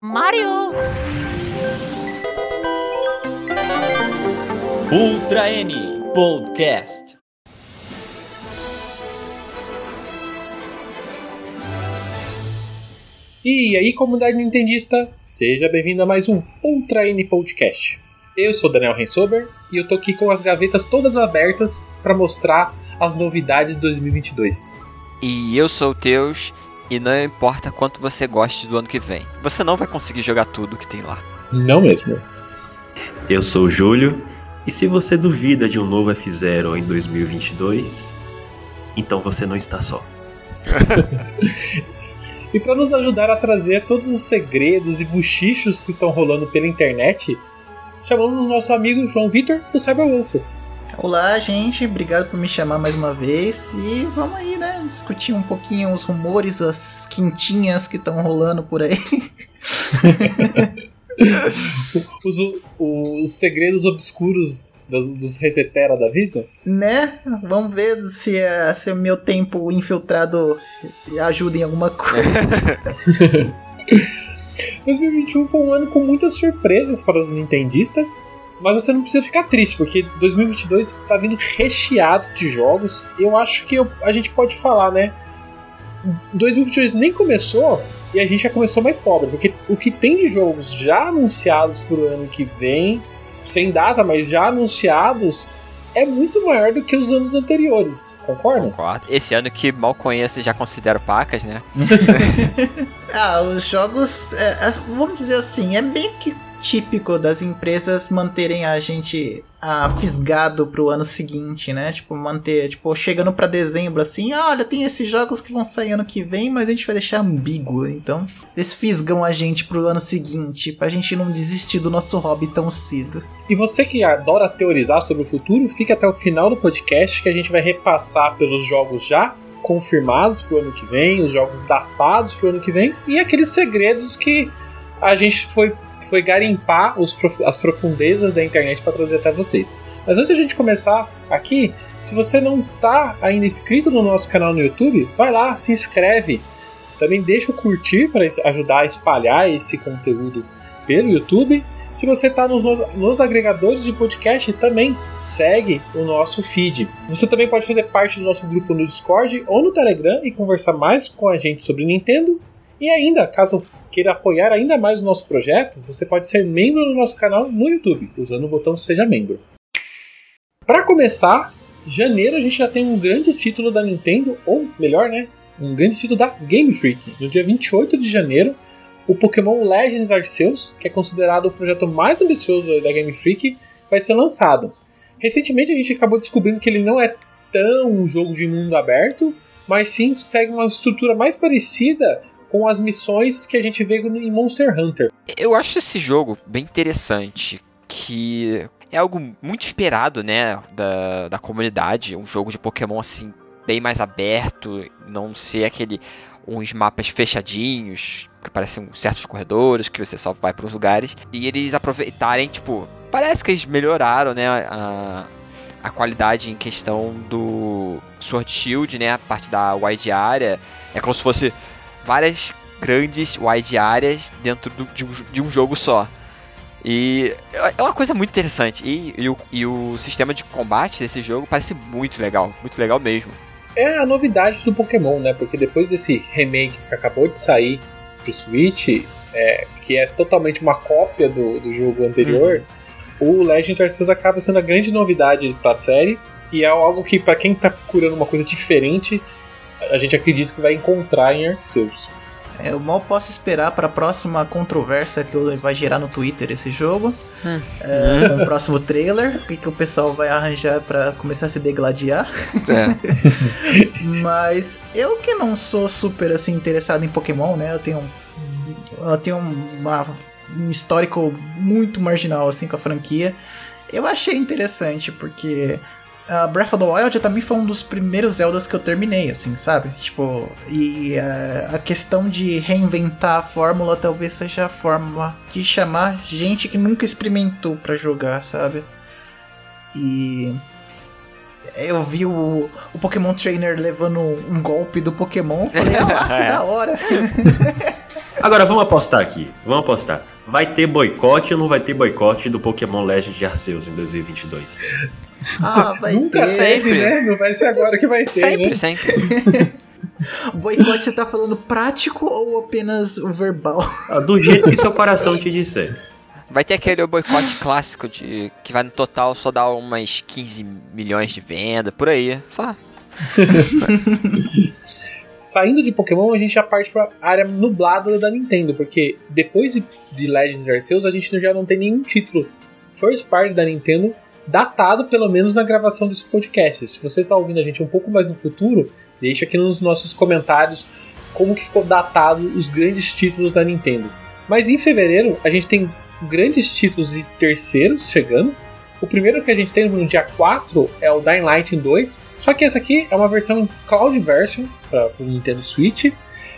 Mario! Ultra N Podcast. E aí, comunidade nintendista, seja bem-vindo a mais um Ultra N Podcast. Eu sou Daniel Rensober e eu tô aqui com as gavetas todas abertas para mostrar as novidades de 2022. E eu sou o Teus e não importa quanto você goste do ano que vem, você não vai conseguir jogar tudo que tem lá. Não mesmo. Eu sou o Júlio e se você duvida de um novo F0 em 2022, então você não está só. E para nos ajudar a trazer todos os segredos e buchichos que estão rolando pela internet, chamamos nosso amigo João Vitor do Cyberwolf. Olá, gente, obrigado por me chamar mais uma vez e vamos aí, né, discutir um pouquinho os rumores, as quintinhas que estão rolando por aí. Os, os segredos obscuros dos, dos Resetera da vida. né? Vamos ver se, é, se o meu tempo infiltrado ajuda em alguma coisa. 2021 foi um ano com muitas surpresas para os nintendistas, mas você não precisa ficar triste, porque 2022 tá vindo recheado de jogos. Eu acho que eu- a gente pode falar, né? 2022 nem começou e a gente já começou mais pobre, porque o que tem de jogos já anunciados pro ano que vem, sem data, mas já anunciados, é muito maior do que os anos anteriores, concordam? Concordo. Esse ano que mal conheço e já considero pacas, né? ah, os jogos, é, é, vamos dizer assim, é bem que típico das empresas manterem a gente ah, fisgado pro ano seguinte, né? Tipo, manter, tipo, chegando pra dezembro assim, ah, olha, tem esses jogos que vão sair ano que vem, mas a gente vai deixar ambíguo. Então, eles fisgam a gente pro ano seguinte, pra gente não desistir do nosso hobby tão cedo. E você que adora teorizar sobre o futuro, fica até o final do podcast que a gente vai repassar pelos jogos já confirmados pro ano que vem, os jogos datados pro ano que vem e aqueles segredos que a gente foi, foi garimpar prof- as profundezas da internet para trazer até vocês. Mas antes de a gente começar aqui, se você não tá ainda inscrito no nosso canal no YouTube, vai lá, se inscreve. Também deixa o curtir para ajudar a espalhar esse conteúdo pelo YouTube. Se você está nos, nos agregadores de podcast, também segue o nosso feed. Você também pode fazer parte do nosso grupo no Discord ou no Telegram e conversar mais com a gente sobre Nintendo. E ainda, caso queira apoiar ainda mais o nosso projeto, você pode ser membro do nosso canal no YouTube, usando o botão Seja Membro. Para começar, janeiro a gente já tem um grande título da Nintendo, ou melhor, né? Um grande título da Game Freak. No dia 28 de janeiro, o Pokémon Legends Arceus, que é considerado o projeto mais ambicioso da Game Freak, vai ser lançado. Recentemente a gente acabou descobrindo que ele não é tão um jogo de mundo aberto, mas sim segue uma estrutura mais parecida com as missões que a gente vê em Monster Hunter. Eu acho esse jogo bem interessante, que é algo muito esperado, né, da, da comunidade, um jogo de Pokémon assim bem mais aberto, não ser aquele uns mapas fechadinhos, que parecem certos corredores que você só vai para os lugares e eles aproveitarem, tipo, parece que eles melhoraram, né, a, a qualidade em questão do Sword Shield, né, a parte da wide area, é como se fosse várias grandes wide áreas dentro do- de, um, de um jogo só. E é uma coisa muito interessante. E, e o, e o sistema de combate desse jogo parece muito legal, muito legal mesmo. É a novidade do Pokémon, né? Porque depois desse remake que acabou de sair pro Switch, é, que é totalmente uma cópia do, do jogo anterior, o Legend Arceus acaba sendo a grande novidade pra série. E é algo que, pra quem tá procurando uma coisa diferente, a gente acredita que vai encontrar em Arceus. É, Eu mal posso esperar para a próxima controvérsia que vai gerar no Twitter esse jogo. Hum. É, com o próximo trailer, o que, que o pessoal vai arranjar para começar a se degladiar. É. Mas eu que não sou super assim interessado em Pokémon, né? Eu tenho, um- eu tenho uma- um histórico muito marginal assim com a franquia. Eu achei interessante porque ah, Breath of the Wild também foi um dos primeiros Zeldas que eu terminei, assim, sabe? Tipo, e ah, a questão de reinventar a fórmula talvez seja a forma de chamar gente que nunca experimentou pra jogar, sabe? E eu vi o, o Pokémon Trainer levando um golpe do Pokémon, falei, ah lá, que É. da hora. Agora vamos apostar aqui. Vamos apostar. Vai ter boicote ou não vai ter boicote do Pokémon Legend de Arceus em 2022? Ah, vai Nunca ter. teve, né? Não vai ser agora que vai ter, Sempre, né? sempre. Boicote você tá falando prático ou apenas o verbal? Ah, Do jeito que seu coração te disser. Vai ter aquele boicote clássico de que vai no total só dar umas 15 milhões de venda, por aí. Só. Saindo de Pokémon, a gente já parte pra área nublada da Nintendo, porque depois de, de Legends Arceus, a gente já não tem nenhum título first party da Nintendo datado, pelo menos na gravação desse podcast. Se você está ouvindo a gente um pouco mais no futuro, deixa aqui nos nossos comentários como que ficou datado os grandes títulos da Nintendo. Mas em fevereiro, a gente tem grandes títulos de terceiros chegando. O primeiro que a gente tem no dia 4 é o Dying Light 2, só que essa aqui é uma versão cloud version para o Nintendo Switch.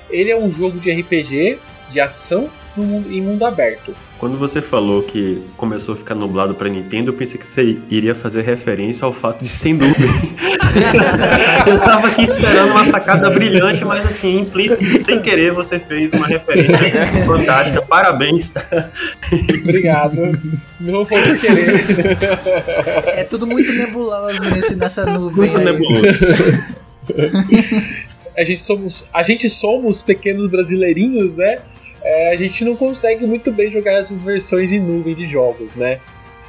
Ele é um jogo de RPG de ação no em mundo aberto. Quando você falou que começou a ficar nublado pra Nintendo, eu pensei que você iria fazer referência ao fato de sem nuvem. eu tava aqui esperando uma sacada brilhante, mas assim, implícito, sem querer, você fez uma referência fantástica. Parabéns. tá? Obrigado. Não foi por querer. É tudo muito nebuloso nesse, nessa nuvem. Muito aí. nebuloso. a gente somos, a gente somos pequenos brasileirinhos, né? É, a gente não consegue muito bem jogar essas versões em nuvem de jogos, né?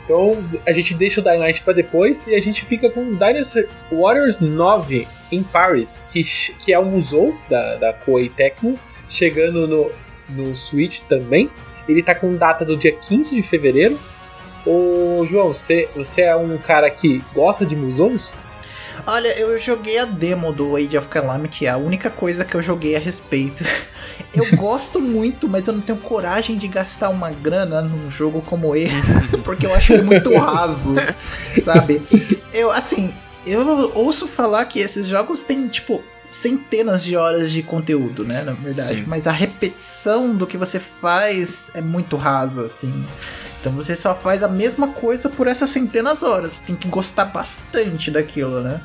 Então a gente deixa o Light pra depois e a gente fica com Dynasty Warriors 9 em Paris, que, que é um museu da, da Koei Tecmo, chegando no, no Switch também. Ele tá com data do dia 15 de fevereiro. Ô João, você, você é um cara que gosta de museus? Olha, eu joguei a demo do Age of Calamity, é a única coisa que eu joguei a respeito. Eu gosto muito, mas eu não tenho coragem de gastar uma grana num jogo como ele, porque eu acho ele muito raso, sabe? Eu, assim, eu ouço falar que esses jogos têm, tipo, centenas de horas de conteúdo, né, na verdade, Sim. mas a repetição do que você faz é muito rasa, assim. Então você só faz a mesma coisa por essas centenas de horas. Tem que gostar bastante daquilo, né?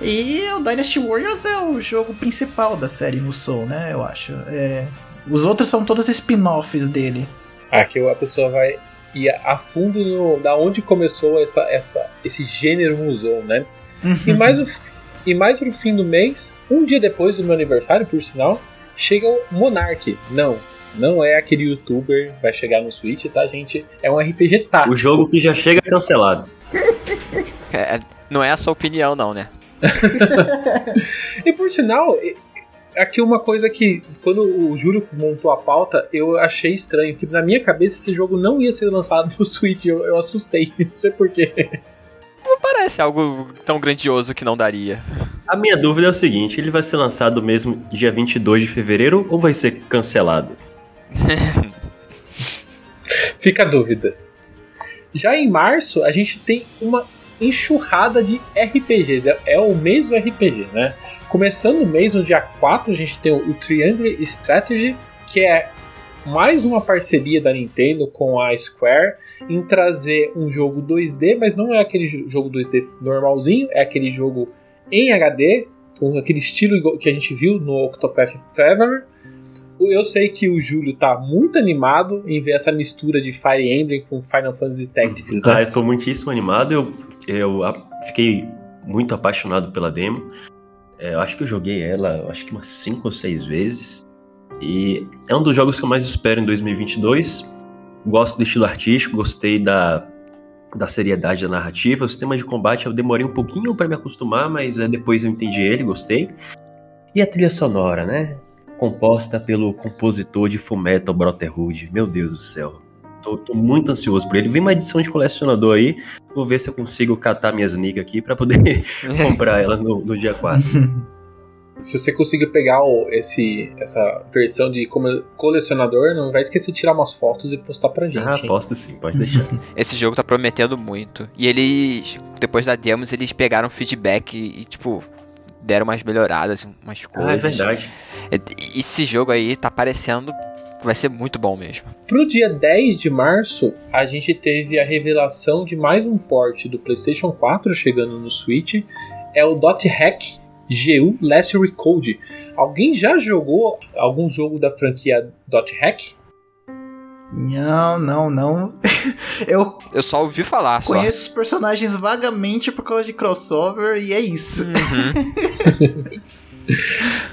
E o Dynasty Warriors é o jogo principal da série no Soul, né? Eu acho. É, Os outros são todos spin-offs dele. Aqui a pessoa vai ir a fundo no, da onde começou essa, essa, esse gênero museu, né? E mais, o, e mais pro fim do mês, um dia depois do meu aniversário, por sinal, chega o Monarch. Não, não é aquele youtuber, vai chegar no Switch, tá, gente? É um RPG tático. O jogo que já chega cancelado. É, não é essa a opinião, não, né? E por sinal, e- aqui uma coisa que quando o Júlio montou a pauta, eu achei estranho, que na minha cabeça esse jogo não ia ser lançado no Switch, eu, eu assustei, não sei porquê. Não parece algo tão grandioso que não daria. A minha dúvida é o seguinte: ele vai ser lançado mesmo dia 22 de fevereiro ou vai ser cancelado? Fica a dúvida. Já em março, a gente tem uma enxurrada de RPGs. É, é o mês do RPG, né? Começando o mês, no dia 4, a gente tem o, Triangle Strategy, que é mais uma parceria da Nintendo com a Square em trazer um jogo 2D, mas não é aquele jo- jogo 2D normalzinho, é aquele jogo em HD, com aquele estilo que a gente viu no Octopath Traveler. Eu sei que o Júlio tá muito animado em ver essa mistura de Fire Emblem com Final Fantasy Tactics, Ah, né? eu tô muitíssimo animado. Eu, eu fiquei muito apaixonado pela demo. É, eu acho que eu joguei ela, acho que umas 5 ou 6 vezes. E é um dos jogos que eu mais espero em 2022. Gosto do estilo artístico, gostei da, da seriedade da narrativa. O sistema de combate eu demorei um pouquinho pra me acostumar, mas é, depois eu entendi ele, gostei. E a trilha sonora, né? Composta pelo compositor de Fullmetal Brotherhood. Meu Deus do céu. Tô, tô muito ansioso por ele. Vem uma edição de colecionador aí. Vou ver se eu consigo catar minhas migas aqui pra poder comprar ela no, no dia 4. Se você conseguir pegar o- esse, essa versão de como- colecionador, não vai esquecer de tirar umas fotos e postar pra gente. Ah, hein? aposto sim, pode deixar. Esse jogo tá prometendo muito. E eles, depois da demos, eles pegaram feedback e, e, tipo, deram umas melhoradas, umas coisas. ah, é verdade. E- Esse jogo aí tá parecendo que vai ser muito bom mesmo. Pro dia 10 de março, a gente teve a revelação de mais um port do PlayStation 4 chegando no Switch. É o Dot Hack GU Last Recode. Alguém já jogou algum jogo da franquia Dot Hack? Não, não, não. Eu Eu só ouvi falar, só. conheço os personagens vagamente por causa de crossover e é isso. Uhum.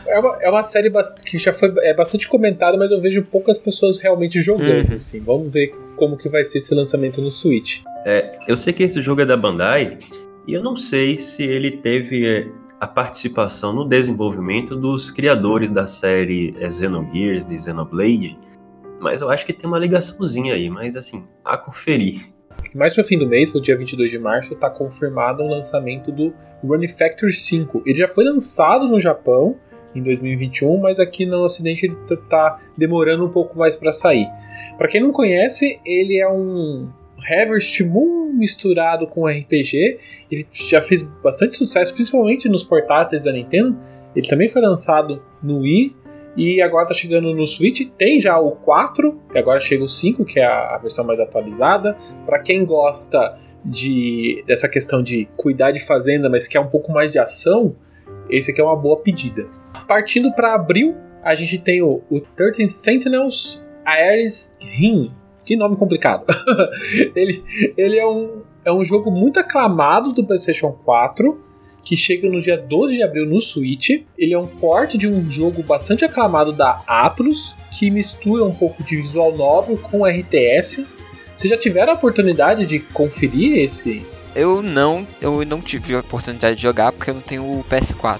É uma, é uma série que já foi é bastante comentada, mas eu vejo poucas pessoas realmente jogando. Uhum. Assim. Vamos ver como que vai ser esse lançamento no Switch. É, eu sei que esse jogo é da Bandai e eu não sei se ele teve é, a participação no desenvolvimento dos criadores da série é, Xenogears e Xenoblade, mas eu acho que tem uma ligaçãozinha aí, mas assim, a conferir. Mais pro fim do mês, pro dia 22 de março, está confirmado o lançamento do Run Factory 5. Ele já foi lançado no Japão em 2021, mas aqui no Ocidente ele tá- tá demorando um pouco mais para sair. Para quem não conhece, ele é um Harvest Moon misturado com RPG. Ele já fez bastante sucesso, principalmente nos portáteis da Nintendo. Ele também foi lançado no Wii e agora tá chegando no Switch. Tem já o 4, e agora chega o 5, que é a versão mais atualizada. Para quem gosta de dessa questão de cuidar de fazenda, mas quer um pouco mais de ação, esse aqui é uma boa pedida. Partindo para abril, a gente tem o, o 13 Sentinels Ares Rim. Que nome complicado. ele ele é, um, é um jogo muito aclamado do PlayStation 4, que chega no dia 12 de abril no Switch. Ele é um port de um jogo bastante aclamado da Atlus, que mistura um pouco de visual novel com RTS. Vocês já tiveram a oportunidade de conferir esse? Eu não, eu não tive a oportunidade de jogar porque eu não tenho o PS4.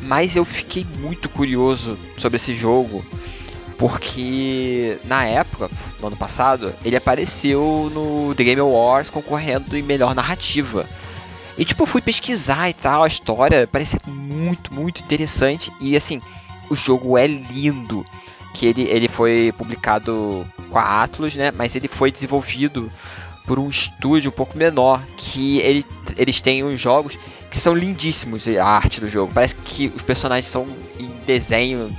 Mas eu fiquei muito curioso sobre esse jogo. Porque na época, no ano passado, ele apareceu no The Game Awards concorrendo em melhor narrativa. E tipo, fui pesquisar e tal, a história parecia muito, muito interessante. E assim, o jogo é lindo. Que ele, ele foi publicado com a Atlus, né? Mas ele foi desenvolvido por um estúdio um pouco menor. Que ele, eles têm uns jogos que são lindíssimos, a arte do jogo. Parece que os personagens são em desenho.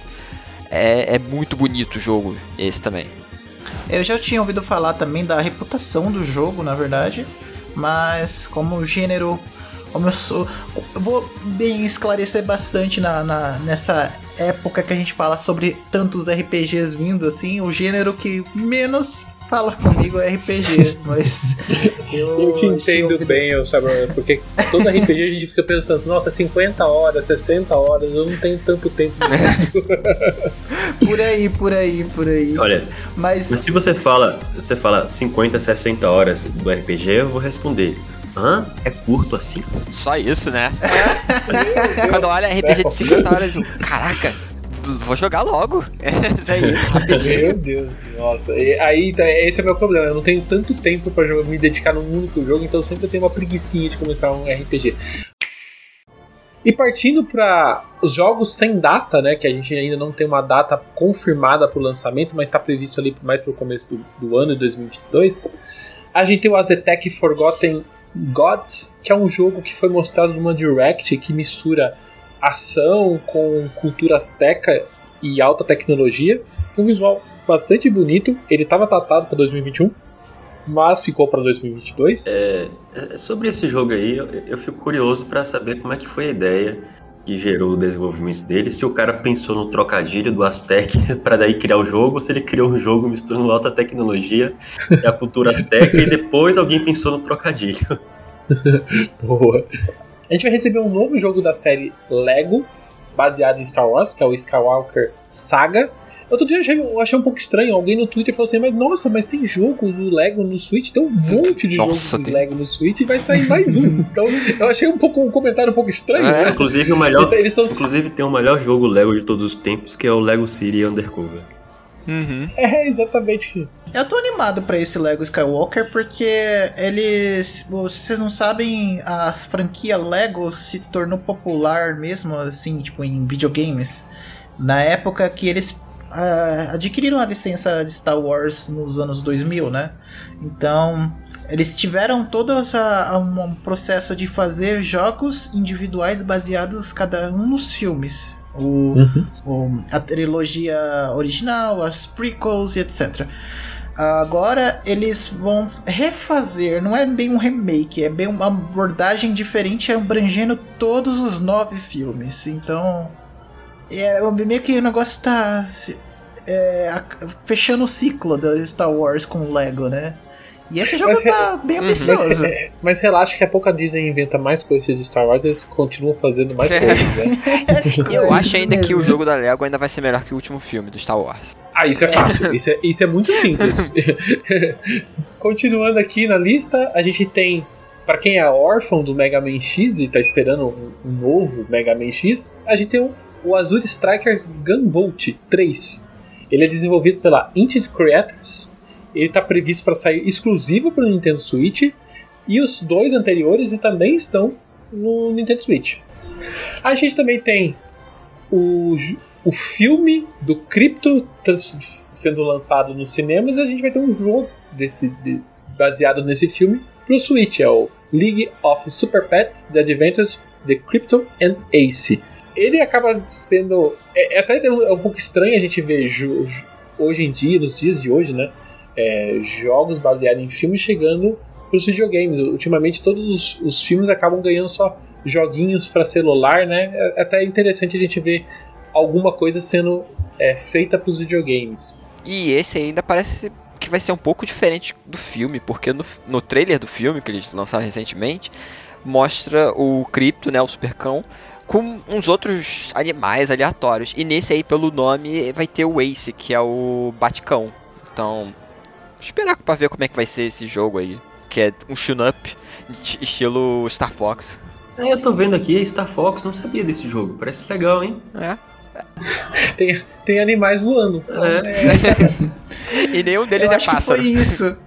É, é muito bonito o jogo, esse também. Eu já tinha ouvido falar também da reputação do jogo, na verdade, mas como gênero, como eu sou, eu vou bem esclarecer bastante na, na- nessa época que a gente fala sobre tantos RPGs vindo assim, o gênero que menos fala comigo é RPG, mas eu, Eu te entendo bem, eu sabe, porque todo RPG a gente fica pensando assim, nossa, 50 horas, 60 horas, eu não tenho tanto tempo. Por aí, por aí, por aí. Olha, Mas mas se você fala, você fala 50, 60 horas do RPG, eu vou responder. Hã? É curto assim? Só isso, né? Quando olha RPG de 50 horas, eu, caraca, vou jogar logo. Isso aí, rapidinho. Meu Deus, nossa. E aí, tá, esse é o meu problema. Eu não tenho tanto tempo pra jogar- me dedicar num único jogo, então sempre eu tenho uma preguiçinha de começar um RPG. E partindo para os jogos sem data, né? Que a gente ainda não tem uma data confirmada para o lançamento, mas está previsto ali mais para o começo do, do ano de 2022. A gente tem o Aztec Forgotten Gods, que é um jogo que foi mostrado numa Direct que mistura ação com cultura azteca e alta tecnologia. Um visual bastante bonito. Ele estava datado para 2021, mas ficou para 2022. É, sobre esse jogo aí, eu, eu fico curioso pra saber como é que foi a ideia que gerou o desenvolvimento dele. Se o cara pensou no trocadilho do Aztec pra daí criar o jogo, ou se ele criou um jogo misturando alta tecnologia e a cultura azteca e depois alguém pensou no trocadilho. Boa. A gente vai receber um novo jogo da série Lego, baseado em Star Wars, que é o Skywalker Saga. Outro dia eu achei, eu achei um pouco estranho. Alguém no Twitter falou assim: Mas nossa, mas tem jogo do Lego no Switch? Tem um monte de Nossa, jogos do tem. Lego no Switch e vai sair mais um. então eu achei um pouco um comentário um pouco estranho. É. né? Inclusive o melhor, Eles estão. inclusive tem o melhor jogo Lego de todos os tempos, que é o Lego City Undercover. Uhum. É, exatamente. Eu tô animado pra esse Lego Skywalker porque eles, vocês não sabem, a franquia Lego se tornou popular mesmo assim, tipo em videogames, na época que eles ah, adquiriram a licença de Star Wars nos anos 2000, né? Então, eles tiveram todo essa, um processo de fazer jogos individuais baseados cada um nos filmes. O, o- a trilogia original, as prequels e etc. Agora eles vão refazer, não é bem um remake, é bem uma abordagem diferente, abrangendo todos os nove filmes. Então, é meio que o negócio tá é, fechando o ciclo da Star Wars com o Lego, né? E esse jogo mas, tá bem uhum. ambicioso. Mas, é, mas, relaxa que a pouco a Disney inventa mais coisas de Star Wars, eles continuam fazendo mais coisas, né? Eu acho ainda que o jogo da Lego ainda vai ser melhor que o último filme do Star Wars. Ah, isso é fácil. isso, é, isso é muito simples. Continuando aqui na lista, a gente tem. Para quem é órfão do Mega Man X e tá esperando um, novo Mega Man X, a gente tem o, o Azure Strikers Gunvolt 3. Ele é desenvolvido pela Intent Creators ele está previsto para sair exclusivo para o Nintendo Switch e os dois anteriores também estão no Nintendo Switch. A gente também tem o, o filme do Crypto sendo lançado nos cinemas e a gente vai ter um jogo desse, de, baseado nesse filme para o Switch. É o League of Super Pets The Adventures The Crypto and Ace. Ele acaba sendo. É, é até é um pouco estranho a gente ver hoje em dia, nos dias de hoje, né? É, jogos baseados em filmes chegando para os videogames. Ultimamente todos os, os, filmes acabam ganhando só joguinhos para celular, né? É até interessante a gente ver alguma coisa sendo é, feita para os videogames. E esse ainda parece que vai ser um pouco diferente do filme, porque no, no trailer do filme que eles lançaram recentemente mostra o Crypto, né, o Supercão, com uns outros animais aleatórios. E nesse aí, pelo nome, vai ter o Ace, que é o Baticão. Então, esperar pra ver como é que vai ser esse jogo aí. Que é um tune-up estilo Star Fox. É, eu tô vendo aqui, Star Fox, não sabia desse jogo. Parece legal, hein? É. tem, tem animais voando. É. é. e nenhum deles eu é acho pássaro. Que foi isso.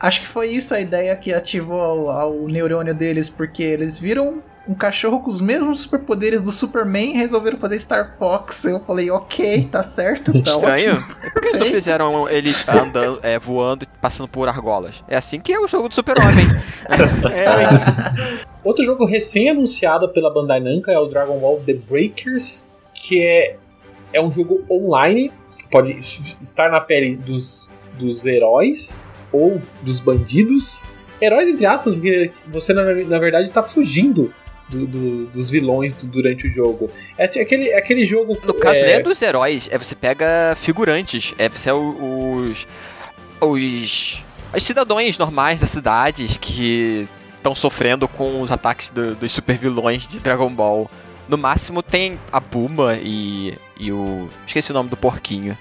Acho que foi isso a ideia que ativou o neurônio deles, porque eles viram um cachorro com os mesmos superpoderes do Superman resolveram fazer Star Fox. Eu falei, ok, tá certo, tá Estranho. ótimo. Por que não fizeram ele andando, é, voando e passando por argolas? É assim que é o jogo do Super-Homem. é, é. Outro jogo recém-anunciado pela Bandai Namco é o Dragon Ball The Breakers, que é, é um jogo online, pode estar na pele dos, dos heróis ou dos bandidos. Heróis, entre aspas, porque você na, na verdade está fugindo do, do, dos vilões do, durante o jogo. É aquele, é aquele jogo. No caso, é... nem é dos heróis, é você pega figurantes, é você é os. os. os cidadãos normais das cidades que estão sofrendo com os ataques do, dos super vilões de Dragon Ball. No máximo tem a Buma e, e o. Esqueci o nome do porquinho.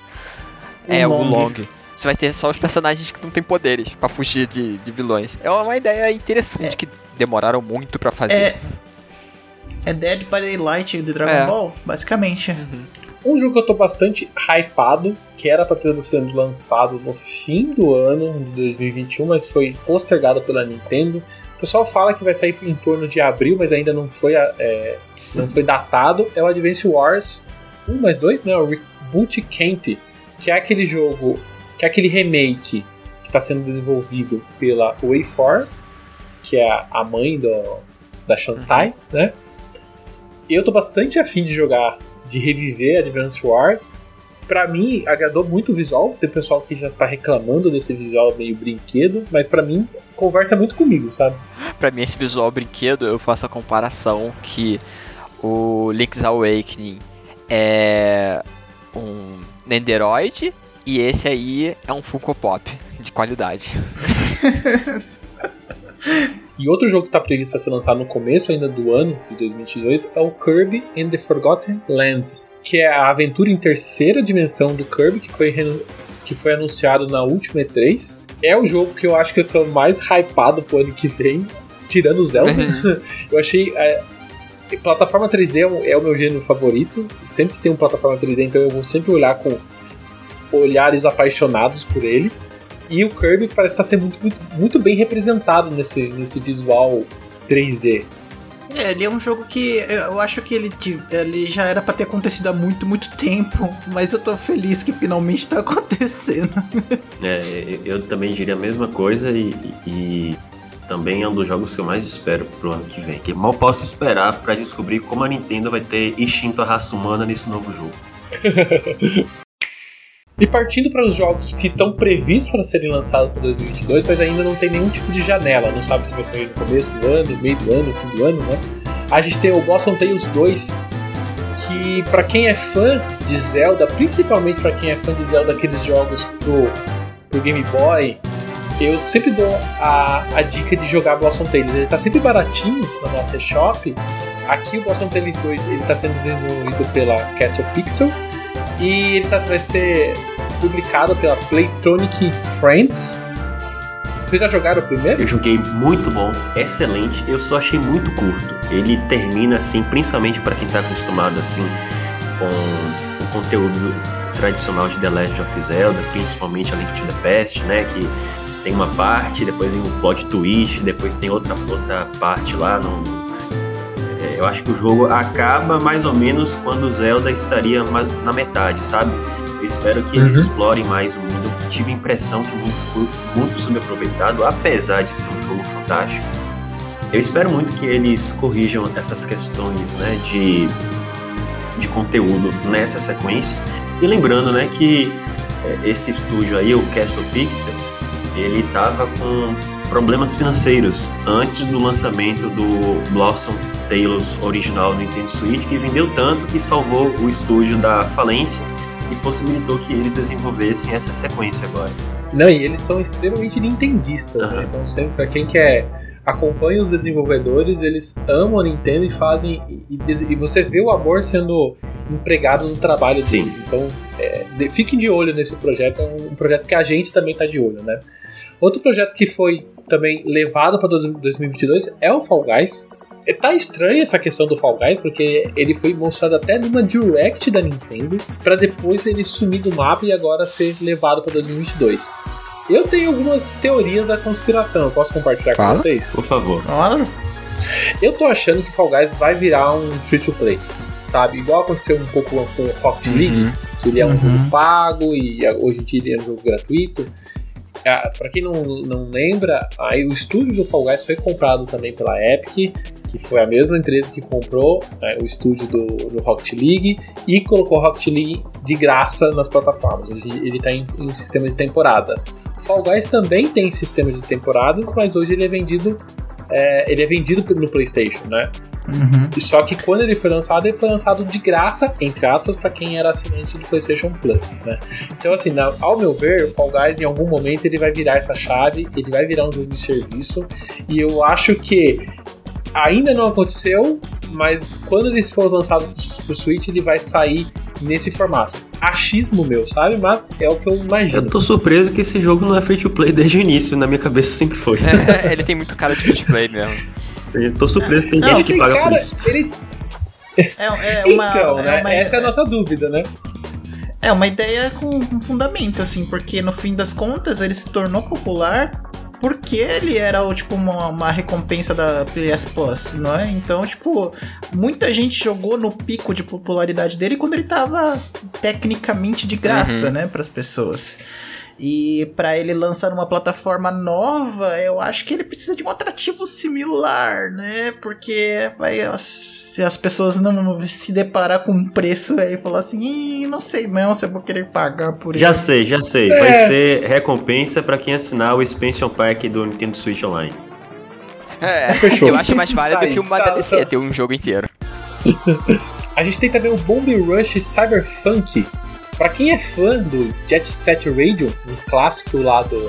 O é, Long. o Long. Você vai ter só os personagens que não têm poderes para fugir de, de vilões. É uma ideia interessante é. que demoraram muito para fazer. É, é Dead by Daylight do Dragon é. Ball, basicamente. Uhum. Um jogo que eu tô bastante hypado, que era pra ter sido lançado no fim do ano de 2021, mas foi postergado pela Nintendo. O pessoal fala que vai sair em torno de abril, mas ainda não foi, é, não foi datado. É o Advance Wars 1 mais 2, né? O Reboot Camp, que é aquele jogo, que é aquele remake que está sendo desenvolvido pela Way4, que é a mãe do, da Shantai, uhum. né? Eu tô bastante afim de jogar, de reviver Advance Wars. Pra mim, agradou muito o visual. Tem pessoal que já tá reclamando desse visual meio brinquedo, mas para mim, conversa muito comigo, sabe? Pra mim, esse visual brinquedo, eu faço a comparação que o Link's Awakening é um Nenderoid e esse aí é um Funko Pop de qualidade. E outro jogo que está previsto para ser lançado no começo ainda do ano de 2022 é o Kirby and the Forgotten Land, que é a aventura em terceira dimensão do Kirby que foi, que foi anunciado na última E3. É o jogo que eu acho que eu tô mais hypado pro ano que vem, tirando o Zelda. Uhum. eu achei. É, plataforma 3D é, é o meu gênero favorito. Sempre que tem um plataforma 3D, então eu vou sempre olhar com olhares apaixonados por ele. E o Kirby parece estar sendo muito, muito, muito bem representado nesse, nesse visual 3D. É, ele é um jogo que eu acho que ele, ele já era para ter acontecido há muito, muito tempo, mas eu tô feliz que finalmente tá acontecendo. É, eu também diria a mesma coisa e, e, também é um dos jogos que eu mais espero pro ano que vem. Que mal posso esperar para descobrir como a Nintendo vai ter instinto a raça humana nesse novo jogo. E partindo para os jogos que estão previstos para serem lançados para 2022, mas ainda não tem nenhum tipo de janela, não sabe se vai sair no começo do ano, meio do ano, fim do ano, né? A gente tem o Boston Tales 2, que para quem é fã de Zelda, principalmente para quem é fã de Zelda, aqueles jogos pro, pro Game Boy, eu sempre dou a, a dica de jogar Blossom Tales. Ele tá sempre baratinho na nossa shop. Aqui o Blossom Tales 2 ele tá sendo desenvolvido pela Castle Pixel e ele tá, vai ser publicado pela Playtronic Friends. Vocês já jogaram o primeiro? Eu joguei muito bom, excelente. Eu só achei muito curto. Ele termina assim, principalmente para quem tá acostumado assim com o conteúdo tradicional de The Legend of Zelda, principalmente a Link to the Past, né, que tem uma parte, depois tem um plot twist, depois tem outra outra parte lá no, eu acho que o jogo acaba mais ou menos quando o Zelda estaria na metade, sabe? Eu espero que eles uhum. explorem mais o mundo. Tive a impressão que muito ficou muito subaproveitado, apesar de ser um jogo fantástico. Eu espero muito que eles corrijam essas questões né, de, de conteúdo nessa sequência. E lembrando né, que é, esse estúdio aí, o Castle Pixel, ele estava com problemas financeiros antes do lançamento do Blossom Tales original do Nintendo Switch, que vendeu tanto que salvou o estúdio da falência e possibilitou que eles desenvolvessem essa sequência agora. Não, e eles são extremamente nintendistas, uhum. né? Então sempre para quem quer acompanha os desenvolvedores, eles amam a Nintendo e fazem e, e, você vê o amor sendo empregado no trabalho deles. Sim. Então, é, de, fiquem de olho nesse projeto, é um, um projeto que a gente também está de olho, né? Outro projeto que foi também levado para 2022 é o Fall Guys. É, tá estranha essa questão do Fall Guys, porque ele foi mostrado até numa Direct da Nintendo, para depois ele sumir do mapa e agora ser levado para 2022. Eu tenho algumas teorias da conspiração, eu posso compartilhar com vocês? Por favor. Claro. Eu tô achando que Fall Guys vai virar um free to play, sabe? Igual aconteceu um pouco com o Rocket uhum. League, que ele é um uhum. jogo pago e hoje em dia ele é um jogo gratuito. Ah, para quem não, não lembra, aí o estúdio do Fall Guys foi comprado também pela Epic, que foi a mesma empresa que comprou né, o estúdio do, do, Rocket League e colocou o Rocket League de graça nas plataformas. Ele está em, em sistema de temporada. O Fall Guys também tem sistema de temporadas, mas hoje ele é vendido é, ele é vendido no PlayStation, né? Uhum. Só que quando ele foi lançado, ele foi lançado de graça, entre aspas, para quem era assinante do PlayStation Plus, né? Então, assim, na, ao meu ver, o Fall Guys em algum momento ele vai virar essa chave, ele vai virar um jogo de serviço, e eu acho que ainda não aconteceu, mas quando ele for lançado pro Switch, ele vai sair nesse formato. Achismo meu, sabe? Mas é o que eu imagino. Eu tô surpreso que esse jogo não é free to play desde o início, na minha cabeça sempre foi. É, ele tem muito cara de free to play mesmo. Eu tô surpreso que tem não, gente que paga cara, por isso. Ele... É, é uma, então, é né? Uma... Essa é a nossa dúvida, né? É uma ideia com, com fundamento, assim, porque no fim das contas ele se tornou popular porque ele era tipo uma, uma, recompensa da PS Plus, não é? Então, tipo, muita gente jogou no pico de popularidade dele quando ele tava tecnicamente de graça, uhum. né, para as pessoas. E para ele lançar uma plataforma nova, eu acho que ele precisa de um atrativo similar, né? Porque vai se as pessoas não se deparar com um preço aí e falar assim, não sei não se eu vou querer pagar por já isso. Já sei, já sei. É. Vai ser recompensa para quem assinar o Expansion Pack do Nintendo Switch Online. É, Fechou. eu acho mais válido que uma tá, DLC, tá. ter um jogo inteiro. A gente tem também o Bomb Rush Cyberpunk, para quem é fã do Jet Set Radio, um clássico lá do,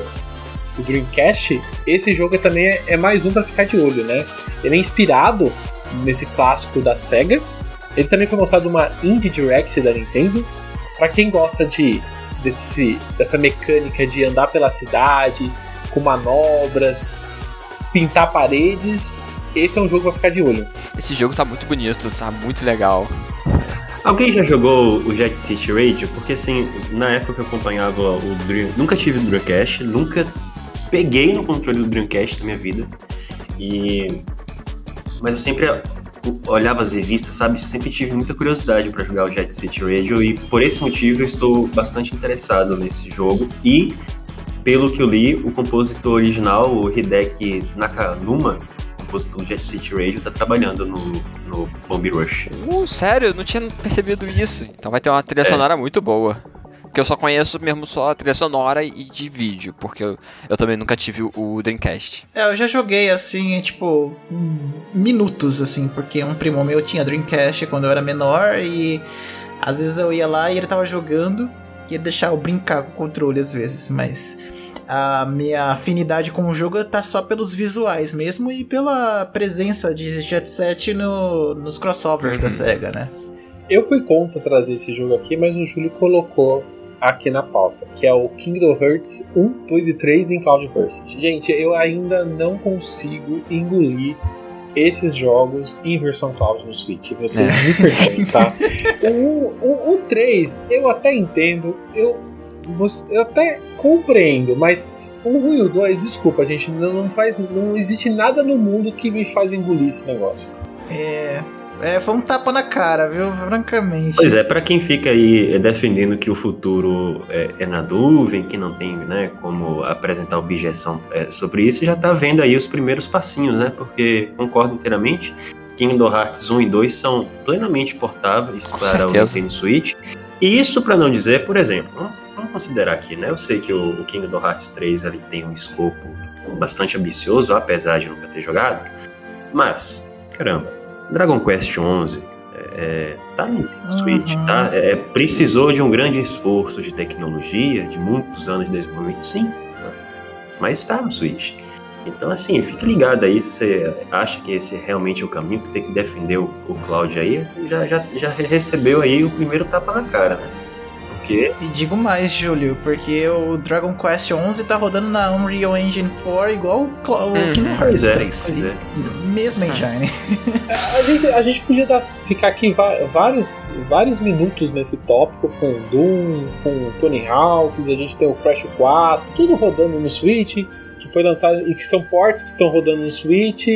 do Dreamcast, esse jogo também é, é mais um para ficar de olho, né? Ele é inspirado nesse clássico da Sega. Ele também foi mostrado numa Indie Direct da Nintendo. Para quem gosta de desse, dessa mecânica de andar pela cidade, com manobras, pintar paredes, esse é um jogo para ficar de olho. Esse jogo tá muito bonito, tá muito legal. Alguém já jogou o Jet City Radio? Porque assim, na época que eu acompanhava o Dream, nunca tive o Dreamcast, nunca peguei no controle do Dreamcast na minha vida. E mas eu sempre olhava as revistas, sabe? Sempre tive muita curiosidade para jogar o Jet City Radio e por esse motivo eu estou bastante interessado nesse jogo e pelo que eu li, o compositor original, o Hideki Nakanuma, compositor do Jet City Radio, tá trabalhando no, no Bomb Rush. Uh, sério? Eu não tinha percebido isso. Então vai ter uma trilha é. sonora muito boa. que eu só conheço mesmo só a trilha sonora e de vídeo, porque eu, eu também nunca tive o Dreamcast. É, eu já joguei assim, tipo, minutos, assim, porque um primo meu tinha Dreamcast quando eu era menor e às vezes eu ia lá e ele tava jogando e ia deixar eu brincar com o controle às vezes, mas a minha afinidade com o jogo tá só pelos visuais mesmo e pela presença de Jet Set no, nos crossovers da SEGA, né? Eu fui contra trazer esse jogo aqui, mas o Júlio colocou aqui na pauta, que é o Kingdom Hearts 1, 2 e 3 em Cloudburst. Gente, eu ainda não consigo engolir esses jogos em versão cloud no Switch. Vocês é. me perdoem, tá? O, o, o 3, eu até entendo, eu, eu até compreendo, mas o 1 e o 2, desculpa, gente, não, não, faz, não existe nada no mundo que me faz engolir esse negócio. É, é, foi um tapa na cara, viu? Francamente. Pois é, para quem fica aí defendendo que o futuro é, é, na nuvem, que não tem né, como apresentar objeção é, sobre isso, já tá vendo aí os primeiros passinhos, né? Porque concordo inteiramente. Kingdom Hearts 1 e 2 são plenamente portáveis Com para certeza. o Nintendo Switch. E isso para não dizer, por exemplo, vamos, considerar aqui, né? Eu sei que o, o Kingdom Hearts 3 ali tem um escopo bastante ambicioso, apesar de nunca ter jogado. Mas, caramba, Dragon Quest XI é, tá no Switch, uhum. tá? É, precisou de um grande esforço de tecnologia, de muitos anos de desenvolvimento, sim, né? mas está no Switch. Então, assim, fique ligado aí se você acha que esse é realmente o caminho, que tem que defender o, o Cloud aí, já, já, já recebeu aí o primeiro tapa na cara, né? Quê. E digo mais, Júlio, porque o Dragon Quest 11 tá rodando na Unreal Engine 4 igual o, uhum. Kingdom Hearts é, 3. Pois é. Mesma uhum. engine. a, gente, a gente podia dar, ficar aqui vários, vários minutos nesse tópico com Doom, com Tony Hawks, a gente tem o Crash 4, tudo rodando no Switch, que foi lançado e que são ports que estão rodando no Switch.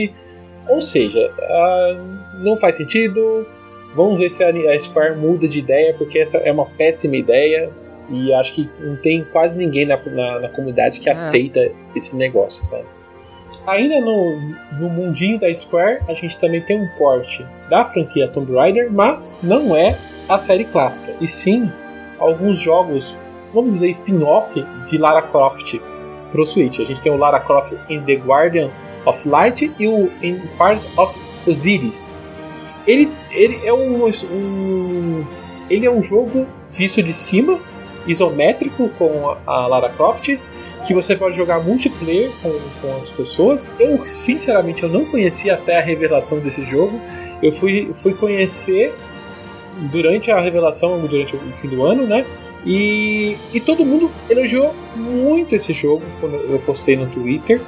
Ou seja, uh, não faz sentido, Vamos ver se a Square muda de ideia, porque essa é uma péssima ideia. E acho que não tem quase ninguém na, na, na comunidade que é. aceita esse negócio, sabe? Ainda no, no mundinho da Square, a gente também tem um porte da franquia Tomb Raider, mas não é a série clássica. E sim, alguns jogos, vamos dizer, spin-off de Lara Croft pro Switch. A gente tem o Lara Croft in The Guardian of Light e o In Parts of Osiris ele, ele é um, um, ele é um jogo visto de cima, isométrico com a Lara Croft, que você pode jogar multiplayer com, com as pessoas. Eu, sinceramente, eu não conhecia até a revelação desse jogo. Eu fui, fui conhecer durante a revelação, durante o fim do ano, né? E, e todo mundo elogiou muito esse jogo quando eu postei no Twitter.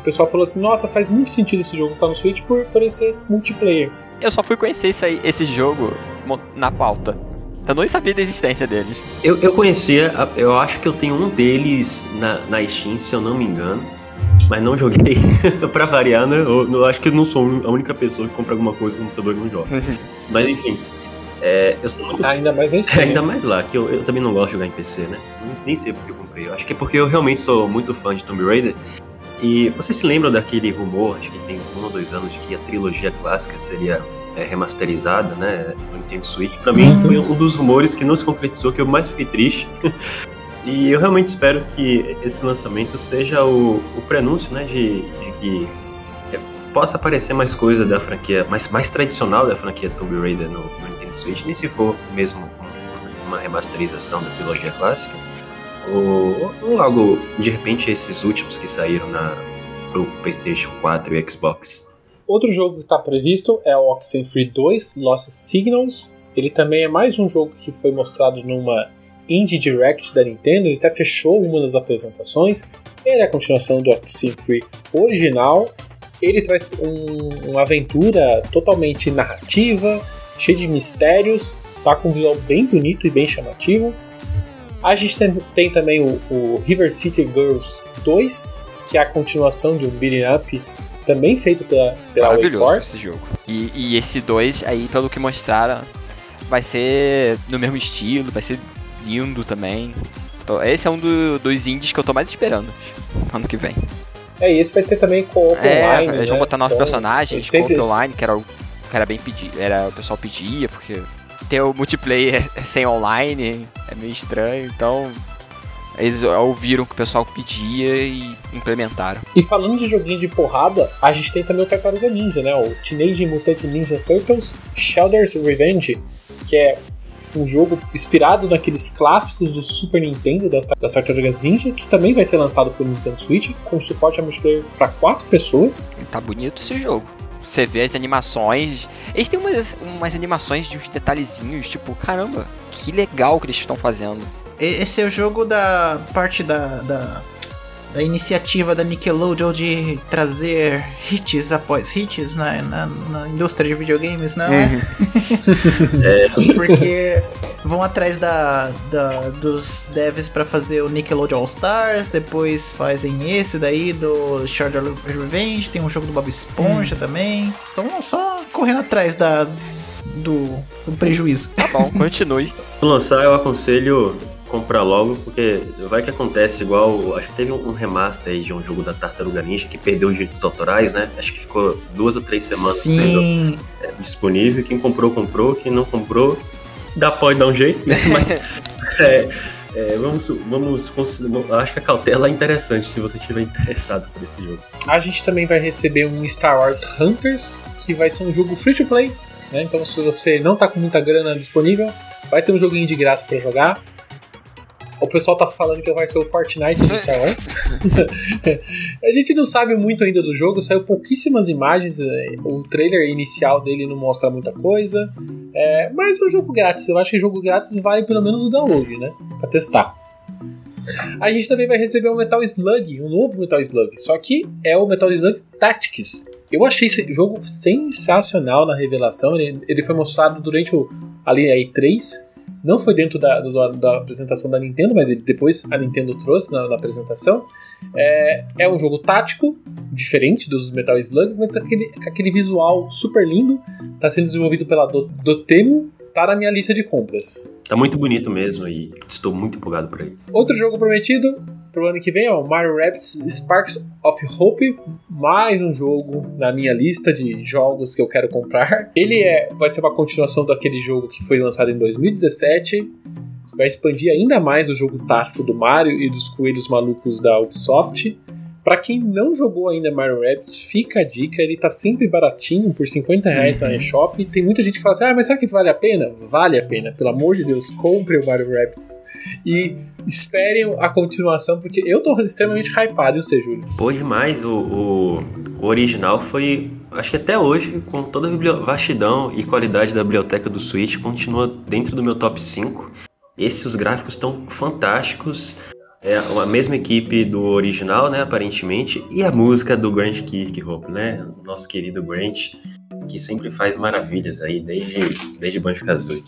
O pessoal falou assim: Nossa, faz muito sentido esse jogo estar no Switch por, por ser multiplayer eu só fui conhecer esse, aí, esse jogo na pauta. Eu nem sabia da existência deles. Eu, eu conhecia, eu acho que eu tenho um deles na, na Steam, se eu não me engano. Mas não joguei pra variar, né? Eu, eu, acho que eu não sou a única pessoa que compra alguma coisa no computador e não joga. mas enfim. É, eu sou muito... Ainda mais em Ainda mais lá, que eu, eu, também não gosto de jogar em PC, né? Nem sei porque eu comprei. Eu acho que é porque eu realmente sou muito fã de Tomb Raider. E você se lembra daquele rumor, acho que tem um ou dois anos, de que a trilogia clássica seria é, remasterizada, né, no Nintendo Switch? Para mim, foi um dos rumores que não se concretizou, que eu mais fiquei triste. e eu realmente espero que esse lançamento seja o, o prenúncio, né, de, de que é, possa aparecer mais coisa da franquia, mais, mais tradicional da franquia Tomb Raider no, no Nintendo Switch, nem se for mesmo uma remasterização da trilogia clássica ou, ou algo, de repente, esses últimos que saíram na, pro PlayStation 4 e Xbox. Outro jogo que está previsto é o Oxenfree 2 Lost Signals. Ele também é mais um jogo que foi mostrado numa Indie Direct da Nintendo. Ele até fechou uma das apresentações. Ele é a continuação do Oxenfree original. Ele traz um, uma aventura totalmente narrativa, cheia de mistérios. Tá com um visual bem bonito e bem chamativo. A gente tem, tem também o, o, River City Girls 2, que é a continuação de um beat'em up também feito pela, pela Maravilhoso esse jogo. E, e esse 2 aí, pelo que mostraram, vai ser no mesmo estilo, vai ser lindo também. Esse é um do, dos indies que eu tô mais esperando ano que vem. É, e esse vai ter também co-op é, online. Eles vão né? botar novos então, personagens, co-op online, que era o que era bem pedido, era, o pessoal pedia, porque ter o multiplayer sem online, é meio estranho, então eles ouviram o que o pessoal pedia e implementaram. E falando de joguinho de porrada, a gente tem também o Tartaruga Ninja, né? O Teenage Mutant Ninja Turtles Shredder's Revenge, que é um jogo inspirado naqueles clássicos do Super Nintendo das, das Tartarugas Ninja, que também vai ser lançado pro Nintendo Switch, com suporte a multiplayer para quatro pessoas. Tá bonito esse jogo. Você vê as animações. Eles têm umas, umas animações de uns detalhezinhos, tipo, caramba, que legal que eles estão fazendo. Esse é o jogo da parte da, da, da iniciativa da Nickelodeon de trazer hits após hits na, na, na indústria de videogames, não é? Porque vão atrás da, da dos devs para fazer o Nickelodeon All Stars, depois fazem esse daí do Shredder Revenge, tem um jogo do Bob Esponja também. Estão só correndo atrás da, do, do prejuízo. Tá bom, continue. Quando lançar, eu aconselho comprar logo, porque vai que acontece igual. Acho que teve um remaster aí de um jogo da Tartaruga Ninja que perdeu os direitos autorais, né? Acho que ficou duas ou três semanas Sim. sendo é, disponível. Quem comprou, comprou. Quem não comprou, dá, pode dar um jeito, né? Mas é, é, vamos, vamos considerar- acho que a cautela é interessante se você estiver interessado por esse jogo. A gente também vai receber um Star Wars Hunters, que vai ser um jogo free to play, né? Então se você não tá com muita grana disponível, vai ter um joguinho de graça para jogar. O pessoal tá falando que vai ser o Fortnite de Star Wars. a gente não sabe muito ainda do jogo, saiu pouquíssimas imagens, eh, o trailer inicial dele não mostra muita coisa. É, mas é um jogo grátis, eu acho que jogo grátis vale pelo menos o download, né? Pra testar. A gente também vai receber um Metal Slug, um novo Metal Slug, só que é o Metal Slug Tactics. Eu achei esse jogo sensacional na revelação. Ele, ele foi mostrado durante o, ali a E3. Não foi dentro da, da apresentação da Nintendo, mas ele, depois a Nintendo trouxe na, na apresentação. É, é um jogo tático, diferente dos Metal Slugs, mas com aquele, aquele visual super lindo. Está sendo desenvolvido pela Do- Dotemu. Tá na minha lista de compras. Tá muito bonito mesmo e estou muito empolgado por ele. Outro jogo prometido pro ano que vem o Mario Rabbids Sparks of Hope, mais um jogo na minha lista de jogos que eu quero comprar. Ele é, vai ser uma continuação daquele jogo que foi lançado em 2017. Vai expandir ainda mais o jogo tático do Mario e dos coelhos malucos da Ubisoft. Pra quem não jogou ainda Mario Rabbids, fica a dica, ele tá sempre baratinho, por 50 reais na eShop. E Tem muita gente que fala assim, ah, mas será que vale a pena? Vale a pena, pelo amor de Deus, compre o Mario Rabbids. E esperem a continuação, porque eu tô extremamente hypado, e você, Júlio? Pô, demais. O, o, o original foi. Acho que até hoje, com toda a vastidão e qualidade da biblioteca do Switch, continua dentro do meu top 5. Esses os gráficos estão fantásticos. É a mesma equipe do original, né? Aparentemente. E a música do Grant Kirkhope, né? Nosso querido Grant, que sempre faz maravilhas aí, desde, desde Banjo Kazooie.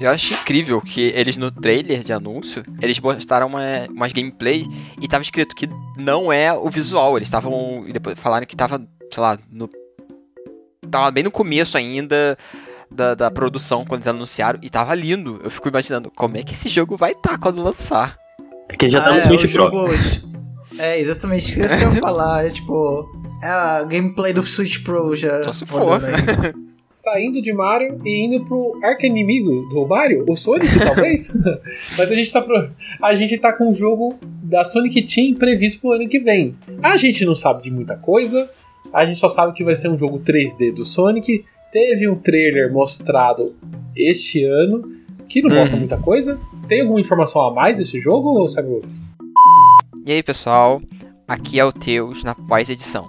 Eu acho incrível que eles no trailer de anúncio, eles mostraram uma, umas gameplay e tava escrito que não é o visual. Eles estavam. e Depois falaram que tava, sei lá, no. Tava bem no começo ainda da, da produção quando eles anunciaram e tava lindo. Eu fico imaginando como é que esse jogo vai estar quando lançar. É que já tá Ah, no é, Switch Pro. jogo É, exatamente isso que eu ia falar. É tipo. É a gameplay do Switch Pro já. Só se for. Saindo de Mario e indo pro arco-inimigo do Mario, o Sonic, talvez. Mas a gente, tá pro- a gente tá com o jogo da Sonic Team previsto pro ano que vem. A gente não sabe de muita coisa, a gente só sabe que vai ser um jogo 3D do Sonic. Teve um trailer mostrado este ano, que não mostra Uhum. muita coisa. Tem alguma informação a mais desse jogo, ou sabe? E aí, pessoal, aqui é o Teus na pós-edição.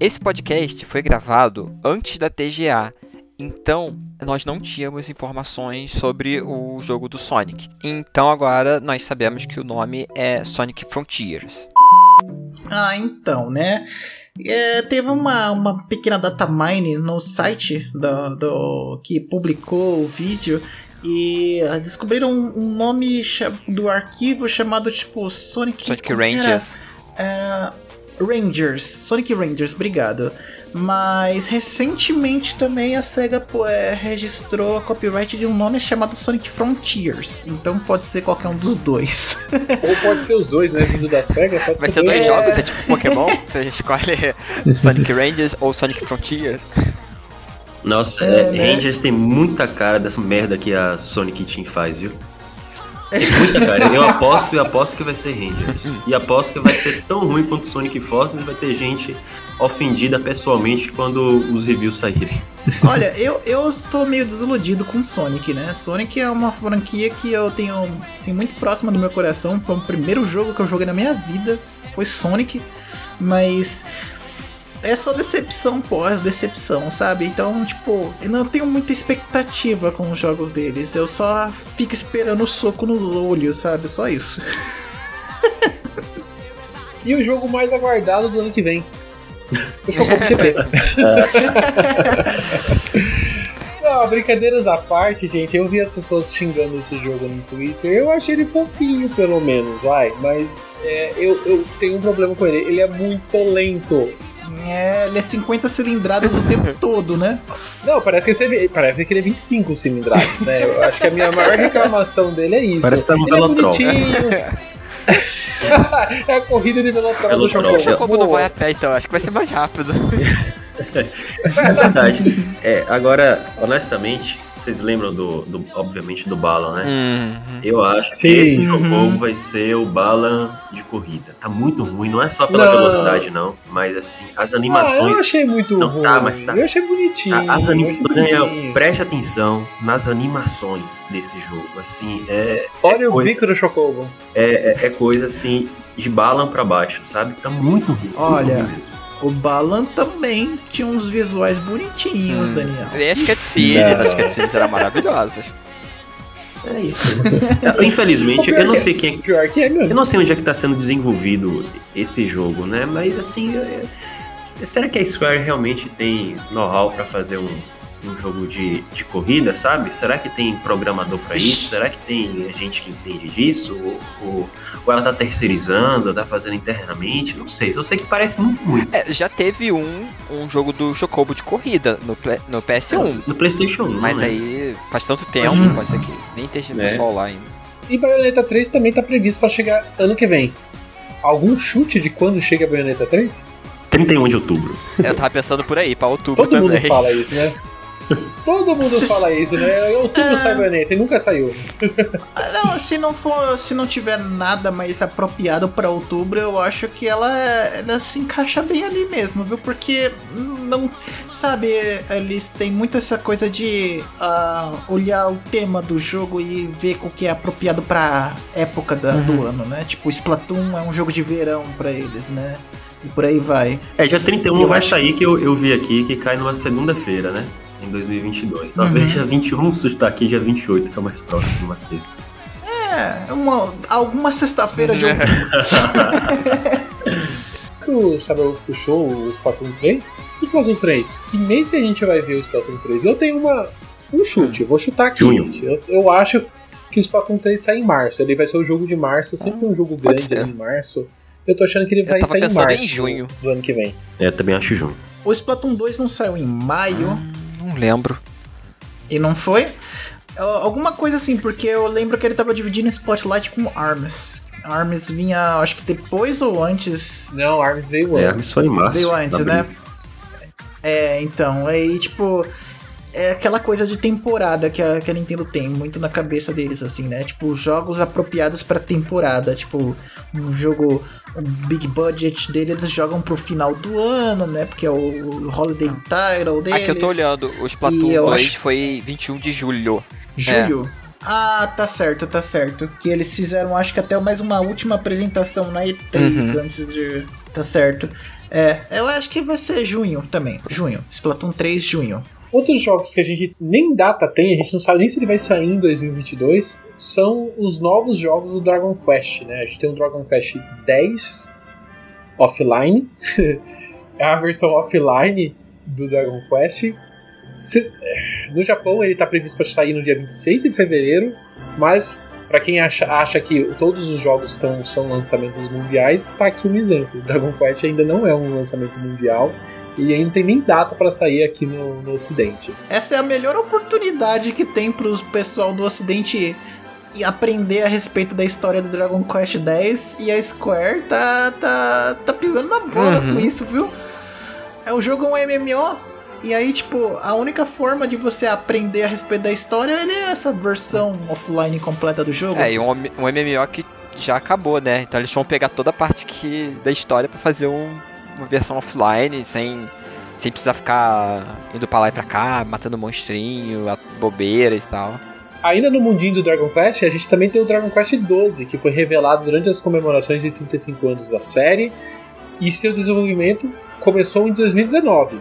Esse podcast foi gravado antes da TGA, então nós não tínhamos informações sobre o jogo do Sonic. Então agora nós sabemos que o nome é Sonic Frontiers. Ah, então, né? É, teve uma, uma pequena data mine no site do, do- que publicou o vídeo e ah, descobriram um, nome do arquivo chamado tipo Sonic, Sonic que era? Rangers. É, Rangers, Sonic Rangers, obrigado. Mas recentemente também a SEGA é, registrou a copyright de um nome chamado Sonic Frontiers. Então pode ser qualquer um dos dois. Ou pode ser os dois, né? Vindo da SEGA, pode Vai ser ser dois dois. jogos, é tipo Pokémon, você escolhe Sonic Rangers ou Sonic Frontiers. Nossa, É, é, né? Rangers tem muita cara dessa merda que a Sonic Team faz, viu? Tem muita cara. Eu aposto e aposto que vai ser Rangers. E aposto que vai ser tão ruim quanto Sonic Forces e vai ter gente ofendida pessoalmente quando os reviews saírem. Olha, eu, eu estou meio desiludido com Sonic, né? Sonic é uma franquia que eu tenho, assim, muito próxima do meu coração. Foi o primeiro jogo que eu joguei na minha vida, foi Sonic. Mas é só decepção pós decepção, sabe? Então, tipo, eu não tenho muita expectativa com os jogos deles. Eu só fico esperando o soco no olho, sabe? Só isso. E o jogo mais aguardado do ano que vem. O Chocobo. Não, brincadeiras à parte, gente, eu vi as pessoas xingando esse jogo no Twitter. Eu achei ele fofinho, pelo menos, vai. Mas é, eu, eu tenho um problema com ele. Ele é muito lento. É, ele é 50 cilindradas o tempo todo, né? Não, parece que, ele é, parece que ele é 25 cilindrados, né? Eu acho que a minha maior reclamação dele é isso. Parece que tá no ele é é a corrida de Velotrol do Velotrol. Chocobo. O não vai a pé, então acho que vai ser mais rápido. É verdade. É, agora, honestamente, vocês lembram do, do- obviamente, do Balan, né? Uhum. Eu acho que Sim. esse jogo Uhum. vai ser o Balan de corrida. Tá muito ruim, não é só pela Não. velocidade, não. Mas assim, as Ah, eu animações. achei muito Não, ruim. tá, mas tá. Eu achei bonitinho. a- as eu anim... achei Daniel, bonitinho. preste atenção nas animações desse jogo. Assim, é, Olha o coisa- bico do Chocobo. é, é- é coisa assim, de Balan pra baixo, sabe? Tá muito ruim. muito Olha. ruim mesmo. O Balan também tinha uns visuais bonitinhos, Hum. Daniel. E as cutscenes, as cutscenes eram maravilhosas. É isso. Infelizmente, eu não sei quem é que é Eu não sei onde é que tá sendo desenvolvido esse jogo, né? Mas assim, é- é- será que a Square realmente tem know-how pra fazer um, um jogo de, de corrida, sabe? Será que tem programador pra isso? Será que tem gente que entende disso? Ou, ou- ou ela tá terceirizando, tá fazendo internamente? Não sei. Eu sei que parece muito ruim. É, já teve um, um jogo do Chocobo de corrida no, no PS1. No PlayStation 1, Mas né? aí faz tanto tempo, Uhum. pode ser que nem esteja É. pessoal lá ainda. E Bayonetta 3 também tá previsto pra chegar ano que vem. Algum chute de quando chega a Bayonetta 3? 31 de outubro. Eu tava pensando por aí, pra outubro Todo também. mundo fala isso, né? Todo mundo Se- fala isso, né? Outubro É. sai Bayonetta e nunca saiu. Ah, não, se não for, se não tiver nada mais apropriado pra outubro, eu acho que ela, ela se encaixa bem ali mesmo, viu? Porque não, sabe, eles têm muito essa coisa de ah, olhar o tema do jogo e ver o que é apropriado pra época da- do ano, né? Tipo, Splatoon é um jogo de verão pra eles, né? E por aí vai. É, dia 31 Eu vai acho- sair que eu, eu vi aqui que cai numa segunda-feira, né? Em 2022. Talvez Uhum. dia 21 sustar aqui dia 28, que é o mais próximo, uma sexta. É, uma, alguma sexta-feira de outubro. O Samuel puxou o Splatoon 3. O Splatoon 3, que mês que a gente vai ver o Splatoon 3? Eu tenho uma, um chute, vou chutar aqui. Eu, eu acho que o Splatoon 3 sai em março. Ele vai ser o jogo de março, sempre um jogo grande em março. Eu tô achando que ele vai sair em pensando em março junho. do ano que vem. É, também acho junho. O Splatoon 2 não saiu em maio. Hum, Não lembro. E não foi? Al- Alguma coisa assim, porque eu lembro que ele tava dividindo Spotlight com Arms. Arms vinha, acho que depois ou antes. Não, Arms veio É, antes. só em março. Veio antes, né? É, então, aí tipo. É aquela coisa de temporada que a, que a Nintendo tem muito na cabeça deles, assim, né? Tipo, jogos apropriados pra temporada. Tipo, um jogo, um big budget dele, eles jogam pro final do ano, né? Porque é o Holiday Title deles. Aqui eu tô olhando, o Splatoon E eu 2 acho- foi 21 de julho. Julho? Ah, tá certo, tá certo. Que eles fizeram, acho que até mais uma última apresentação na E3 Uhum. antes de. Tá certo. É, eu acho que vai ser junho também. Junho. Splatoon 3, junho. Outros jogos que a gente nem data tem, a gente não sabe nem se ele vai sair em 2022, são os novos jogos do Dragon Quest, né? A gente tem o Dragon Quest 10 offline, é a versão offline do Dragon Quest. Se- No Japão ele está previsto para sair no dia 26 de fevereiro, mas para quem acha, acha que todos os jogos estão, são lançamentos mundiais, tá aqui um exemplo. Dragon Quest ainda não é um lançamento mundial e ainda não tem nem data para sair aqui no, no Ocidente. Essa é a melhor oportunidade que tem pro pessoal do ocidente e aprender a respeito da história do Dragon Quest X e a Square tá, tá, tá pisando na bola Uhum. com isso, viu? É o jogo um MMO E aí, tipo, a única forma de você aprender a respeito da história ele é essa versão offline completa do jogo. É, e um, um MMO que já acabou, né? Então eles vão pegar toda a parte que, da história pra fazer um, uma versão offline, sem, sem precisar ficar indo pra lá e pra cá, matando monstrinho, bobeiras e tal. Ainda no mundinho do Dragon Quest, a gente também tem o Dragon Quest XII, que foi revelado durante as comemorações de 35 anos da série, e seu desenvolvimento começou em 2019.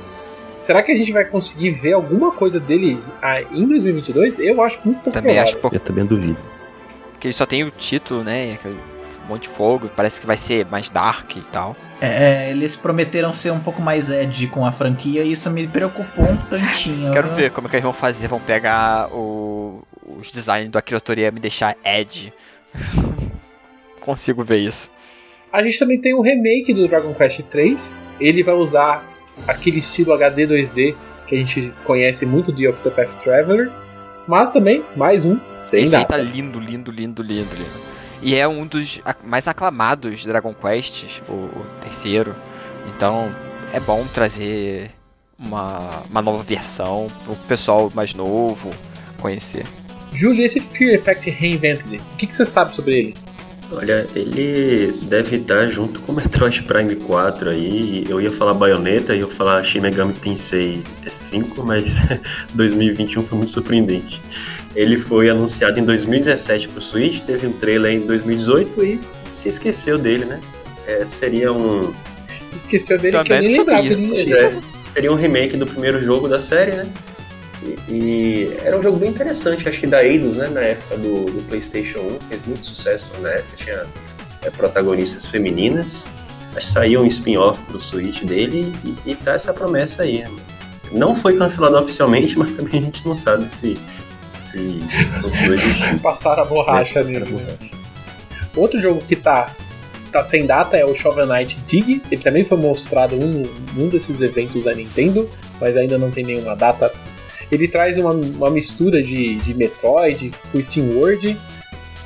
Será que a gente vai conseguir ver alguma coisa dele ah, em 2022? Eu acho muito pouco Também acho pouco. Eu também duvido. Que ele só tem o título, né? Aquele monte de fogo, parece que vai ser mais dark e tal. É, eles prometeram ser um pouco mais edgy com a franquia e isso me preocupou um tantinho. Quero viu? ver como é que eles vão fazer. Vão pegar o, os designs do Akira Toriyama e deixar edge. Consigo ver isso. A gente também tem o remake do Dragon Quest 3. Ele vai usar aquele estilo HD 2D que a gente conhece muito de Octopath Traveler. Mas também, mais um, sem Esse aí data. tá lindo, lindo, lindo, lindo, lindo. E é um dos mais aclamados Dragon Quests, o, o terceiro. Então é bom trazer uma, uma nova versão pro pessoal mais novo conhecer. Júlio, esse Fear Effect Reinvented, o que, que você sabe sobre ele? Olha, ele deve estar junto com o Metroid Prime 4 aí. Eu ia falar Bayonetta e eu ia falar Shin Megami Tensei 5, mas 2021 foi muito surpreendente. Ele foi anunciado em 2017 pro Switch, teve um trailer em 2018 e se esqueceu dele, né? É, seria um, Você esqueceu dele que eu Também nem lembrava que ele Pois existia. é, seria um remake do primeiro jogo da série, né? E, e era um jogo bem interessante, acho que da Eidos, né? Na época do, do PlayStation 1, fez muito sucesso na época, tinha é, protagonistas femininas. Acho que saiu um spin-off pro Switch dele e, e tá essa promessa aí. né? Não foi cancelado oficialmente, mas também a gente não sabe se, se. Passaram a borracha É, nele. passaram a né? Outro jogo que tá, tá sem data é o Shovel Knight Dig. Ele também foi mostrado em um, um desses eventos da Nintendo, mas ainda não tem nenhuma data. Ele traz uma, uma mistura de, de Metroid com Steam World.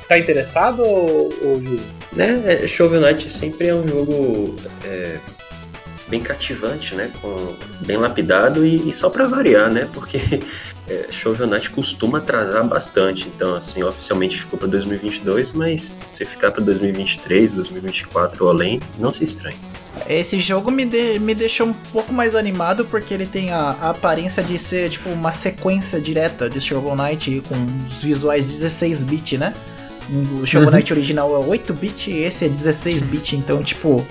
Tá interessado, ou, ou né, é, Shovel Knight sempre é um jogo é, bem cativante, né, com, bem lapidado e, e só pra variar, né, porque é, Shovel Knight costuma atrasar bastante, então assim, oficialmente ficou pra 2022, mas se ficar pra 2023, 2024 ou além, não se estranhe. Esse jogo me, de- me deixou um pouco mais animado porque ele tem a, a aparência de ser tipo uma sequência direta de Shovel Knight com os visuais 16-bit, né? O Shovel Uhum. Knight original é 8-bit e esse é 16-bit, então tipo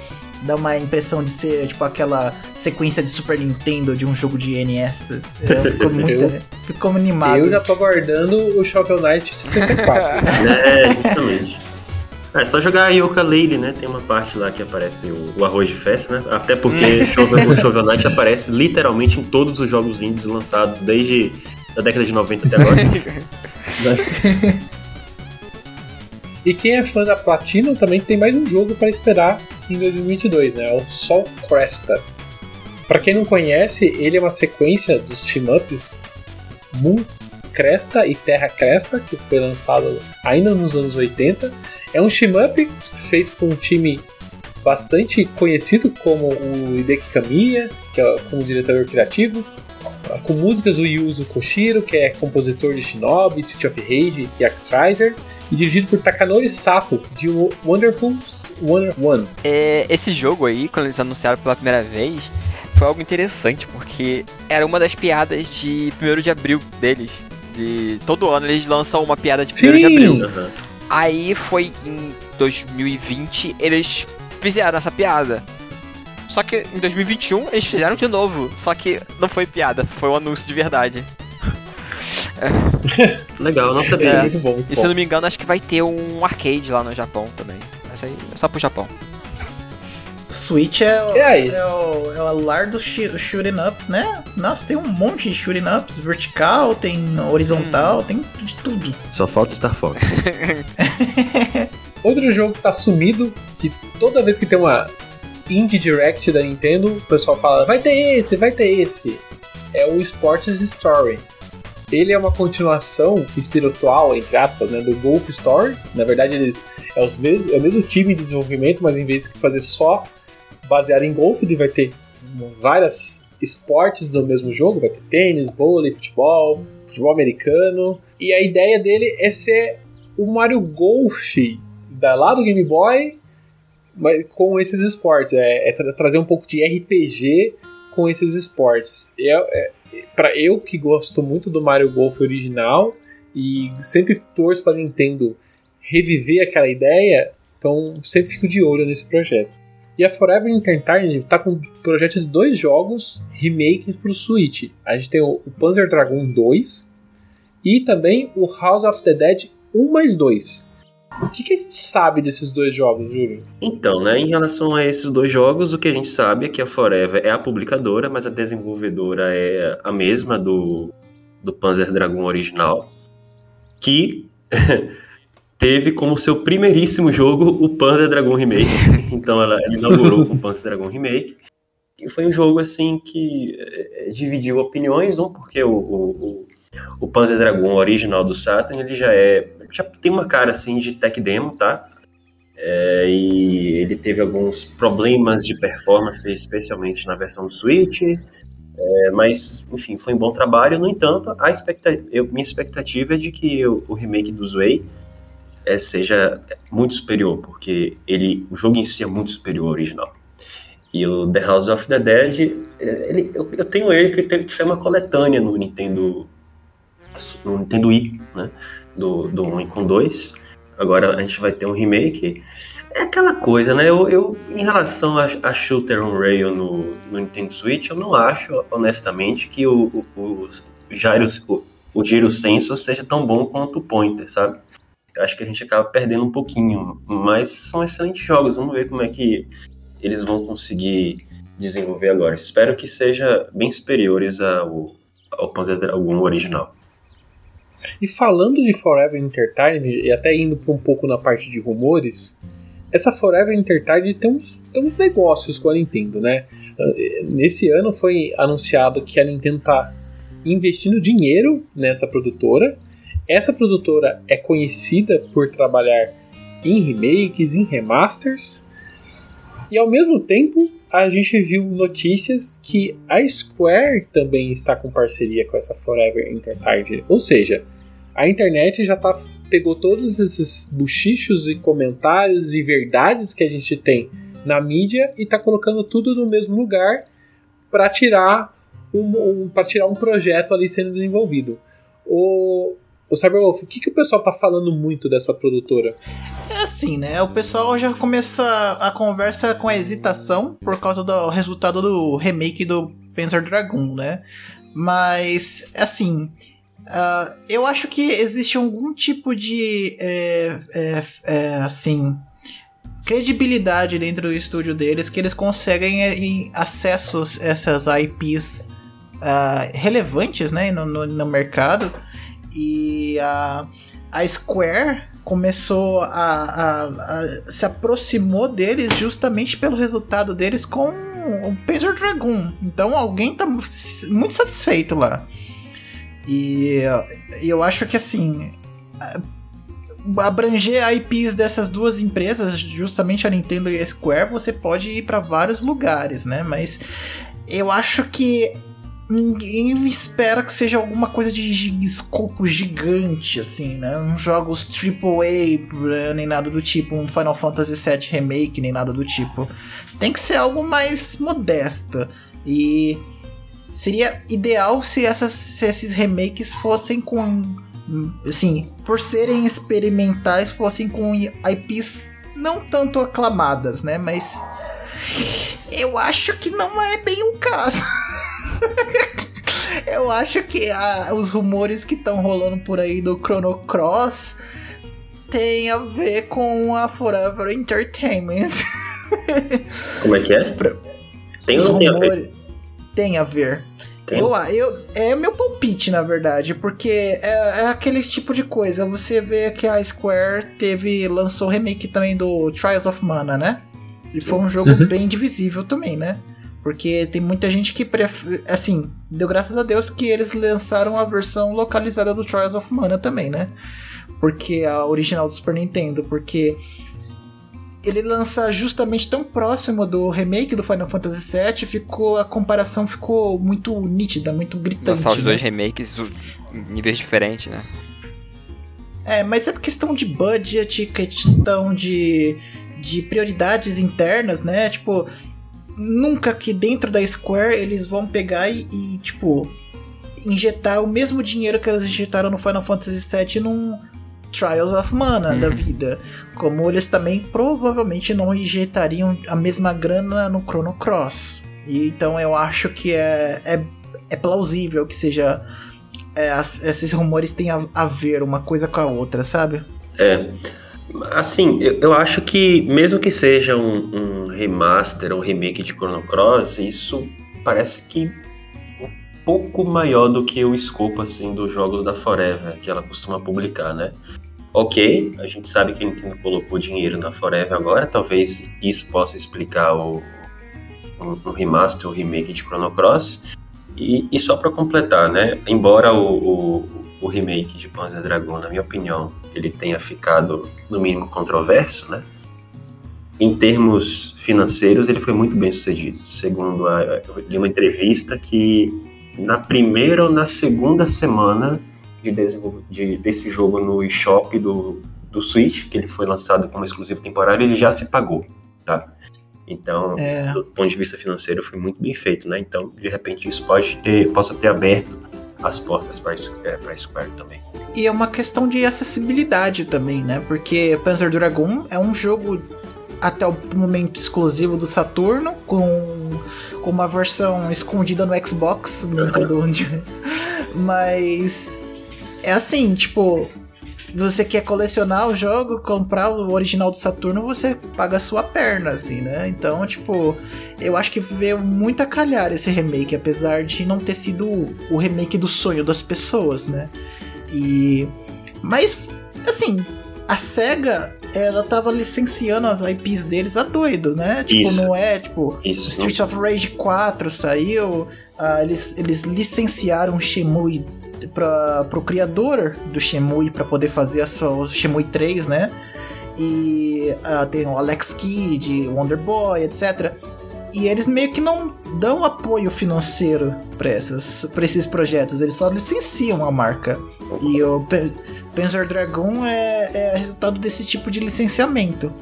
dá uma impressão de ser tipo aquela sequência de Super Nintendo de um jogo de NES. É, ficou muito Eu- ficou animado. Eu já tô aguardando o Shovel Knight 64. É, justamente. É só jogar Yoka Lady, né? Tem uma parte lá que aparece o, o arroz de festa, né? Até porque Shovel, o Shovel Knight aparece literalmente em todos os jogos indies lançados desde a década de 90 até agora. E quem é fã da Platinum também tem mais um jogo para esperar em 2022, né? O Sol Cresta. Para quem não conhece, ele é uma sequência dos team-ups Moon Cresta e Terra Cresta, que foi lançado ainda nos anos 80. É um team-up feito por um time bastante conhecido como o Hideki Kamiya, que é como diretor criativo, com músicas do Yuzo Koshiro, que é compositor de Shinobi, Street of Rage e Actraiser, e dirigido por Takanori Sato, de Wonderful 101. É, esse jogo aí, quando eles anunciaram pela primeira vez, foi algo interessante, porque era uma das piadas de 1 de abril deles. De, todo ano eles lançam uma piada de 1 de abril. Aham. Aí foi em 2020, eles fizeram essa piada. Só que em 2021 eles fizeram de novo. Só que não foi piada, foi um anúncio de verdade. Legal, não sabia é muito bom, muito E se eu bom. não me engano, acho que vai ter um arcade lá no Japão também. Mas aí é só pro Japão. Switch é o, aí? é o, é o lar dos shooting ups, né? Nossa, tem um monte de shooting ups, vertical, tem horizontal, tem de tudo. Só falta Star Fox. Outro jogo que tá sumido, que toda vez que tem uma Indie Direct da Nintendo, o pessoal fala, vai ter esse, vai ter esse. É o Sports Story. Ele é uma continuação espiritual, entre aspas, né, do Golf Story. Na verdade, eles, é, os mesmos, é o mesmo time de desenvolvimento, mas em vez de fazer só baseado em golfe, ele vai ter várias esportes no mesmo jogo, vai ter tênis, vôlei, futebol, futebol americano. E a ideia dele é ser o Mario Golf da lá do Game Boy mas com esses esportes. É, é tra trazer um pouco de RPG com esses esportes. Eu, é, para eu que gosto muito do Mario Golf original e sempre torço para Nintendo reviver aquela ideia, então sempre fico de olho nesse projeto. E a Forever Entertainment está com projeto de dois jogos remakes para o Switch. A gente tem o Panzer Dragon 2 e também o House of the Dead 1 mais 2. O que, que, a gente sabe desses dois jogos, Júlio? Então, né, em relação a esses dois jogos, o que a gente sabe é que a Forever é a publicadora, mas a desenvolvedora é a mesma do, do Panzer Dragon original, que teve como seu primeiríssimo jogo o Panzer Dragon Remake. Então ela, ela inaugurou com o Panzer Dragon Remake. E foi um jogo assim que é, dividiu opiniões, um porque o, o, o Panzer Dragon original do Saturn ele já é já tem uma cara assim de tech demo, tá? É, e ele teve alguns problemas de performance, especialmente na versão do Switch. É, mas, enfim, foi um bom trabalho. No entanto, a expectativa, eu, minha expectativa é de que o, o remake do Zway é, seja muito superior, porque ele, o jogo em si é muito superior ao original. E o The House of the Dead, é, ele, eu, eu tenho ele que tem que ser uma coletânea no Nintendo, no Nintendo Wii, né? Do, do 1 com 2. Agora a gente vai ter um remake. É aquela coisa, né? Eu, eu em relação a, a Shooter on Rail no, no, Nintendo Switch, eu não acho, honestamente, que o, o, o, gyro, o, o Giro Sensor seja tão bom quanto o Pointer, sabe? Eu acho que a gente acaba perdendo um pouquinho. Mas são excelentes jogos. Vamos ver como é que eles vão conseguir desenvolver agora. Espero que seja bem superiores ao, ao Panzer original. E falando de Forever Entertainment, e até indo um pouco na parte de rumores, essa Forever Entertainment tem uns, tem uns negócios com a Nintendo, né? Nesse ano foi anunciado que a Nintendo está investindo dinheiro nessa produtora. Essa produtora é conhecida por trabalhar em remakes, em remasters. E ao mesmo tempo, a gente viu notícias que a Square também está com parceria com essa Forever Entertainment. Ou seja, a internet já tá, pegou todos esses buchichos e comentários e verdades que a gente tem na mídia e está colocando tudo no mesmo lugar para tirar um, um para tirar um projeto ali sendo desenvolvido. O, o Cyberwolf, o que, que o pessoal tá falando muito dessa produtora? É assim, né? O pessoal já começa a conversa com a hesitação por causa do resultado do remake do Panzer Dragon, né? Mas, assim, uh, eu acho que existe algum tipo de, é, é, é, assim, credibilidade dentro do estúdio deles que eles conseguem é, acessos a essas IPs uh, ah, relevantes, né, no, no, no mercado e a, a Square começou a, a, a, se aproximou deles justamente pelo resultado deles com o Panzer Dragoon. Então alguém tá muito satisfeito lá. E eu acho que assim. Abranger IPs dessas duas empresas, justamente a Nintendo e a Square, você pode ir para vários lugares, né? Mas eu acho que ninguém espera que seja alguma coisa de escopo gigante, assim, né? Uns jogos AAA, nem nada do tipo, um Final Fantasy VII Remake, nem nada do tipo. Tem que ser algo mais modesto. E seria ideal se, essas, se esses remakes fossem com. Assim, por serem experimentais, fossem com IPs não tanto aclamadas, né? Mas. Eu acho que não é bem o caso. Eu acho que a, os rumores que estão rolando por aí do Chrono Cross tem a ver com a Forever Entertainment. Como é que é? Tem ou não tem a ver? Tem a ver. Tem. Eu, eu, é meu palpite, na verdade, porque é, é, aquele tipo de coisa. Você vê que a Square teve lançou o remake também do Trials of Mana, né? E foi um jogo uhum. bem divisível também, né? Porque tem muita gente que prefere. Assim, deu graças a Deus que eles lançaram a versão localizada do Trials of Mana também, né? Porque a original do Super Nintendo. Porque ele lançar justamente tão próximo do remake do Final Fantasy VII, ficou a comparação ficou muito nítida, muito gritante. Lançar os né? dois remakes em níveis diferentes, né? É, mas é por questão de budget, questão de, de prioridades internas, né? Tipo, nunca que dentro da Square eles vão pegar e, e, tipo, injetar o mesmo dinheiro que eles injetaram no Final Fantasy VII num Trials of Mana da Uhum. vida. Como eles também provavelmente não injetariam a mesma grana no Chrono Cross. E, então eu acho que é, é, é plausível que seja. é, as- esses rumores tenham a, a ver uma coisa com a outra, sabe? É. Assim, eu, eu acho que mesmo que seja um, um remaster ou remake de Chrono Cross, isso parece que um pouco maior do que o escopo assim dos jogos da Forever que ela costuma publicar, né? Ok, a gente sabe que a Nintendo colocou dinheiro na Forever agora, talvez isso possa explicar o, um, um remaster ou remake de Chrono Cross. E, e só para completar, né? Embora o, o, o remake de Panzer Dragon, na minha opinião, ele tenha ficado no mínimo controverso, né? Em termos financeiros, ele foi muito bem sucedido. Segundo a, eu li uma entrevista que na primeira ou na segunda semana de de- desse jogo no eShop do, do Switch, que ele foi lançado como exclusivo temporário, ele já se pagou, tá? Então, É. do ponto de vista financeiro, foi muito bem feito, né? Então, de repente, isso pode ter, possa ter aberto as portas para a Square também. E é uma questão de acessibilidade também, né? Porque Panzer Dragoon é um jogo até o momento exclusivo do Saturno, com, com uma versão escondida no Xbox, dentro do onde. Mas é assim, tipo, você quer colecionar o jogo, comprar o original do Saturno, você paga a sua perna, assim, né? Então, tipo, eu acho que veio muito a calhar esse remake, apesar de não ter sido o remake do sonho das pessoas, né? E. Mas, assim, a SEGA, ela tava licenciando as IPs deles a doido, né? Tipo, Isso. não é, tipo. Isso. Streets of Rage 4 saiu, ah, eles, eles licenciaram o Pra, pro criador do Shemui para poder fazer a sua, o Shemui 3, né? E ah, tem o Alex Kidd, Wonder Boy, etc. E eles meio que não dão apoio financeiro para esses projetos, eles só licenciam a marca. E o Panzer Dragon é, é resultado desse tipo de licenciamento.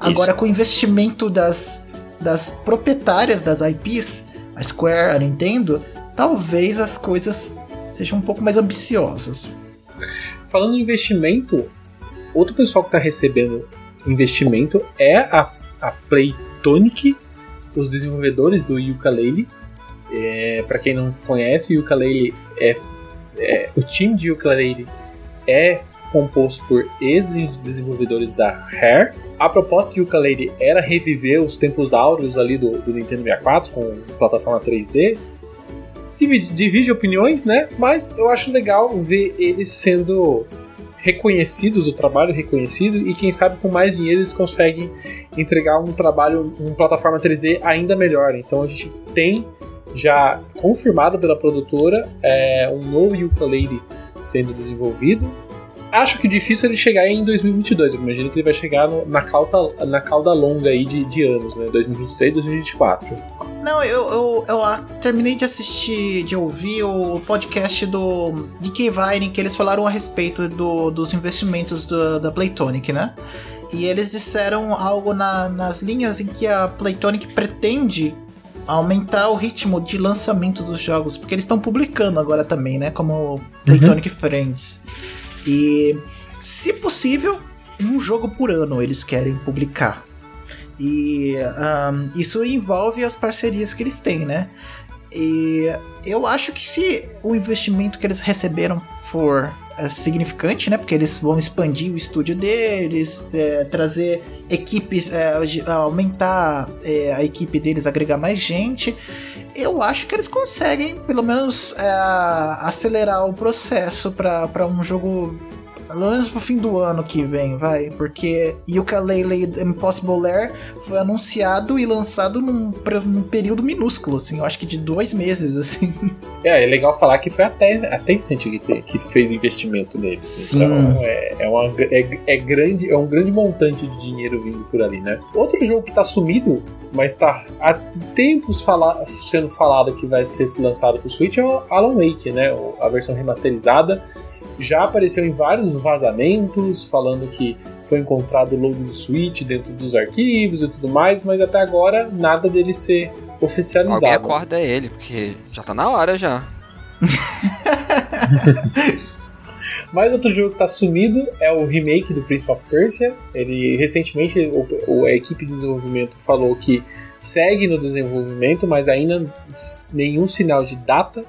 Agora, com o investimento das, das proprietárias das IPs, a Square, a Nintendo, talvez as coisas sejam um pouco mais ambiciosas. Falando em investimento, outro pessoal que está recebendo investimento é a, a Playtonic, os desenvolvedores do Yooka-Laylee. É, para quem não conhece, o Yooka-Laylee é, é o time de Yooka-Laylee é composto por ex-desenvolvedores da Rare. A proposta de Yooka-Laylee era reviver os tempos áureos ali do, do Nintendo 64 com plataforma 3D. Divide, divide opiniões, né? Mas eu acho legal ver eles sendo reconhecidos, o trabalho reconhecido, e quem sabe com mais dinheiro eles conseguem entregar um trabalho, uma plataforma 3D ainda melhor. Então a gente tem já confirmado pela produtora é, um novo Yooka-Laylee sendo desenvolvido. Acho que o difícil é ele chegar em 2022. Eu imagino que ele vai chegar no- na, cauda, na cauda longa aí de, de anos, né? 2023, 2024. Não, eu, eu, eu ah, terminei de assistir, de ouvir o podcast do DK Vine, que eles falaram a respeito do- dos investimentos do- da Playtonic, né? E eles disseram algo na- nas linhas em que a Playtonic pretende aumentar o ritmo de lançamento dos jogos, porque eles estão publicando agora também, né? Como Playtonic Friends. E, se possível, um jogo por ano eles querem publicar. E ahn, isso envolve as parcerias que eles têm, né? E eu acho que se o investimento que eles receberam for é, significante, né? Porque eles vão expandir o estúdio deles, é, trazer equipes, é, aumentar a equipe deles, agregar mais gente. Eu acho que eles conseguem, pelo menos, acelerar o processo para um jogo Pelo menos pro fim do ano que vem, vai. Porque Yooka-Laylee Impossible Lair foi anunciado e lançado num, num, período minúsculo, assim. Eu acho que de dois meses, assim. É, é legal falar que foi até a Tencent que, que fez investimento neles. Sim. Então é, é, uma, é, é, grande, é um grande montante de dinheiro vindo por ali, né? Outro jogo que tá sumido, mas tá há tempos fala, sendo falado que vai ser lançado pro Switch é o Alan Wake, né? A versão remasterizada já apareceu em vários vazamentos, falando que foi encontrado o logo do Switch dentro dos arquivos e tudo mais, mas até agora nada dele ser oficializado. Alguém acorda ele, porque já tá na hora já. Mais outro jogo que tá sumido é o remake do Prince of Persia. Ele recentemente o, a equipe de desenvolvimento falou que segue no desenvolvimento, mas ainda nenhum sinal de data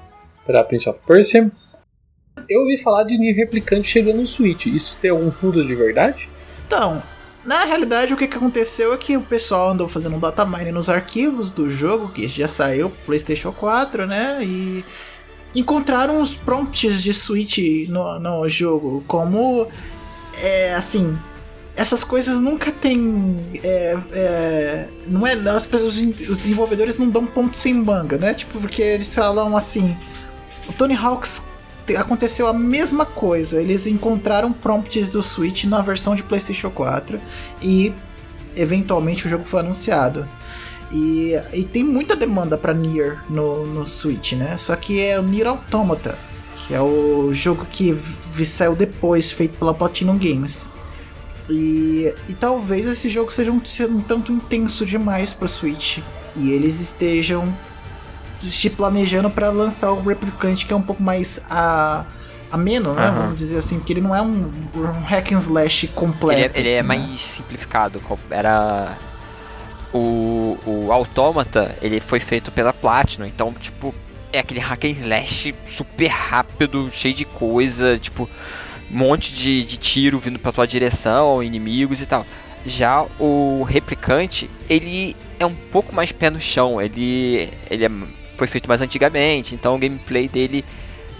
para Prince of Persia. Eu ouvi falar de Nier Replicante chegando no Switch. Isso tem algum fundo de verdade? Então, na realidade, o que, aconteceu é que o pessoal andou fazendo um data mining nos arquivos do jogo, que já saiu pro PlayStation 4, né? E encontraram os prompts de Switch no, no jogo. Como, é, assim, essas coisas nunca tem. É, é, não é, as pessoas, os desenvolvedores não dão ponto sem manga, né? Tipo, porque eles falam assim. O Tony Hawk's aconteceu a mesma coisa. Eles encontraram prompts do Switch na versão de PlayStation 4 e eventualmente o jogo foi anunciado. E, e tem muita demanda para Nier no, no Switch, né? Só que é o Nier Automata, que é o jogo que saiu depois, feito pela Platinum Games. E, e talvez esse jogo seja um, um tanto intenso demais para Switch. E eles estejam se planejando para lançar o Replicante, que é um pouco mais a ameno, né? Uhum. Vamos dizer assim, porque ele não é um, um hack and slash completo. Ele é, ele é assim, é mais simplificado. Era o, o Automata, ele foi feito pela Platinum, então tipo é aquele hack and slash super rápido, cheio de coisa, tipo um monte de, de tiro vindo para tua direção, inimigos e tal. Já o replicante, ele é um pouco mais pé no chão, ele ele é foi feito mais antigamente, então o gameplay dele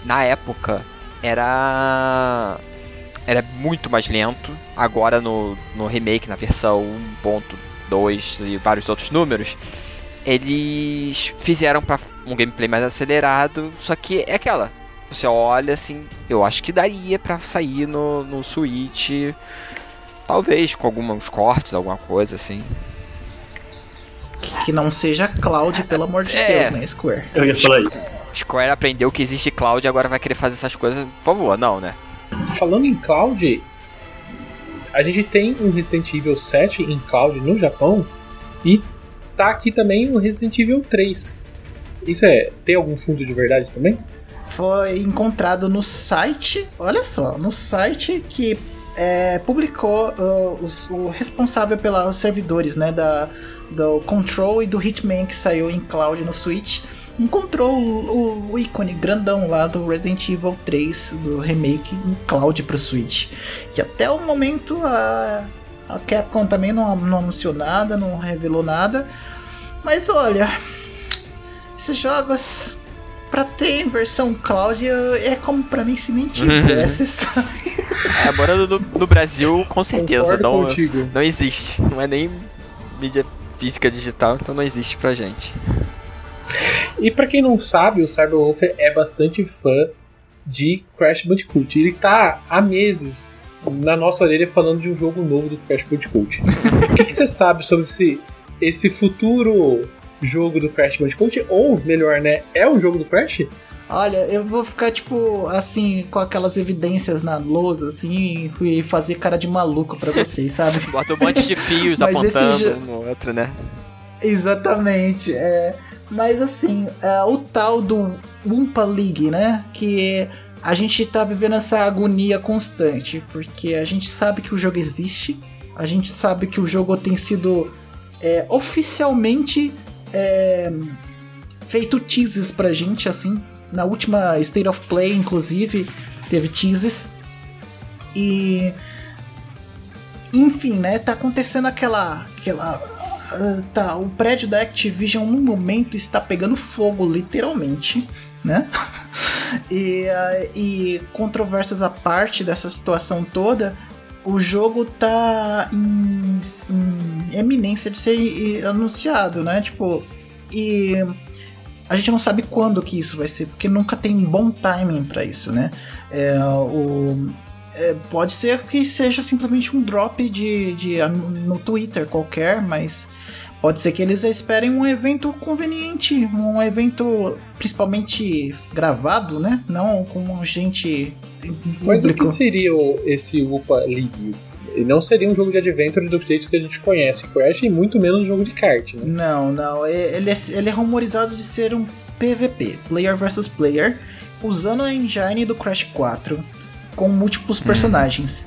na época era era muito mais lento. Agora no, no remake, na versão 1.2 e vários outros números, eles fizeram para um gameplay mais acelerado, só que é aquela. Você olha assim, eu acho que daria para sair no, no Switch, talvez com alguns cortes, alguma coisa assim. Que não seja Cloud, pelo amor de é. Deus, né, Square? Eu ia falar isso. Square aprendeu que existe Cloud e agora vai querer fazer essas coisas. Por favor, não, né? Falando em Cloud, a gente tem um Resident Evil 7 em Cloud no Japão e tá aqui também o Resident Evil 3. Isso é. Tem algum fundo de verdade também? Foi encontrado no site, olha só, no site que é, publicou uh, os, o responsável pelos servidores, né, da, do Control e do Hitman que saiu em cloud no Switch, encontrou o, o, ícone grandão lá do Resident Evil 3, do remake em cloud pro Switch. Que até o momento a, a Capcom também não, não anunciou nada, não revelou nada. Mas olha, esses jogos pra ter em versão cloud é como pra mim se nem tivesse, sabe? É, morando no, no Brasil, com certeza. não, não existe. Não é nem mídia física digital, então não existe pra gente. E para quem não sabe, o Cyberwolf é bastante fã de Crash Bandicoot. Ele tá há meses na nossa orelha falando de um jogo novo do Crash Bandicoot. o que, que, você sabe sobre esse, esse futuro jogo do Crash Bandicoot? Ou, melhor, né? É um jogo do Crash? Olha, eu vou ficar, tipo, assim, com aquelas evidências na lousa, assim, e fazer cara de maluco para vocês, sabe? Bota um monte de fios apontando jo... um no outro, né? Exatamente, é. Mas assim, é, o tal do Wumpa League, né? Que a gente tá vivendo essa agonia constante, porque a gente sabe que o jogo existe, a gente sabe que o jogo tem sido é, oficialmente é, feito teases pra gente, assim, na última State of Play, inclusive, teve teases. E. Enfim, né? Tá acontecendo aquela. aquela uh, tá, o prédio da Activision no momento está pegando fogo, literalmente, né? e, uh, e controvérsias à parte dessa situação toda, o jogo tá em, em eminência de ser anunciado, né? Tipo, e a gente não sabe quando que isso vai ser, porque nunca tem bom timing para isso, né? É, o, é, pode ser que seja simplesmente um drop de, de no Twitter qualquer, mas pode ser que eles esperem um evento conveniente, um evento principalmente gravado, né? Não com gente mas o que seria esse UPA League? Ele não seria um jogo de adventure do jeito que a gente conhece Crash e muito menos um jogo de kart, né? Não, não. Ele é, ele é rumorizado de ser um PVP, Player versus Player, usando a engine do Crash 4, com múltiplos hum. personagens.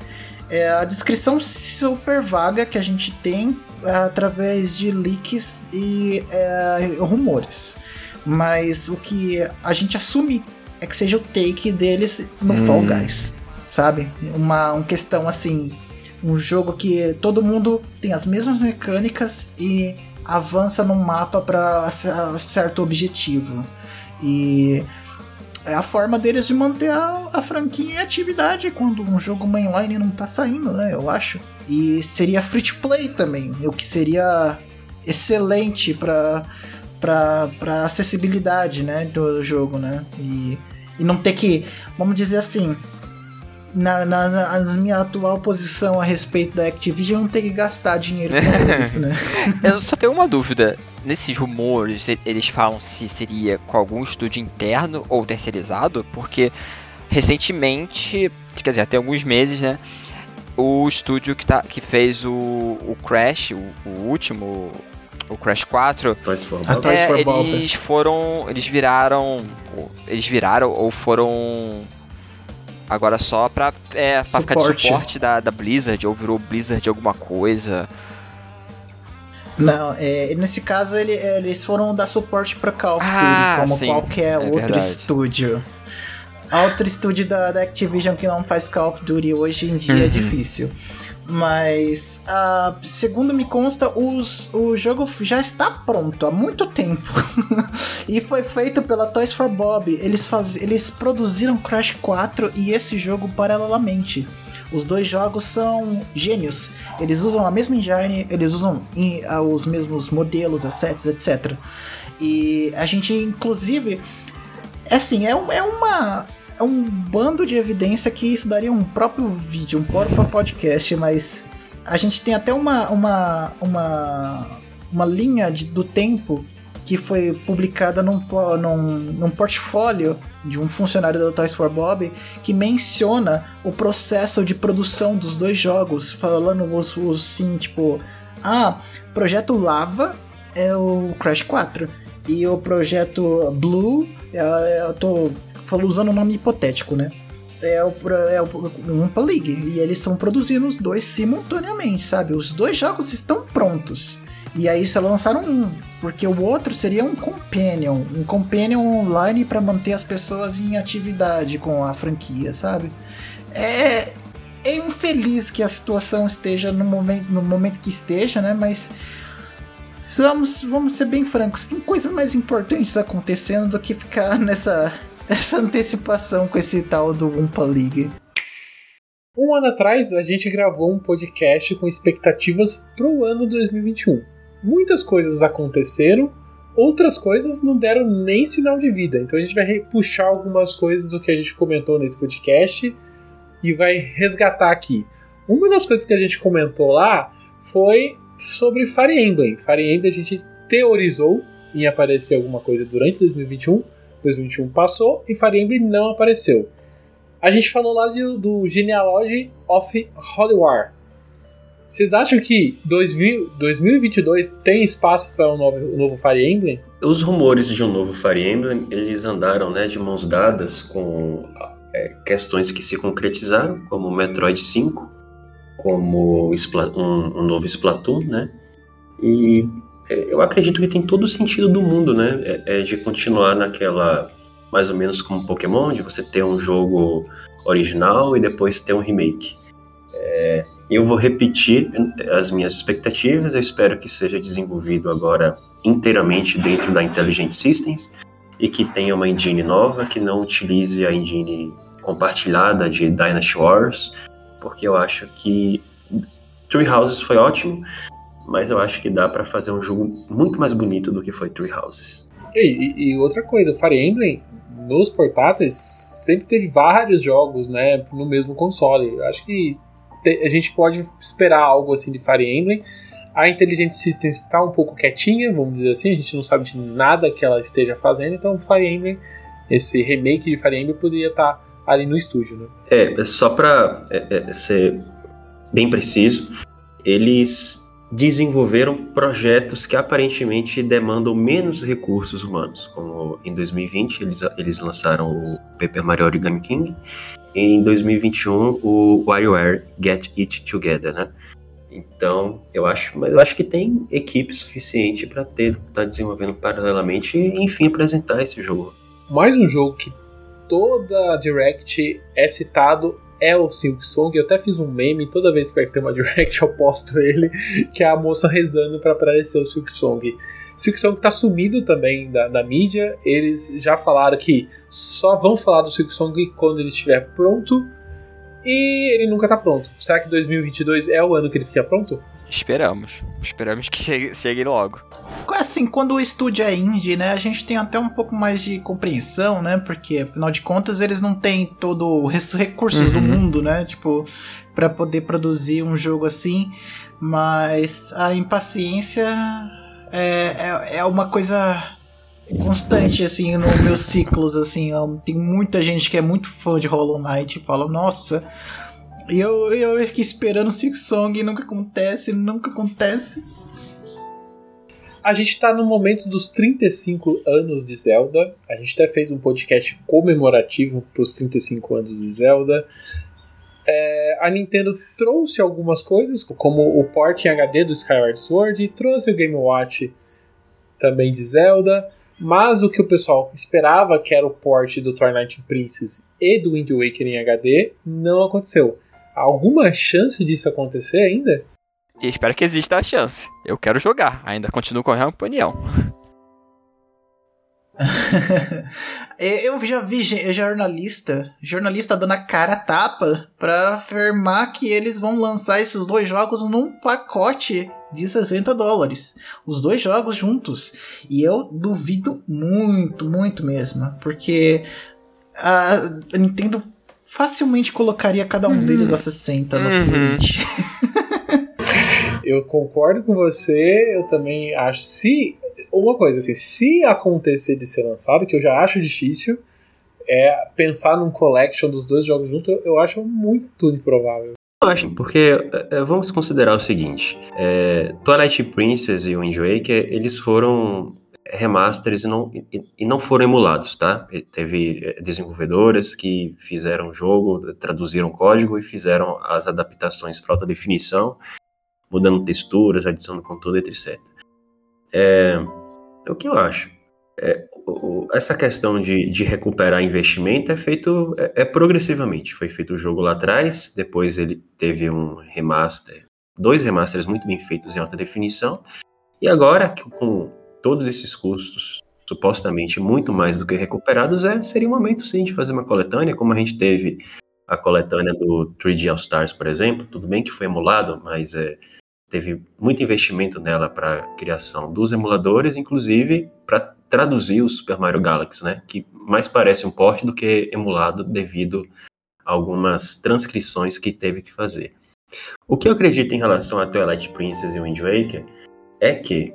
É a descrição super vaga que a gente tem é, através de leaks e é, rumores. Mas o que a gente assume é que seja o take deles no hum. Fall Guys, sabe? Uma, uma questão assim, um jogo que todo mundo tem as mesmas mecânicas e avança num mapa para certo objetivo. E é a forma deles de manter a, a franquia em atividade quando um jogo mainline não tá saindo, né? Eu acho. E seria free to play também, o que seria excelente para para acessibilidade, né, do jogo, né? E, e não ter que, vamos dizer assim, na, na, na minha atual posição a respeito da Activision, não ter que gastar dinheiro com isso, né? Eu só tenho uma dúvida. Nesses rumores, eles falam se seria com algum estúdio interno ou terceirizado, porque recentemente, quer dizer, até alguns meses, né? O estúdio que, tá, que fez o, o Crash, o, o último, o Crash 4. Toys for Bob. Toys for Bob. Eles foram. Eles viraram. Eles viraram ou foram. Agora só pra, é, pra ficar de suporte da, da Blizzard, ou virou Blizzard alguma coisa. Não, é, nesse caso ele, eles foram dar suporte pra Call of Duty, ah, como sim, qualquer é outro verdade. estúdio. Outro estúdio da, da, Activision que não faz Call of Duty hoje em dia é uhum. é difícil. Mas, uh, segundo me consta, os, o jogo já está pronto há muito tempo. e foi feito pela Toys for Bob. Eles, faz, eles produziram Crash 4 e esse jogo paralelamente. Os dois jogos são gênios. Eles usam a mesma engine, eles usam uh, os mesmos modelos, assets, etc. E a gente, inclusive. É assim, é, é uma é um bando de evidência que isso daria um próprio vídeo, um próprio podcast, mas a gente tem até uma, uma, uma, uma linha de, do tempo que foi publicada num, num, num portfólio de um funcionário da Toys for Bob que menciona o processo de produção dos dois jogos, falando os, os sim, tipo, ah, projeto Lava é o Crash 4 e o projeto Blue, é, eu tô falou usando um nome hipotético, né? É o, é o Umpa League. E eles estão produzindo os dois simultaneamente, sabe? Os dois jogos estão prontos. E aí só lançaram um, porque o outro seria um companion, um companion online para manter as pessoas em atividade com a franquia, sabe? É, é infeliz que a situação esteja no momento, no momento que esteja, né? Mas vamos, vamos ser bem francos, tem coisas mais importantes acontecendo do que ficar nessa essa antecipação com esse tal do Umpa League. Um ano atrás, a gente gravou um podcast com expectativas para o ano 2021. Muitas coisas aconteceram, outras coisas não deram nem sinal de vida. Então a gente vai puxar algumas coisas do que a gente comentou nesse podcast e vai resgatar aqui. Uma das coisas que a gente comentou lá foi sobre Fire Emblem. Fire Emblem a gente teorizou em aparecer alguma coisa durante 2021 2021 passou e Fire Emblem não apareceu. A gente falou lá de, do Genealogy of Holy War. Vocês acham que 2000, 2022 tem espaço para um novo, um novo Fire Emblem? Os rumores de um novo Fire Emblem, eles andaram né, de mãos dadas com é, questões que se concretizaram, como Metroid 5, como um, um novo Splatoon, né? E é, eu acredito que tem todo o sentido do mundo, né? É, é, de continuar naquela. Mais ou menos como Pokémon, de você ter um jogo original e depois ter um remake. É, eu vou repetir as minhas expectativas, eu espero que seja desenvolvido agora inteiramente dentro da Intelligent Systems e que tenha uma engine nova, que não utilize a engine compartilhada de Dynasty Wars, porque eu acho que Three Houses foi ótimo, mas eu acho que dá para fazer um jogo muito mais bonito do que foi Three Houses. E, e, outra coisa, o Fire Emblem nos portáteis sempre teve vários jogos, né, no mesmo console. Eu acho que a gente pode esperar algo assim de Fire Emblem. A Intelligent Systems está um pouco quietinha, vamos dizer assim, a gente não sabe de nada que ela esteja fazendo, então Fire Emblem, esse remake de Fire Emblem poderia estar tá ali no estúdio, né? É, só para é, é, ser bem preciso, eles desenvolveram projetos que aparentemente demandam menos recursos humanos, como em 2020 eles, eles lançaram o Paper Mario Origami King e em 2021 o WarioWare Get It Together, né? Então, eu acho, mas eu acho que tem equipe suficiente para ter tá desenvolvendo paralelamente e enfim apresentar esse jogo. Mais um jogo que toda Direct é citado é o Silk Song. Eu até fiz um meme, toda vez que vai ter uma direct eu posto ele, que é a moça rezando para aparecer o Silk Song. Silk Song tá sumido também da, da, mídia. Eles já falaram que só vão falar do Silk Song quando ele estiver pronto. E ele nunca tá pronto. Será que 2022 é o ano que ele fica pronto? Esperamos. Esperamos que chegue, chegue logo. Assim, quando o estúdio é indie, né, a gente tem até um pouco mais de compreensão, né? Porque, afinal de contas, eles não têm todo os recursos uhum. do mundo, né? Tipo, para poder produzir um jogo assim. Mas a impaciência é, é, é uma coisa constante, assim, nos meus ciclos, assim. Tem muita gente que é muito fã de Hollow Knight e fala, nossa e eu, eu fiquei esperando o Six Song e nunca acontece, nunca acontece. A gente tá no momento dos 35 anos de Zelda. A gente até fez um podcast comemorativo pros 35 anos de Zelda. É, a Nintendo trouxe algumas coisas, como o port em HD do Skyward Sword, trouxe o Game Watch também de Zelda, mas o que o pessoal esperava, que era o port do Twilight Princess e do Wind Waker em HD, não aconteceu alguma chance disso acontecer ainda? E espero que exista a chance. Eu quero jogar, ainda continuo com a minha opinião. eu já vi jornalista, jornalista dando a cara a tapa para afirmar que eles vão lançar esses dois jogos num pacote de 60 dólares. Os dois jogos juntos. E eu duvido muito, muito mesmo. Porque a Nintendo facilmente colocaria cada um uhum. deles a 60 no uhum. Switch. eu concordo com você, eu também acho. Se. Uma coisa assim, se acontecer de ser lançado, que eu já acho difícil, é pensar num collection dos dois jogos juntos, eu, eu acho muito improvável. Eu acho, porque é, vamos considerar o seguinte: é, Twilight Princess e o Wind Waker, eles foram remasters e não, e, e, não foram emulados, tá? E teve eh, desenvolvedoras que fizeram o jogo, traduziram código e fizeram as adaptações para alta definição, mudando texturas, adicionando conteúdo, etc. É, é o que eu acho. É, o, essa questão de, de recuperar investimento é feito é, é progressivamente. Foi feito o jogo lá atrás, depois ele teve um remaster, dois remasters muito bem feitos em alta definição, e agora, com todos esses custos, supostamente muito mais do que recuperados, é, seria o momento sim de fazer uma coletânea, como a gente teve a coletânea do 3D All Stars, por exemplo. Tudo bem que foi emulado, mas é, teve muito investimento nela para a criação dos emuladores, inclusive para traduzir o Super Mario Galaxy, né? Que mais parece um port do que emulado devido a algumas transcrições que teve que fazer. O que eu acredito em relação a Twilight Princess e Wind Waker é que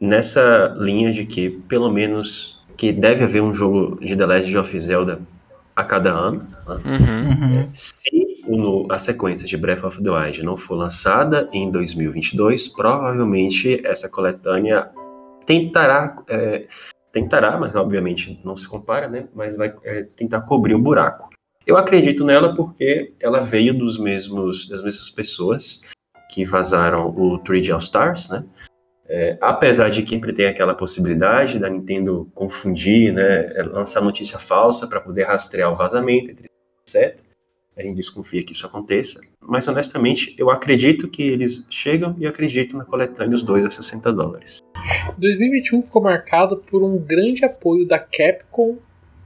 nessa linha de que, pelo menos, que deve haver um jogo de The Legend of Zelda a cada ano. Né? Uhum. uhum. Se a sequência de Breath of the Wild não for lançada em 2022, provavelmente essa coletânea tentará, é, tentará, mas obviamente não se compara, né? Mas vai é, tentar cobrir o buraco. Eu acredito nela porque ela veio dos mesmos das mesmas pessoas que vazaram o 3D All Stars, né? É, apesar de que sempre tem aquela possibilidade da Nintendo confundir, né, é, lançar notícia falsa para poder rastrear o vazamento, etc. a gente desconfia que isso aconteça, mas honestamente eu acredito que eles chegam e acredito na coletânea os dois a 60 dólares. 2021 ficou marcado por um grande apoio da Capcom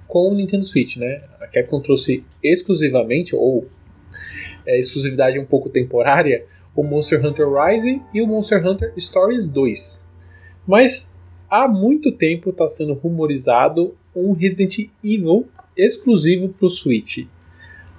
com o Nintendo Switch, né? A Capcom trouxe exclusivamente, ou é, exclusividade um pouco temporária, o Monster Hunter Rise e o Monster Hunter Stories 2. Mas há muito tempo está sendo rumorizado um Resident Evil exclusivo para o Switch.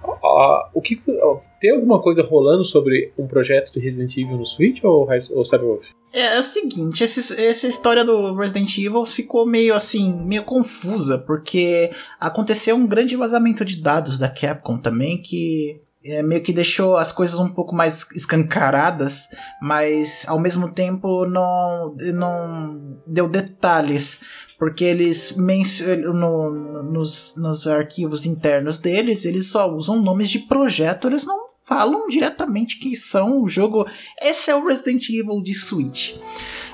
Uh, o que, uh, tem alguma coisa rolando sobre um projeto de Resident Evil no Switch ou, ou Cyberwolf? É, é o seguinte, esse, essa história do Resident Evil ficou meio assim, meio confusa, porque aconteceu um grande vazamento de dados da Capcom também que é, meio que deixou as coisas um pouco mais escancaradas, mas ao mesmo tempo não, não deu detalhes, porque eles no, nos, nos arquivos internos deles, eles só usam nomes de projeto, eles não falam diretamente que são o jogo. Esse é o Resident Evil de Switch.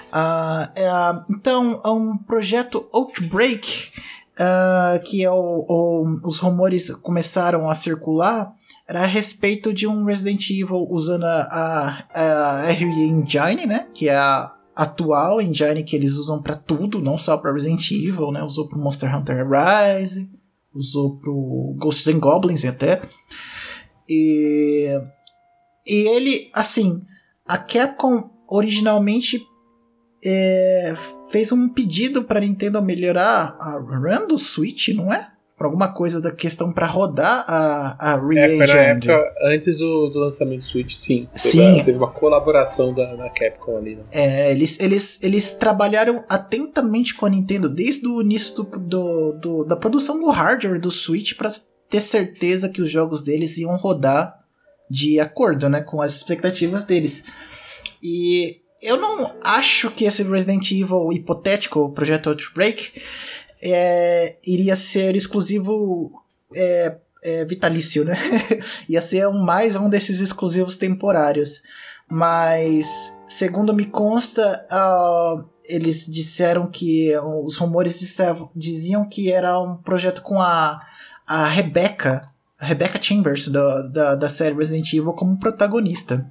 Uh, é, então, é um projeto Outbreak, uh, que é o, o, os rumores começaram a circular era a respeito de um Resident Evil usando a, a, a RE Engine, né? Que é a atual engine que eles usam para tudo, não só para Resident Evil, né? Usou pro Monster Hunter Rise, usou pro Ghosts and Goblins até. E, e ele, assim, a Capcom originalmente é, fez um pedido para Nintendo melhorar a RAM do Switch, não é? Por alguma coisa da questão para rodar a, a Reagent. É, foi na época antes do, do lançamento do Switch, sim. Sim. teve uma colaboração da, da Capcom ali. Né? É, eles, eles, eles trabalharam atentamente com a Nintendo desde o início do, do, do da produção do hardware do Switch para ter certeza que os jogos deles iam rodar de acordo né, com as expectativas deles. E eu não acho que esse Resident Evil hipotético, o projeto Outbreak, é, iria ser exclusivo é, é, vitalício, né? Ia ser um, mais um desses exclusivos temporários. Mas, segundo me consta, uh, eles disseram que os rumores disseram, diziam que era um projeto com a, a Rebecca, a Rebecca Chambers da, da, da série Resident Evil como protagonista.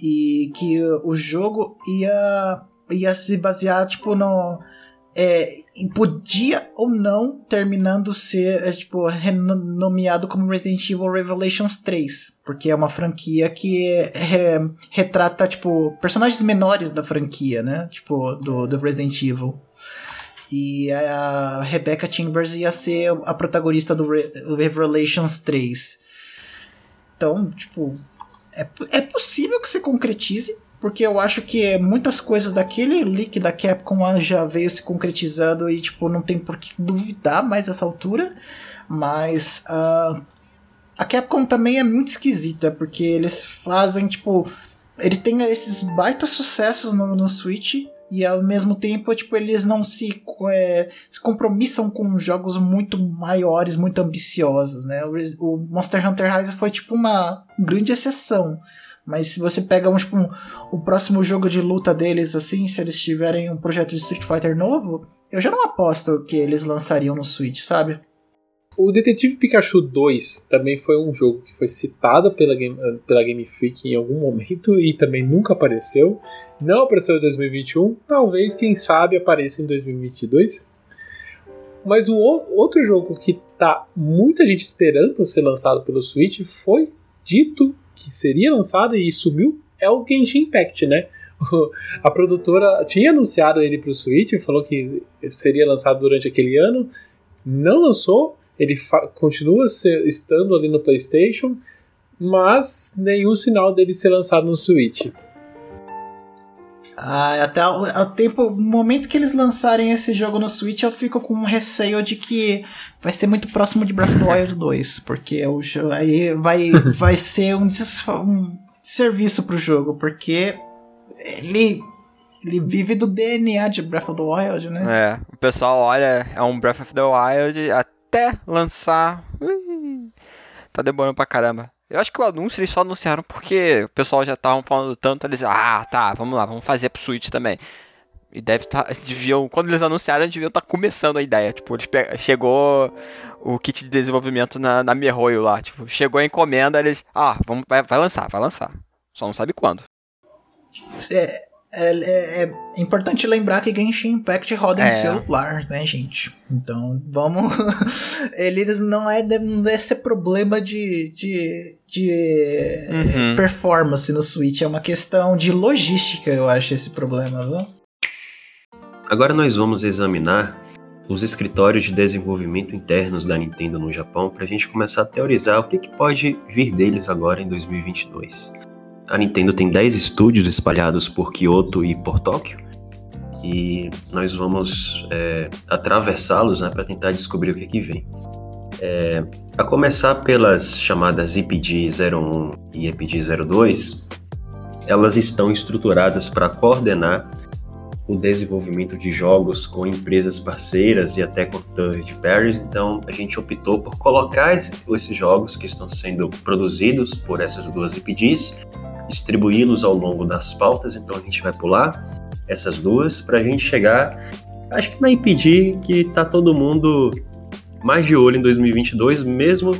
E que o jogo ia, ia se basear tipo no é, podia ou não terminando ser é, tipo renomeado como Resident Evil Revelations 3, porque é uma franquia que é, retrata tipo personagens menores da franquia, né? Tipo do, do Resident Evil. E a Rebecca Chambers ia ser a protagonista do Re Revelations 3. Então, tipo, é, é possível que se concretize, porque eu acho que muitas coisas daquele leak da Capcom já veio se concretizando e, tipo, não tem por que duvidar mais essa altura. Mas uh, a Capcom também é muito esquisita, porque eles fazem, tipo. Ele tem esses baita sucessos no, no Switch e ao mesmo tempo, tipo, eles não se, é, se compromissam com jogos muito maiores, muito ambiciosos, né? O, o Monster Hunter Rise foi, tipo, uma grande exceção. Mas se você pega um, tipo, um, o próximo jogo de luta deles, assim, se eles tiverem um projeto de Street Fighter novo, eu já não aposto que eles lançariam no Switch, sabe? O Detetive Pikachu 2 também foi um jogo que foi citado pela Game, pela Game Freak em algum momento e também nunca apareceu. Não apareceu em 2021, talvez, quem sabe, apareça em 2022. Mas o outro jogo que tá muita gente esperando ser lançado pelo Switch foi dito que seria lançado e sumiu é o Genshin Impact, né? A produtora tinha anunciado ele para o Switch, falou que seria lançado durante aquele ano, não lançou, ele continua ser, estando ali no PlayStation, mas nenhum sinal dele ser lançado no Switch. Ah, até o, o tempo, o momento que eles lançarem esse jogo no Switch, eu fico com um receio de que vai ser muito próximo de Breath of the Wild 2, porque o jogo, aí vai, vai ser um, um serviço pro jogo, porque ele ele vive do DNA de Breath of the Wild, né? É, o pessoal olha, é um Breath of the Wild até lançar. Ui, tá demorando pra caramba. Eu acho que o anúncio eles só anunciaram porque o pessoal já estavam falando tanto, eles, ah, tá, vamos lá, vamos fazer pro Switch também. E deve estar. Tá, deviam. Quando eles anunciaram, deviam estar tá começando a ideia. Tipo, eles chegou o kit de desenvolvimento na, na Mihoyo lá. Tipo, chegou a encomenda, eles. Ah, vamos, vai, vai lançar, vai lançar. Só não sabe quando. É, é, é, é, importante lembrar que Genshin Impact roda é. em celular, né, gente? Então, vamos. Eles não é não deve ser problema de, de, de uhum. performance no Switch, é uma questão de logística, eu acho, esse problema, viu? Agora nós vamos examinar os escritórios de desenvolvimento internos da Nintendo no Japão para a gente começar a teorizar o que, que pode vir deles agora em 2022. A Nintendo tem 10 estúdios espalhados por Kyoto e por Tóquio. E nós vamos é, atravessá-los né, para tentar descobrir o que, que vem. É, a começar pelas chamadas IPD 01 e IPD 02, elas estão estruturadas para coordenar o desenvolvimento de jogos com empresas parceiras e até com third parties. Então a gente optou por colocar esse, esses jogos que estão sendo produzidos por essas duas IPDs distribuí-los ao longo das pautas, então a gente vai pular essas duas para a gente chegar, acho que vai impedir que tá todo mundo mais de olho em 2022, mesmo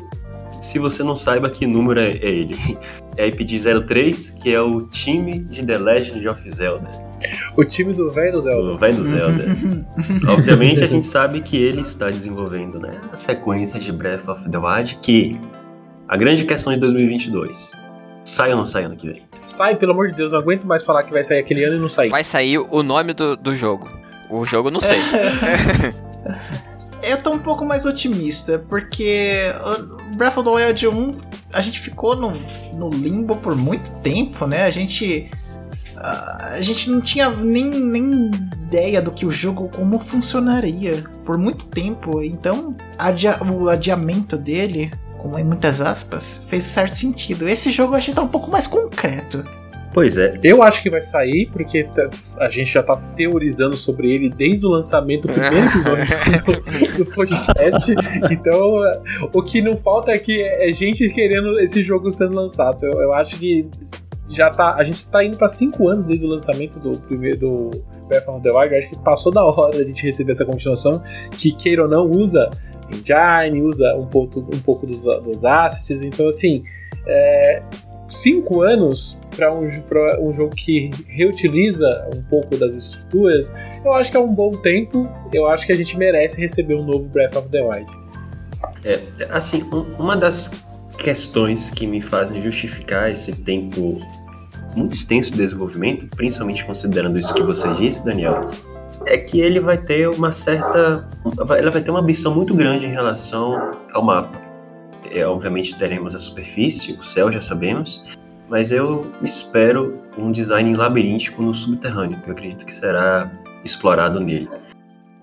se você não saiba que número é, é ele. É a IPD 03, que é o time de The Legend of Zelda. O time do velho Zelda. O velho Zelda. Obviamente a gente sabe que ele está desenvolvendo né, a sequência de Breath of the Wild, que a grande questão de 2022 Sai ou não sai ano que vem? Sai, pelo amor de Deus, não aguento mais falar que vai sair aquele ano e não sair. Vai sair o nome do, do jogo. O jogo não sei. eu tô um pouco mais otimista, porque Breath of the Wild 1 a gente ficou no, no limbo por muito tempo, né? A gente. A gente não tinha nem, nem ideia do que o jogo, como funcionaria por muito tempo. Então, adia, o adiamento dele com muitas aspas, fez certo sentido. Esse jogo eu achei que tá um pouco mais concreto. Pois é. Eu acho que vai sair, porque tá, a gente já tá teorizando sobre ele desde o lançamento do primeiro episódio do podcast. Então, o que não falta é que é gente querendo esse jogo sendo lançado. Eu, eu acho que já tá. A gente tá indo para cinco anos desde o lançamento do primeiro do Breath of the Wild. Eu acho que passou da hora a gente receber essa continuação, que queira ou não usa engine, usa um pouco, um pouco dos, dos assets. Então, assim, é, cinco anos para um, um jogo que reutiliza um pouco das estruturas, eu acho que é um bom tempo. Eu acho que a gente merece receber um novo Breath of the Wild. É, assim, um, uma das questões que me fazem justificar esse tempo muito extenso de desenvolvimento, principalmente considerando isso que você disse, Daniel, é que ele vai ter uma certa. Ela vai ter uma ambição muito grande em relação ao mapa. É, obviamente teremos a superfície, o céu já sabemos, mas eu espero um design labiríntico no subterrâneo, que eu acredito que será explorado nele.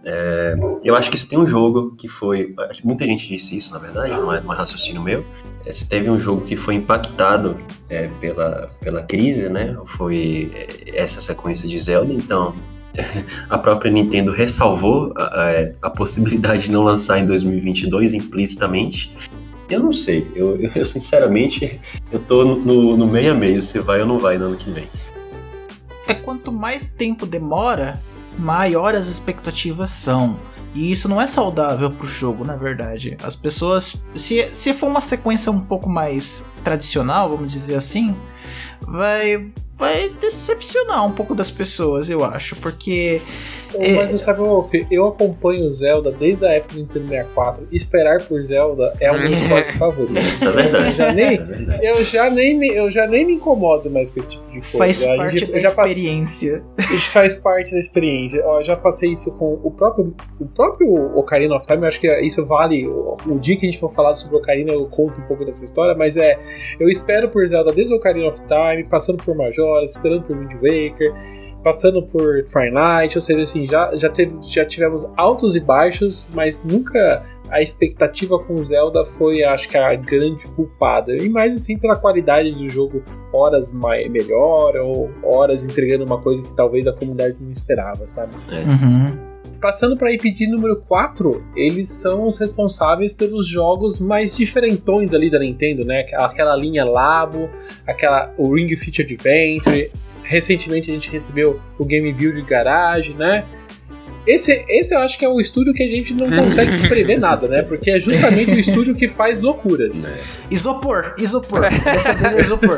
É, eu acho que se tem um jogo que foi. Muita gente disse isso, na verdade, não é, é raciocínio meu. É, se teve um jogo que foi impactado é, pela, pela crise, né? Foi é, essa sequência de Zelda, então a própria Nintendo ressalvou a, a, a, possibilidade de não lançar em 2022 implicitamente. Eu não sei, eu, eu sinceramente eu tô no, no meio a meio se vai ou não vai no ano que vem. É quanto mais tempo demora, maior as expectativas são. E isso não é saudável pro jogo, na verdade. As pessoas. Se, se for uma sequência um pouco mais tradicional, vamos dizer assim, vai, vai decepcionar um pouco das pessoas, eu acho, porque. É... Mas você sabe, Wolf, eu acompanho o Zelda desde a época do Nintendo 64. Esperar por Zelda é um dos esportes favoritos. Isso é verdade. Eu já, nem, é eu, já nem me, eu já nem me incomodo mais com esse tipo de coisa. Faz parte da experiência. Passei, faz parte da experiência. Eu já passei isso com o próprio, o próprio Ocarina of Time. Eu acho que isso vale. O, o dia que a gente for falar sobre Ocarina, eu conto um pouco dessa história. Mas é. Eu espero por Zelda desde o Ocarina of Time, passando por Major esperando por Wind Waker, passando por Twilight, ou seja, assim, já, já, teve, já tivemos altos e baixos, mas nunca a expectativa com Zelda foi, acho que, a grande culpada. E mais assim pela qualidade do jogo, horas mais, melhor, ou horas entregando uma coisa que talvez a comunidade não esperava, sabe? É. Uhum. Passando para IPD número 4, eles são os responsáveis pelos jogos mais diferentões ali da Nintendo, né? Aquela linha Labo, aquela o Ring Fit Adventure, recentemente a gente recebeu o Game Build Garage, né? Esse, esse eu acho que é o estúdio que a gente não consegue prever nada, né? Porque é justamente o estúdio que faz loucuras. Isopor, isopor. Dessa vez é isopor.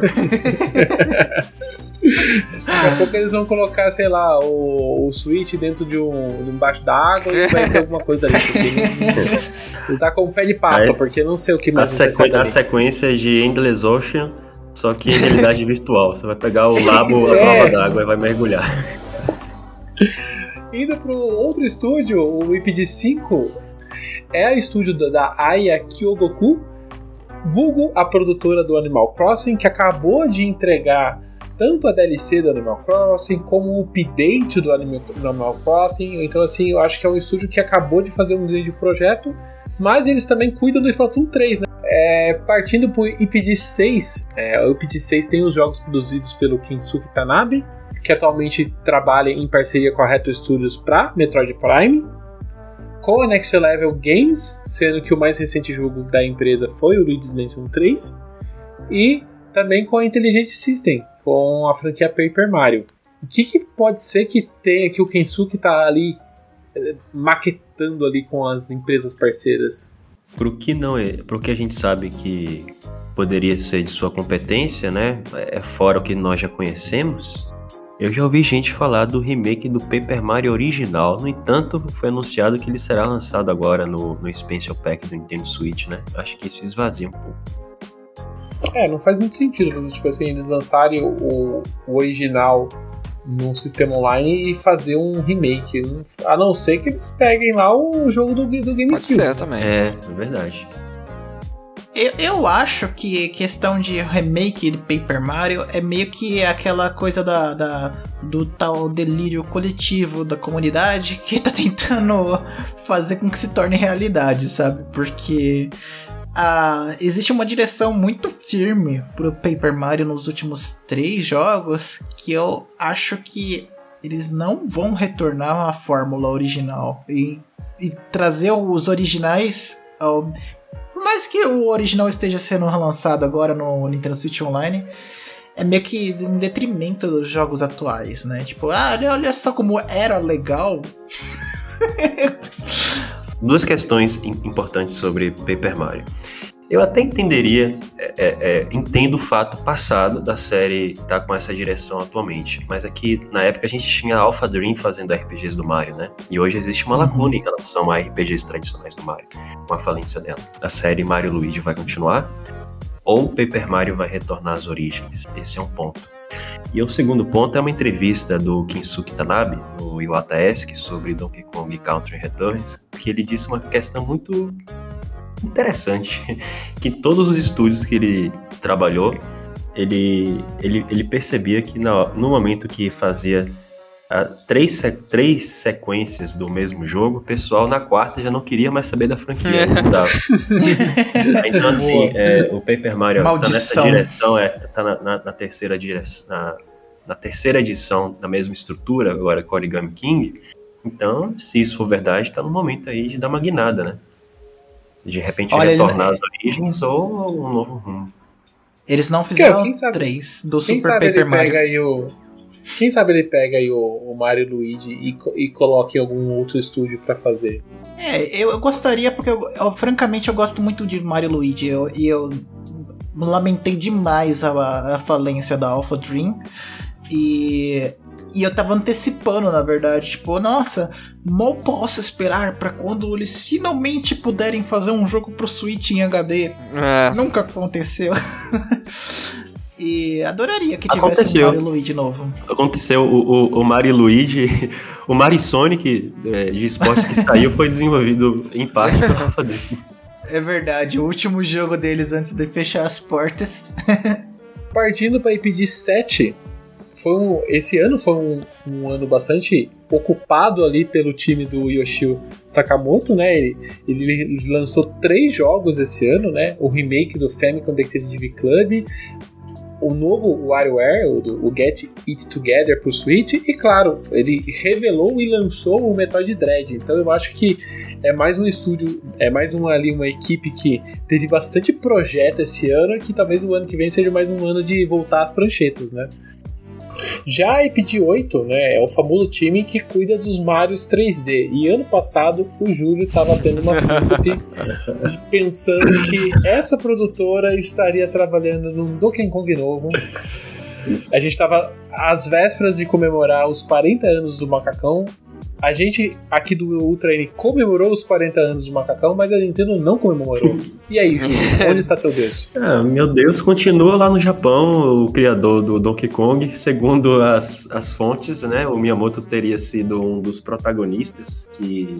Daqui a pouco eles vão colocar, sei lá, o, o Switch dentro de um, de um baixo da água e vai ter alguma coisa ali. Porque, usar como pé de pato, porque não sei o que A, mais sair sequ... a sequência de Endless Ocean, só que em realidade virtual. Você vai pegar o labo, a É. prova d'água e vai mergulhar. Indo pro outro estúdio, o IPD5 é a estúdio da, Aya Kyogoku, vulgo a produtora do Animal Crossing, que acabou de entregar tanto a DLC do Animal Crossing como o update do Animal Crossing. Então, assim, eu acho que é um estúdio que acabou de fazer um grande projeto, mas eles também cuidam do Splatoon 3, né? É, partindo pro IPD6, é, o IPD6 tem os jogos produzidos pelo Kensuke Tanabe, que atualmente trabalha em parceria com a Retro Studios para Metroid Prime, com a Next Level Games, sendo que o mais recente jogo da empresa foi o Luigi's Mansion 3, e também com a Intelligent System, com a franquia Paper Mario. O que, que pode ser que tenha que o Kensuke tá ali maquetando ali com as empresas parceiras? Pro que não é, pro que a gente sabe que poderia ser de sua competência, né? É fora o que nós já conhecemos. Eu já ouvi gente falar do remake do Paper Mario original. No entanto, foi anunciado que ele será lançado agora no, no Expansion Pack do Nintendo Switch, né? Acho que isso esvazia um pouco. É, não faz muito sentido, tipo assim, eles lançarem o, o original num sistema online e fazer um remake. A não ser que eles peguem lá o jogo do, do Pode GameCube. ser também. É, é verdade. Eu, eu acho que questão de remake do Paper Mario é meio que aquela coisa da, da- do tal delírio coletivo da comunidade que tá tentando fazer com que se torne realidade, sabe? Porque ah, existe uma direção muito firme pro Paper Mario nos últimos três jogos que eu acho que eles não vão retornar à fórmula original e, e trazer os originais por mais que o original esteja sendo relançado agora no Nintendo Switch Online, é meio que em detrimento dos jogos atuais, né? Tipo, ah, olha, olha só como era legal. Duas questões im- importantes sobre Paper Mario. Eu até entenderia, é, é, é, entendo o fato passado da série estar com essa direção atualmente, mas aqui na época a gente tinha a Alpha Dream fazendo RPGs do Mario, né? E hoje existe uma lacuna em relação a RPGs tradicionais do Mario, com a falência dela. A série Mario Luigi vai continuar ou Paper Mario vai retornar às origens? Esse é um ponto. E o segundo ponto é uma entrevista do Kinsuke Tanabe, no Iwata Esk, sobre Donkey Kong Country Returns, que ele disse uma questão muito interessante, que todos os estúdios que ele trabalhou, ele, ele, ele percebia que no, no momento que fazia três, se- três sequências do mesmo jogo, o pessoal na quarta já não queria mais saber da franquia, não dava. então assim, é, o Paper Mario tá nessa Maldição. direção, é, tá na, na- na terceira direção, na, na terceira edição da mesma estrutura, agora com Origami King, então, se isso for verdade, tá no momento aí de dar uma guinada, né? De repente Olha, ele- retornar às origens ou um novo rumo. Eles não fizeram quem sabe- três do Quem Super sabe Paper ele Mario. pega aí o. Quem sabe ele pega aí o, o Mario e Luigi e, e coloca em algum outro estúdio pra fazer. É, eu, eu gostaria, porque eu, eu, francamente eu gosto muito de Mario e Luigi. eu- E eu, lamentei demais a, a falência da Alpha Dream. E, e eu tava antecipando, na verdade. Tipo, nossa, mal posso esperar pra quando eles finalmente puderem fazer um jogo pro Switch em HD. É, Nunca aconteceu. e adoraria que tivesse Aconteceu. Mario Luigi novo. Aconteceu, o, o, o Mario Luigi, o Mario Sonic é, de esporte que saiu foi desenvolvido em parte pela Alpha Dream. É verdade, o último jogo deles antes de fechar as portas. Partindo para IPD 7, foi um, esse ano foi um, um ano bastante ocupado ali pelo time do Yoshio Sakamoto, né? Ele, ele lançou três jogos esse ano, né? O remake do Famicom Detective Club, o novo WarioWare, o, o Get It Together pro Switch, e claro, ele revelou e lançou o Metroid Dread. Então eu acho que é mais um estúdio, é mais uma ali uma equipe que teve bastante projeto esse ano, que talvez o ano que vem seja mais um ano de voltar às pranchetas, né? Já a IP8, né, é o famoso time que cuida dos Marios 3D. E ano passado o Júlio estava tendo uma síncope pensando que essa produtora estaria trabalhando num Donkey Kong novo. A gente estava às vésperas de comemorar os 40 anos do Macacão a gente aqui do Ultra N comemorou os 40 anos do Macacão, mas a Nintendo não comemorou. E aí, Júlio, onde está seu Deus? Ah, meu Deus, continua lá no Japão, o criador do Donkey Kong. Segundo as, as fontes, né, o Miyamoto teria sido um dos protagonistas que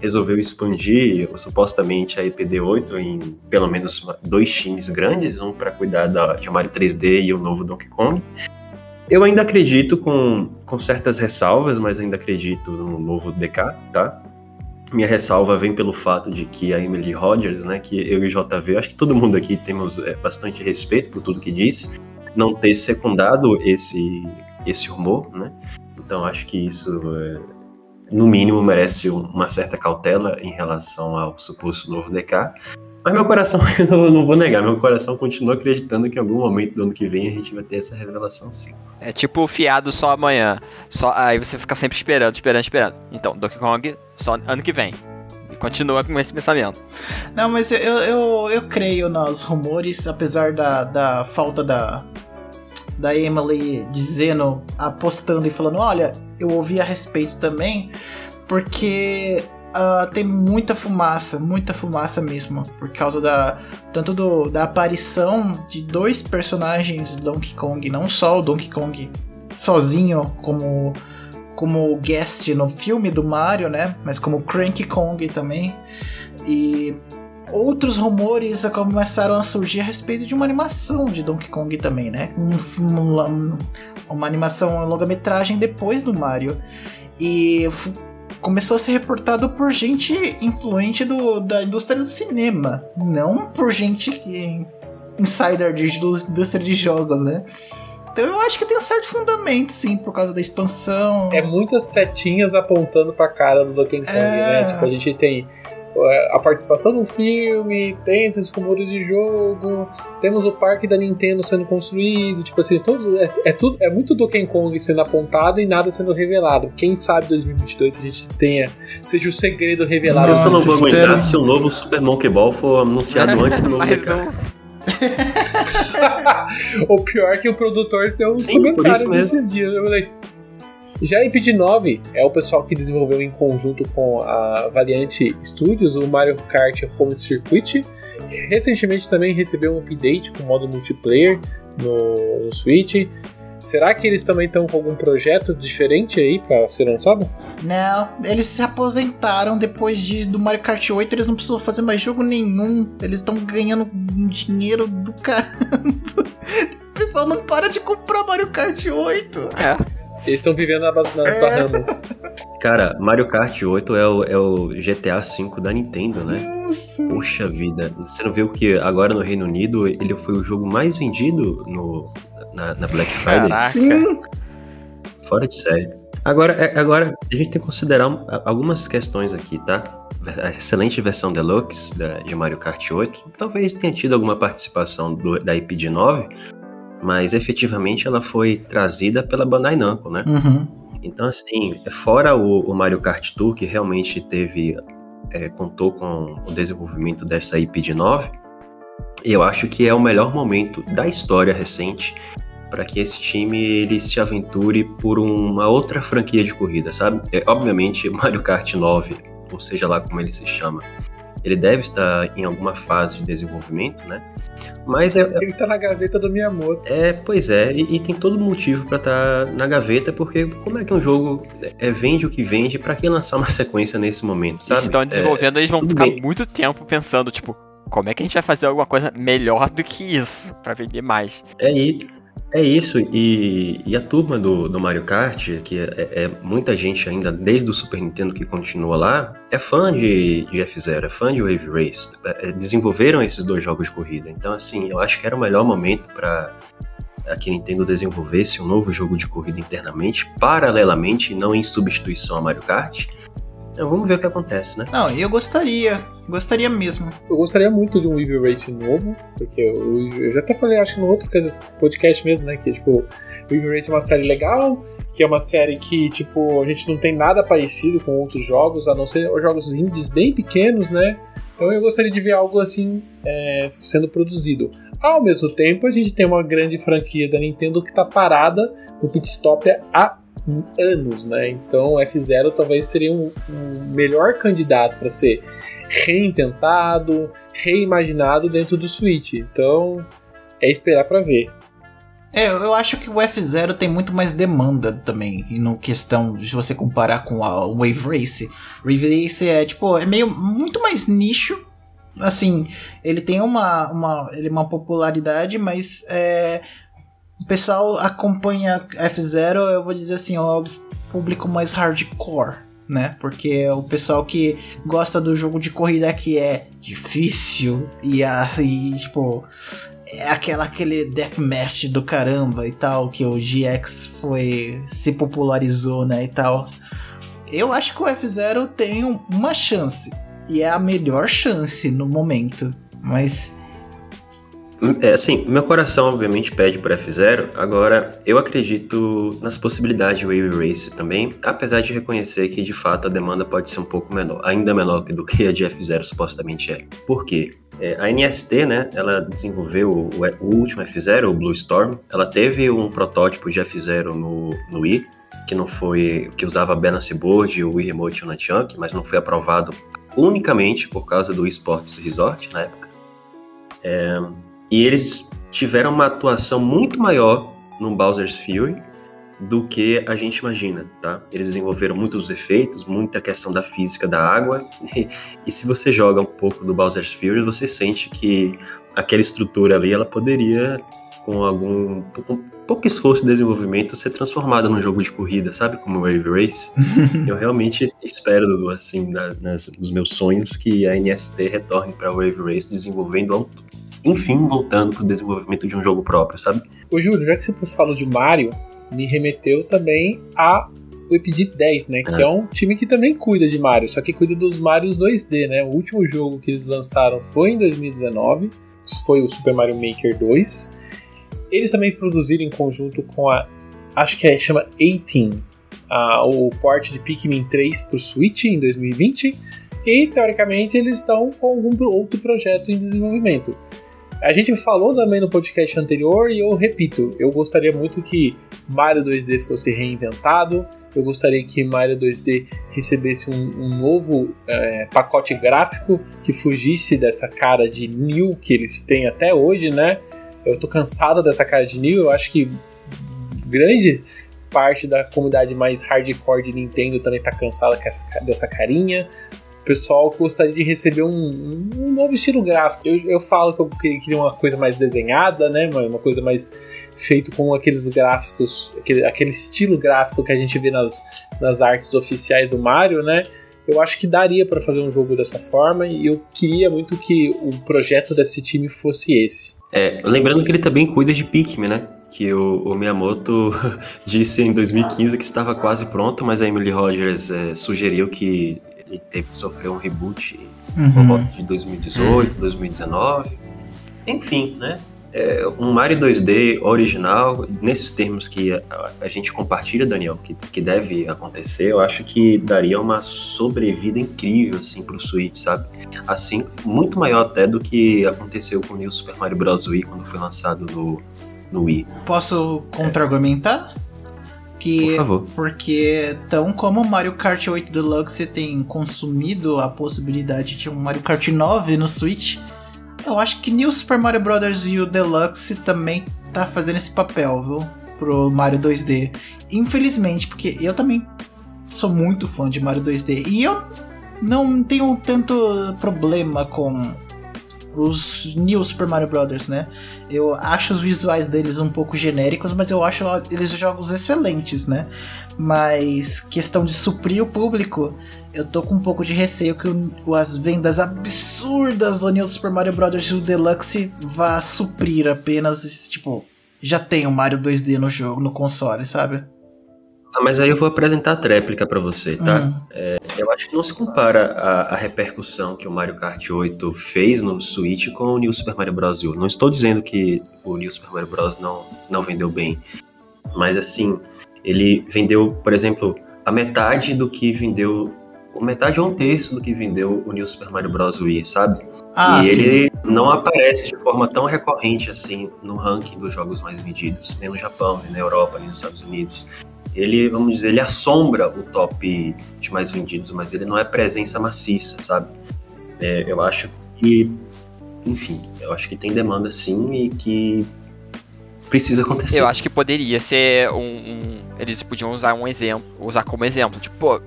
resolveu expandir supostamente a IPD8 em pelo menos dois times grandes, um para cuidar da, de Mario 3D e o novo Donkey Kong. Eu ainda acredito com, com certas ressalvas, mas ainda acredito no novo DK, tá? Minha ressalva vem pelo fato de que a Emily Rogers, né, que eu e o JV, acho que todo mundo aqui temos é, bastante respeito por tudo que diz, não ter secundado esse, esse rumor, né? Então acho que isso, é, no mínimo, merece uma certa cautela em relação ao suposto novo DK. Mas meu coração, eu não vou negar, meu coração continua acreditando que em algum momento do ano que vem a gente vai ter essa revelação sim. É tipo fiado só amanhã. Só, aí você fica sempre esperando, esperando, esperando. Então, Donkey Kong só ano que vem. E continua com esse pensamento. Não, mas eu, eu, eu creio nos rumores, apesar da, da falta da, da Emily dizendo, apostando e falando: olha, eu ouvi a respeito também, porque uh, tem muita fumaça, muita fumaça mesmo, por causa da tanto do, da aparição de dois personagens do Donkey Kong, não só o Donkey Kong sozinho como como guest no filme do Mario, né? Mas como Cranky Kong também. E outros rumores começaram a surgir a respeito de uma animação de Donkey Kong também, né? Um, uma, uma animação longa-metragem depois do Mario. E começou a ser reportado por gente influente do, da indústria do cinema, não por gente que insider de indústria de jogos, né? Então eu acho que tem um certo fundamento, sim, por causa da expansão. É muitas setinhas apontando pra cara do Donkey Kong, né? é... né? Tipo, a gente tem a participação no filme, tem esses rumores de jogo, temos o parque da Nintendo sendo construído, tipo assim, todos, é, é, tudo, é muito Donkey Kong sendo apontado e nada sendo revelado. Quem sabe 2022 a gente tenha, seja o segredo revelado. Nossa, eu só não vou aguentar se o novo Super Monkey Ball for anunciado antes do novo o pior é que o produtor deu uns Sim, comentários esses dias. Eu falei, já a Ipid 9 é o pessoal que desenvolveu em conjunto com a Valiant Studios o Mario Kart Home Circuit. Recentemente também recebeu um update com modo multiplayer no, no Switch. Será que eles também estão com algum projeto diferente aí para ser lançado? Não, eles se aposentaram depois de, do Mario Kart 8, eles não precisam fazer mais jogo nenhum. Eles estão ganhando dinheiro do caramba. O pessoal não para de comprar Mario Kart 8. É. Eles estão vivendo nas é. Bahamas. Cara, Mario Kart 8 é o, é o GTA V da Nintendo, né? Nossa. Poxa vida. Você não viu que agora no Reino Unido ele foi o jogo mais vendido no, na, na Black Friday? Caraca. Sim. Fora de série. Agora, é, agora, a gente tem que considerar algumas questões aqui, tá? A excelente versão Deluxe de Mario Kart 8 talvez tenha tido alguma participação do, da IP de 9, mas efetivamente ela foi trazida pela Bandai Namco, né? Uhum. Então, assim, fora o, o, Mario Kart Tour, que realmente teve, é, contou com o desenvolvimento dessa IP de 9, eu acho que é o melhor momento da história recente para que esse time ele se aventure por uma outra franquia de corrida, sabe? É, obviamente, Mario Kart 9, ou seja lá como ele se chama, ele deve estar em alguma fase de desenvolvimento, né? Mas é, ele tá na gaveta do Miyamoto. É, pois é, e, e tem todo motivo para estar tá na gaveta, porque como é que um jogo é, vende o que vende, para que lançar uma sequência nesse momento, sabe? Se estão desenvolvendo, é, eles vão ficar bem. muito tempo pensando, tipo, como é que a gente vai fazer alguma coisa melhor do que isso para vender mais? É, e é isso, e, e a turma do, do Mario Kart, que é, é, muita gente ainda, desde o Super Nintendo que continua lá, é fã de, de F-Zero, é fã de Wave Race. É, desenvolveram esses dois jogos de corrida. Então, assim, eu acho que era o melhor momento para que a Nintendo desenvolvesse um novo jogo de corrida internamente, paralelamente, não em substituição a Mario Kart. Vamos ver o que acontece, né? Não, eu gostaria, gostaria mesmo. Eu gostaria muito de um Evil Race novo, porque eu, eu já até falei, acho que no outro podcast mesmo, né? Que tipo, o Evil Race é uma série legal, que é uma série que, tipo, a gente não tem nada parecido com outros jogos, a não ser os jogos indies bem pequenos, né? Então eu gostaria de ver algo assim é, sendo produzido. Ao mesmo tempo, a gente tem uma grande franquia da Nintendo que está parada no pit stop há anos, né? Então F0 talvez seria um, um melhor candidato para ser reinventado, reimaginado dentro do Switch. Então é esperar para ver. É, eu acho que o F0 tem muito mais demanda também, no questão de você comparar com a Wave Race. Wave Race é tipo, é meio muito mais nicho. Assim, ele tem uma, uma, ele é uma popularidade, mas é, o pessoal acompanha F0, eu vou dizer assim, é o público mais hardcore, né? Porque é o pessoal que gosta do jogo de corrida que é difícil e, aí, tipo, é aquela aquele deathmatch do caramba e tal que o GX foi se popularizou, né, e tal. Eu acho que o F0 tem uma chance e é a melhor chance no momento, mas é, assim, meu coração obviamente pede por F0, agora eu acredito nas possibilidades de Wave Race também, apesar de reconhecer que de fato a demanda pode ser um pouco menor, ainda menor do que a de F0 supostamente é. Por quê? É, a NST, né, ela desenvolveu o, o último F0, o Blue Storm, ela teve um protótipo de F0 no, no Wii, que não foi, que usava Balance Board, o Wii Remote e o Nunchunk, mas não foi aprovado unicamente por causa do eSports Resort na época. É, e eles tiveram uma atuação muito maior no Bowser's Fury do que a gente imagina, tá? Eles desenvolveram muitos efeitos, muita questão da física da água, e, e, se você joga um pouco do Bowser's Fury, você sente que aquela estrutura ali, ela poderia, com algum com pouco esforço de desenvolvimento, ser transformada num jogo de corrida, sabe? Como o Wave Race. Eu realmente espero, assim, na, nas, nos meus sonhos, que a NST retorne para Wave Race desenvolvendo enfim, voltando pro desenvolvimento de um jogo próprio, sabe? Ô Júlio, já que você falou de Mario, me remeteu também a o Epidit 10, né? Que é. é um time que também cuida de Mario, só que cuida dos Marios 2D, né? O último jogo que eles lançaram foi em 2019, foi o Super Mario Maker 2. Eles também produziram em conjunto com a. Acho que é, chama 18, a, o port de Pikmin 3 pro Switch em 2020. E teoricamente eles estão com algum outro projeto em desenvolvimento. A gente falou também no podcast anterior e eu repito, eu gostaria muito que Mario 2D fosse reinventado, eu gostaria que Mario 2D recebesse um, um novo é, pacote gráfico que fugisse dessa cara de New que eles têm até hoje, né? Eu tô cansado dessa cara de New, eu acho que grande parte da comunidade mais hardcore de Nintendo também tá cansada dessa carinha pessoal gostaria de receber um, um novo estilo gráfico. Eu, eu, falo que eu queria uma coisa mais desenhada, né? Uma coisa mais feito com aqueles gráficos, aquele, aquele estilo gráfico que a gente vê nas, nas artes oficiais do Mario, né? Eu acho que daria para fazer um jogo dessa forma e eu queria muito que o projeto desse time fosse esse. É, lembrando que ele também cuida de Pikmin, né? que o, o, Miyamoto disse em 2015 que estava quase pronto, mas a Emily Rogers é, sugeriu que ele teve que sofrer um reboot uhum. por volta de 2018, uhum. 2019. Enfim, né? É um Mario 2D original, nesses termos que a, a, gente compartilha, Daniel, que, que deve acontecer, eu acho que daria uma sobrevida incrível, assim, pro Switch, sabe? Assim, muito maior até do que aconteceu com o New Super Mario Bros. Wii quando foi lançado no, no Wii. Posso contra-argumentar? Que, Por favor. Porque, tão como Mario Kart 8 Deluxe tem consumido a possibilidade de um Mario Kart 9 no Switch, eu acho que New Super Mario Bros. e o Deluxe também tá fazendo esse papel, viu? Pro Mario 2D. Infelizmente, porque eu também sou muito fã de Mario 2D. E eu não tenho tanto problema com os New Super Mario Bros, né? Eu acho os visuais deles um pouco genéricos, mas eu acho eles jogos excelentes, né? Mas questão de suprir o público, eu tô com um pouco de receio que o, as vendas absurdas do New Super Mario Bros. do Deluxe vá suprir apenas, tipo, já tem o Mario 2D no jogo, no console, sabe? Ah, mas aí eu vou apresentar a tréplica pra você, tá? Hum. É, eu acho que não se compara a, a repercussão que o Mario Kart 8 fez no Switch com o New Super Mario Bros. U. Não estou dizendo que o New Super Mario Bros. não, não vendeu bem, mas assim, ele vendeu, por exemplo, a metade do que vendeu. Metade ou um terço do que vendeu o New Super Mario Bros. Wii, sabe? Ah, e sim. ele não aparece de forma tão recorrente assim no ranking dos jogos mais vendidos, nem no Japão, nem na Europa, nem nos Estados Unidos. Ele, vamos dizer, ele assombra o top de mais vendidos, mas ele não é presença maciça, sabe? É, eu acho que, enfim, eu acho que tem demanda sim e que precisa acontecer. Eu acho que poderia ser um, um- Eles podiam usar um exemplo, usar como exemplo. Tipo, pô,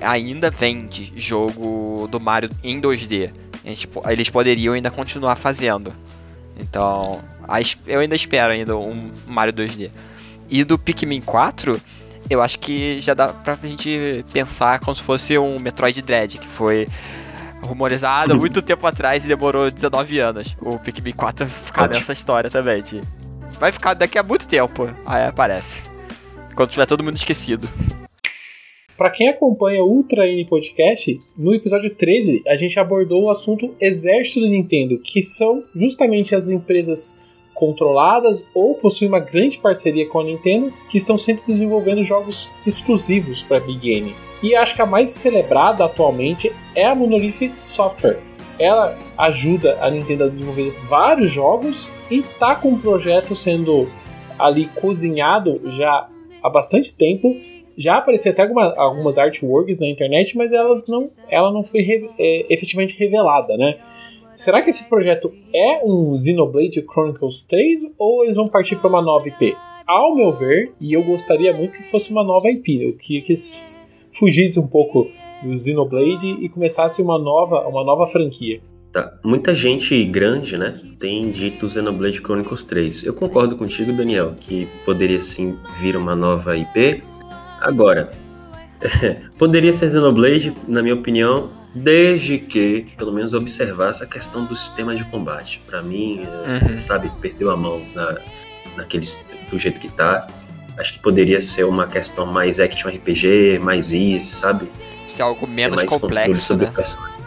ainda vende jogo do Mario em 2D. A gente po- eles poderiam ainda continuar fazendo. Então, eu ainda espero ainda um Mario 2D. E do Pikmin 4, eu acho que já dá pra gente pensar como se fosse um Metroid Dread, que foi rumorizado muito tempo atrás e demorou 19 anos. O Pikmin 4 vai ficar Ótimo. nessa história também, de... Vai ficar daqui a muito tempo, aí aparece. Quando tiver todo mundo esquecido. Pra quem acompanha o Ultra N Podcast, no episódio 13 a gente abordou o assunto exército do Nintendo, que são justamente as empresas controladas ou possuem uma grande parceria com a Nintendo, que estão sempre desenvolvendo jogos exclusivos para Big Game. E acho que a mais celebrada atualmente é a Monolith Software. Ela ajuda a Nintendo a desenvolver vários jogos e tá com um projeto sendo ali cozinhado já há bastante tempo já apareceu até alguma- algumas artworks na internet, mas elas não, ela não foi re- é, efetivamente revelada, né? Será que esse projeto é um Xenoblade Chronicles 3 ou eles vão partir para uma nova IP? Ao meu ver, e eu gostaria muito que fosse uma nova IP, eu queria que eles fugissem um pouco do Xenoblade e começasse uma nova, uma nova franquia. Tá. Muita gente grande, né, tem dito Xenoblade Chronicles 3. Eu concordo contigo, Daniel, que poderia sim vir uma nova IP. Agora, poderia ser Xenoblade, na minha opinião, desde que, pelo menos, observasse a questão do sistema de combate. Pra mim, Uhum. sabe, perdeu a mão na, naquele, do jeito que tá. Acho que poderia ser uma questão mais action RPG, mais easy, sabe? Isso é algo menos mais complexo, sobre né? personagem.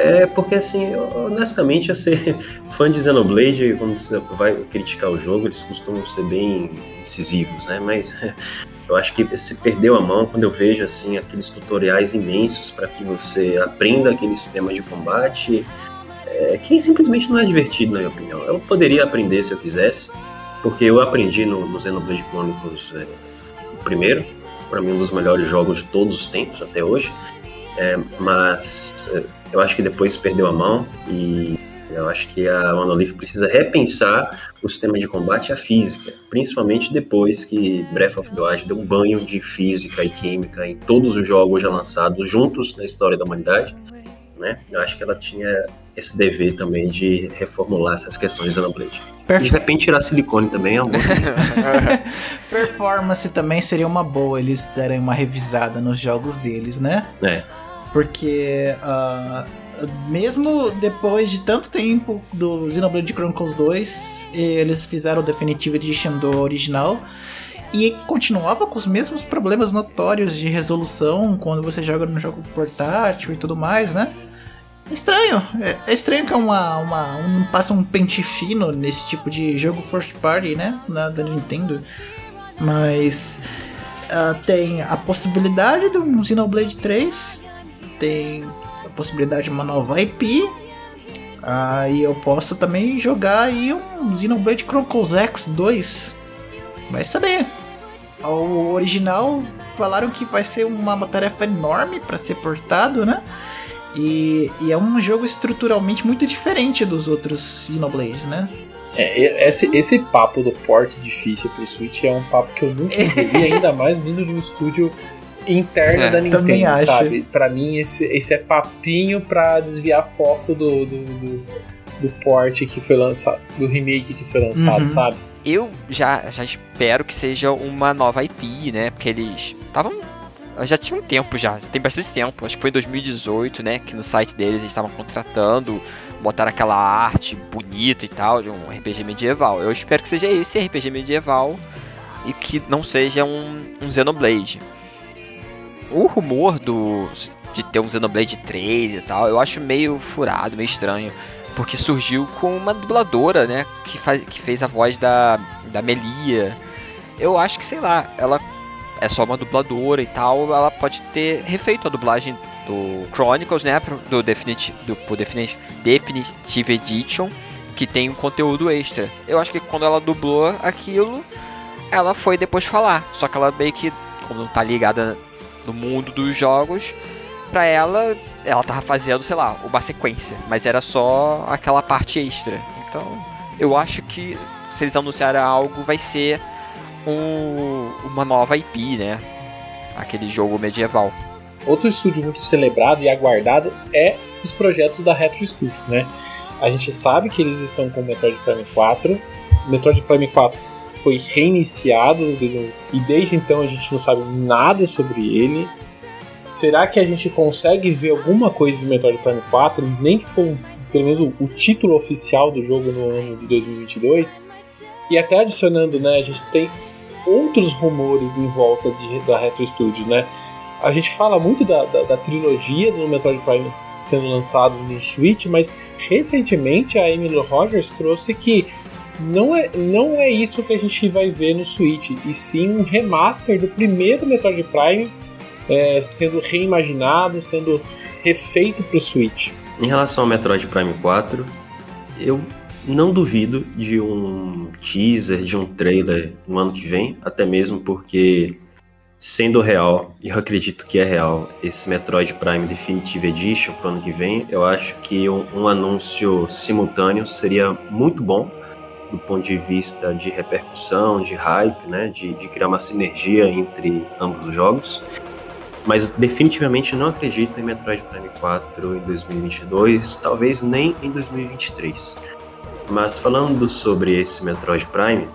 É, porque assim, honestamente, eu ser fã de Xenoblade, quando você vai criticar o jogo, eles costumam ser bem incisivos, né? Mas eu acho que se perdeu a mão quando eu vejo assim aqueles tutoriais imensos para que você aprenda aquele sistema de combate, é, que simplesmente não é divertido, na minha opinião. Eu poderia aprender se eu quisesse, porque eu aprendi no, no Xenoblade Chronicles é, primeiro, para mim um dos melhores jogos de todos os tempos até hoje. É, mas é, eu acho que depois perdeu a mão e eu acho que a Monolith precisa repensar o sistema de combate a física, principalmente depois que Breath of the Wild deu um banho de física e química em todos os jogos já lançados juntos na história da humanidade. Né? Eu acho que ela tinha esse dever também de reformular essas questões da Xenoblade. E de repente tirar silicone também é um bom. Performance também seria uma boa eles darem uma revisada nos jogos deles, né? É. Porque ah, mesmo depois de tanto tempo do Xenoblade Chronicles 2, eles fizeram o Definitive Edition do original e continuava com os mesmos problemas notórios de resolução quando você joga no jogo portátil e tudo mais, né? Estranho, é, é estranho que é uma, uma um, passa um pente fino nesse tipo de jogo first party, né? Na, da Nintendo. Mas ah, tem a possibilidade de um Xenoblade 3, tem possibilidade de uma nova IP. Aí eu posso também jogar aí um Xenoblade Chronicles X 2. Vai saber. O original falaram que vai ser uma tarefa enorme para ser portado, né? E, e é um jogo estruturalmente muito diferente dos outros Xenoblades, né? É, esse, esse papo do port difícil pro Switch é um papo que eu nunca vi, ainda mais vindo de um estúdio interno É, da Nintendo, sabe? Pra mim, esse, esse é papinho pra desviar foco do, do, do, do port que foi lançado, do remake que foi lançado, Uhum. sabe? Eu já, já espero que seja uma nova IP, né? Porque eles estavam. Já tinha um tempo já, tem bastante tempo. Acho que foi em 2018, né? Que no site deles eles estavam contratando, botaram aquela arte bonita e tal, de um RPG medieval. Eu espero que seja esse RPG medieval e que não seja um, um Xenoblade. O rumor do de ter um Xenoblade 3 e tal, eu acho meio furado, meio estranho. Porque surgiu com uma dubladora, né? Que, faz, que fez a voz da, da Melia. Eu acho que, sei lá, ela é só uma dubladora e tal. Ela pode ter refeito a dublagem do Chronicles, né? Do Definitive, do, Definitive, Definitive Edition, que tem um conteúdo extra. Eu acho que quando ela dublou aquilo, ela foi depois falar. Só que ela meio que, como não tá ligada no mundo dos jogos, pra ela, ela tava fazendo, sei lá, uma sequência, mas era só aquela parte extra. Então, eu acho que se eles anunciarem algo, vai ser um, uma nova IP, né? Aquele jogo medieval. Outro estúdio muito celebrado e aguardado é os projetos da Retro Studio, né? A gente sabe que eles estão com o Metroid Prime 4. O Metroid Prime 4 foi reiniciado e desde então a gente não sabe nada sobre ele. Será que a gente consegue ver alguma coisa de Metroid Prime 4, nem que for pelo menos o, o, título oficial do jogo no ano de 2022? E até adicionando, né, a gente tem outros rumores em volta de, da Retro Studio, né? A gente fala muito da, da, da trilogia do Metroid Prime sendo lançado no Switch, mas recentemente a Emily Rogers trouxe que não é, não é isso que a gente vai ver no Switch, e sim um remaster do primeiro Metroid Prime é, sendo reimaginado, sendo refeito para o Switch. Em relação ao Metroid Prime 4, eu não duvido de um teaser, de um trailer no ano que vem, até mesmo porque, sendo real, e eu acredito que é real, esse Metroid Prime Definitive Edition pro ano que vem, eu acho que um, um anúncio simultâneo seria muito bom do ponto de vista de repercussão, de hype, né, de, de criar uma sinergia entre ambos os jogos. Mas definitivamente não acredito em Metroid Prime 4 em 2022, talvez nem em 2023. Mas falando sobre esse Metroid Prime,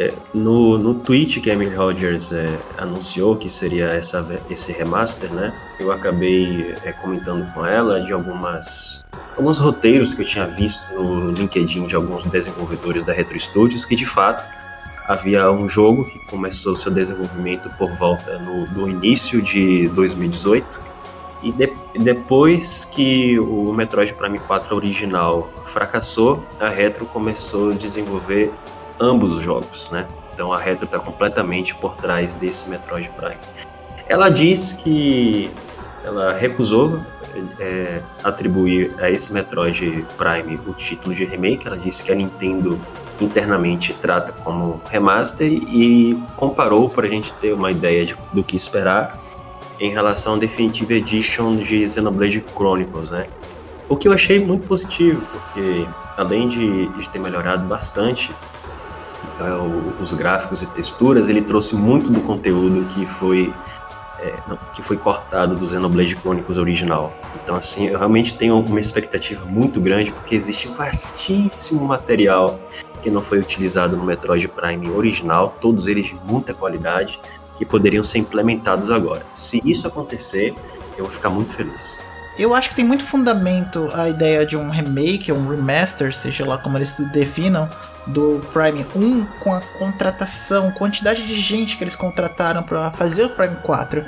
é, no, no tweet que a Emily Rogers é, anunciou que seria essa, esse remaster, né? Eu acabei é, comentando com ela de algumas alguns roteiros que eu tinha visto no LinkedIn de alguns desenvolvedores da Retro Studios que de fato havia um jogo que começou seu desenvolvimento por volta no, do início de 2018 e de, depois que o Metroid Prime 4 original fracassou, a Retro começou a desenvolver ambos os jogos, né? Então a Retro está completamente por trás desse Metroid Prime. Ela diz que ela recusou é, atribuir a esse Metroid Prime o título de remake. Ela disse que a Nintendo internamente trata como remaster e comparou para a gente ter uma ideia de, do que esperar em relação à Definitive Edition de Xenoblade Chronicles, né? O que eu achei muito positivo, porque além de, de ter melhorado bastante os gráficos e texturas, ele trouxe muito do conteúdo que foi é, que foi cortado do Xenoblade Chronicles original. Então, assim, eu realmente tenho uma expectativa muito grande, porque existe vastíssimo material que não foi utilizado no Metroid Prime original, todos eles de muita qualidade, que poderiam ser implementados agora. Se isso acontecer, eu vou ficar muito feliz. Eu acho que tem muito fundamento a ideia de um remake, um remaster, seja lá como eles definam, do Prime 1 com a contratação, quantidade de gente que eles contrataram para fazer o Prime 4.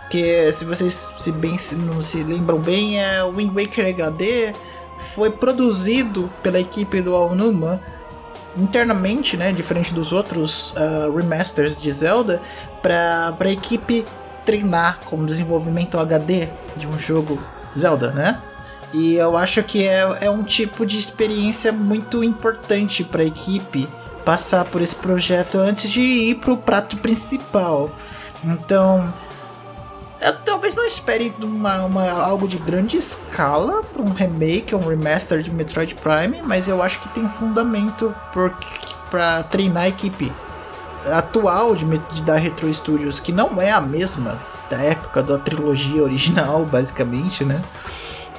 Porque se vocês se bem se não se lembram bem, é o Wind Waker HD foi produzido pela equipe do Aonuma internamente, né, diferente dos outros uh, remasters de Zelda, para a equipe treinar com desenvolvimento HD de um jogo Zelda, né? E eu acho que é, é um tipo de experiência muito importante para a equipe passar por esse projeto antes de ir para o prato principal. Então, eu talvez não espere uma, uma, algo de grande escala para um remake ou um remaster de Metroid Prime, mas eu acho que tem fundamento para treinar a equipe atual de, de, da Retro Studios, que não é a mesma da época da trilogia original, basicamente, né?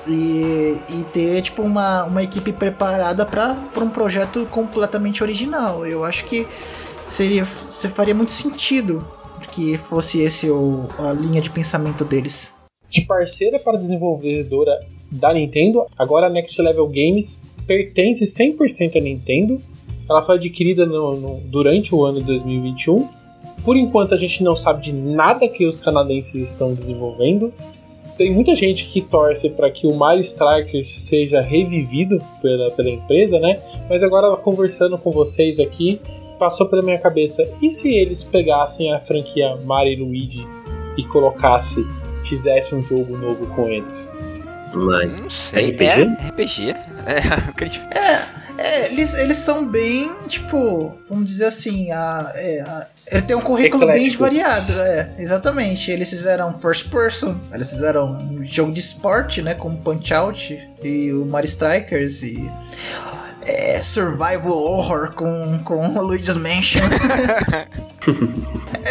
E, e ter tipo uma, uma equipe preparada para um projeto completamente original. Eu acho que seria faria muito sentido que fosse esse o, a linha de pensamento deles. De parceira para desenvolvedora da Nintendo, agora a Next Level Games pertence 100% à Nintendo. Ela foi adquirida no, no, durante o ano de 2021 Por enquanto a gente não sabe de nada que os canadenses estão desenvolvendo. Tem muita gente que torce para que o Mario Strikers seja revivido pela, pela empresa, né? Mas agora conversando com vocês aqui, passou pela minha cabeça, e se eles pegassem a franquia Mario e Luigi e colocasse, fizesse um jogo novo com eles? Mas. Não sei. RPG? É, RPG. É, acredito- É, eles, eles são bem, tipo, vamos dizer assim, a, é, a- ele tem um currículo bem Ecléticos. variado, é, exatamente. Eles fizeram first person, eles fizeram um jogo de esporte, né, como Punch Out e o Mario Strikers e é, survival horror com, com o Luigi's Mansion.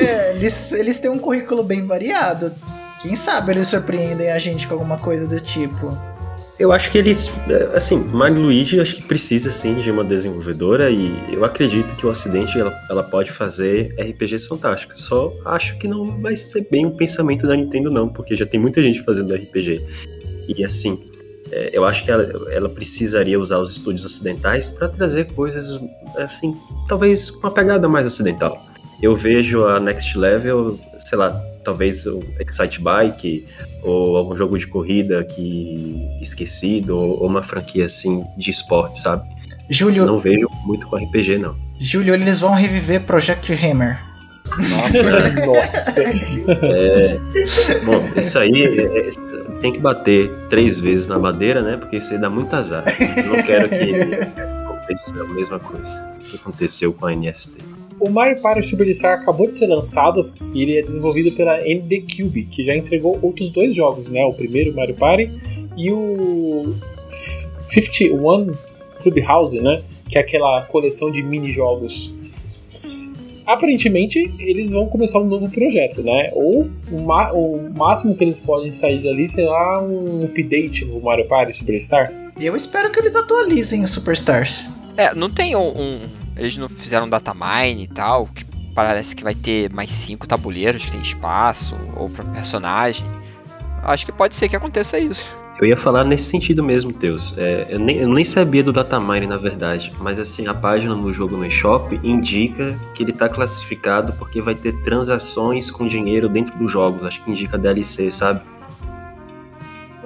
é, eles, eles têm um currículo bem variado. Quem sabe eles surpreendem a gente com alguma coisa do tipo. Eu acho que eles, é, assim, Mario Luigi acho que precisa sim de uma desenvolvedora e eu acredito que o Ocidente ela, ela pode fazer RPGs fantásticos. Só acho que não vai ser bem o pensamento da Nintendo não, porque já tem muita gente fazendo RPG. E assim, é, eu acho que ela, ela precisaria usar os estúdios ocidentais para trazer coisas assim, talvez com uma pegada mais ocidental. Eu vejo a Next Level, sei lá, talvez o Excite Bike ou algum jogo de corrida que esquecido ou, ou uma franquia assim de esporte, sabe? Júlio, Não vejo muito com RPG não. Júlio, eles vão reviver Project Hammer. Nossa. Bom, isso aí é- é- tem que bater três vezes na madeira, né? Porque isso aí dá muito azar. Eu não quero que aconteça a mesma coisa que aconteceu com a NST. O Mario Party Superstar acabou de ser lançado e ele é desenvolvido pela ND Cube, que já entregou outros dois jogos, né? O primeiro Mario Party e o F- 51 Clubhouse, né? Que é aquela coleção de mini-jogos. Aparentemente, eles vão começar um novo projeto, né? Ou o, o máximo que eles podem sair dali será um update no Mario Party Superstar. Eu espero que eles atualizem os Superstars. É, não tem um, um- Eles não fizeram um datamine e tal, que parece que vai ter mais cinco tabuleiros que tem espaço, ou pra personagem. Acho que pode ser que aconteça isso. Eu ia falar nesse sentido mesmo, Teus. É, eu, nem, eu nem sabia do datamine, na verdade, mas assim, a página no jogo no eShop indica que ele tá classificado porque vai ter transações com dinheiro dentro dos jogos. Acho que indica DLC, sabe?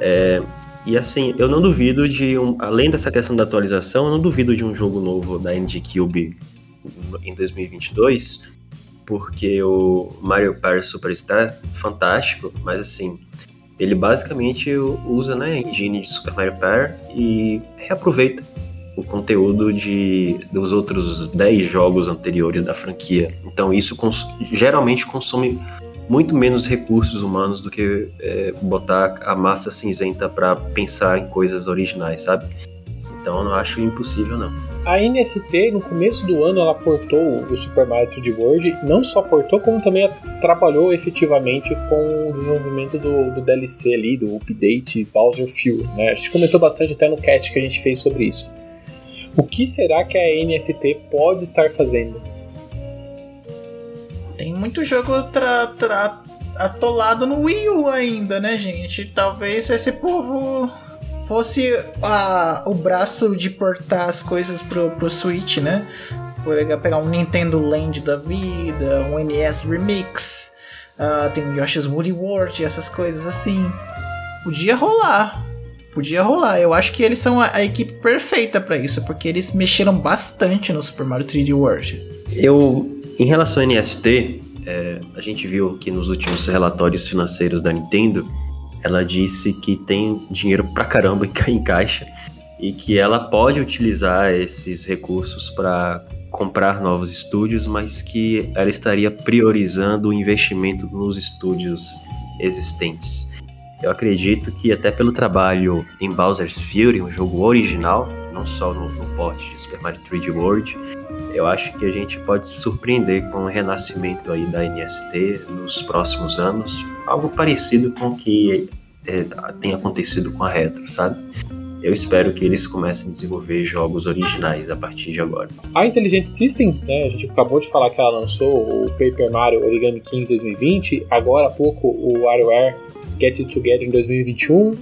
É, e assim, eu não duvido de um. Além dessa questão da atualização, eu não duvido de um jogo novo da NG Cube em 2022, porque o Mario Party Superstar é fantástico, mas assim, ele basicamente usa né, a engine de Super Mario Party e reaproveita o conteúdo de, dos outros 10 jogos anteriores da franquia. Então isso cons geralmente consome muito menos recursos humanos do que é, botar a massa cinzenta para pensar em coisas originais, sabe? Então eu não acho impossível não. A NST, no começo do ano, ela portou o Super Mario 3D World, não só portou, como também trabalhou efetivamente com o desenvolvimento do, do DLC ali, do update Bowser Fury. Né? A gente comentou bastante até no cast que a gente fez sobre isso. O que será que a NST pode estar fazendo? Tem muito jogo tra, tra, atolado no Wii U ainda, né, gente? Talvez esse povo fosse a, o braço de portar as coisas pro, pro Switch, né? Pegar, um Nintendo Land da vida, um NES Remix, uh, tem Yoshi's Woolly World, essas coisas assim. Podia rolar. Podia rolar. Eu acho que eles são a, a equipe perfeita para isso, porque eles mexeram bastante no Super Mario 3D World. Eu, em relação ao NST, é, a gente viu que nos últimos relatórios financeiros da Nintendo, ela disse que tem dinheiro pra caramba em caixa e que ela pode utilizar esses recursos para comprar novos estúdios, mas que ela estaria priorizando o investimento nos estúdios existentes. Eu acredito que até pelo trabalho em Bowser's Fury, um jogo original, não só no, no de Super Mario 3D World, eu acho que a gente pode se surpreender com o renascimento aí da NST nos próximos anos, algo parecido com o que é, tem acontecido com a Retro, sabe? Eu espero que eles comecem a desenvolver jogos originais a partir de agora. A Intelligent System, né, a gente acabou de falar que ela lançou o Paper Mario Origami King 2020, agora há pouco o WarioWare Get It Together em 2021,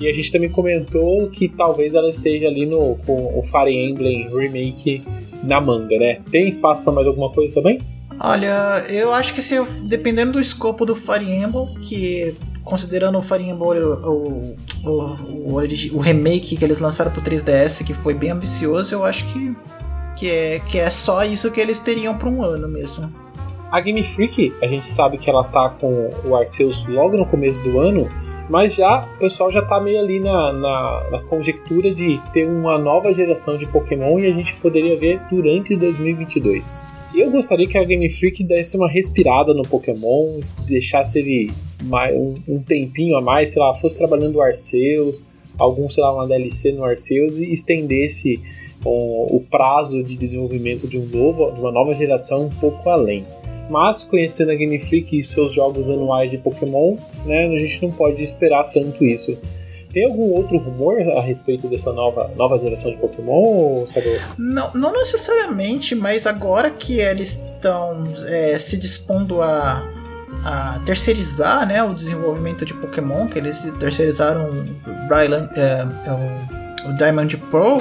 e a gente também comentou que talvez ela esteja ali no, com o Fire Emblem Remake na manga, né? Tem espaço para mais alguma coisa também? Olha, eu acho que se dependendo do escopo do Fire Emblem, que considerando o Fire Emblem o, o, o, o remake que eles lançaram pro 3DS, que foi bem ambicioso, eu acho que, que, é, que é só isso que eles teriam pra um ano mesmo. A Game Freak, a gente sabe que ela tá com o Arceus logo no começo do ano, mas já o pessoal já tá meio ali na, na, na conjectura de ter uma nova geração de Pokémon e a gente poderia ver durante 2022. Eu gostaria que a Game Freak desse uma respirada no Pokémon, deixasse ele um, um tempinho a mais, sei lá, fosse trabalhando o Arceus, algum, sei lá, uma DLC no Arceus e estendesse o, o prazo de desenvolvimento de, um novo, de uma nova geração um pouco além. Mas conhecendo a Game Freak e seus jogos anuais de Pokémon, né, a gente não pode esperar tanto isso. Tem algum outro rumor a respeito dessa nova, nova geração de Pokémon, Sador? Não, não necessariamente, mas agora que eles estão é, se dispondo a, a terceirizar né, o desenvolvimento de Pokémon, que eles terceirizaram o, é, é o, Diamond Pearl,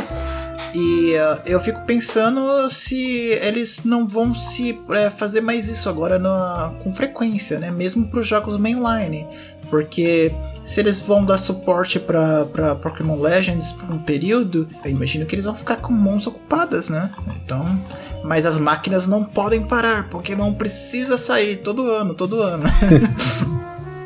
e é, eu fico pensando se eles não vão se é, fazer mais isso agora na- com frequência, né, mesmo para os jogos mainline, porque se eles vão dar suporte para Pokémon Legends por um período, eu imagino que eles vão ficar com mãos ocupadas, né? Então, mas as máquinas não podem parar, Pokémon precisa sair todo ano, todo ano.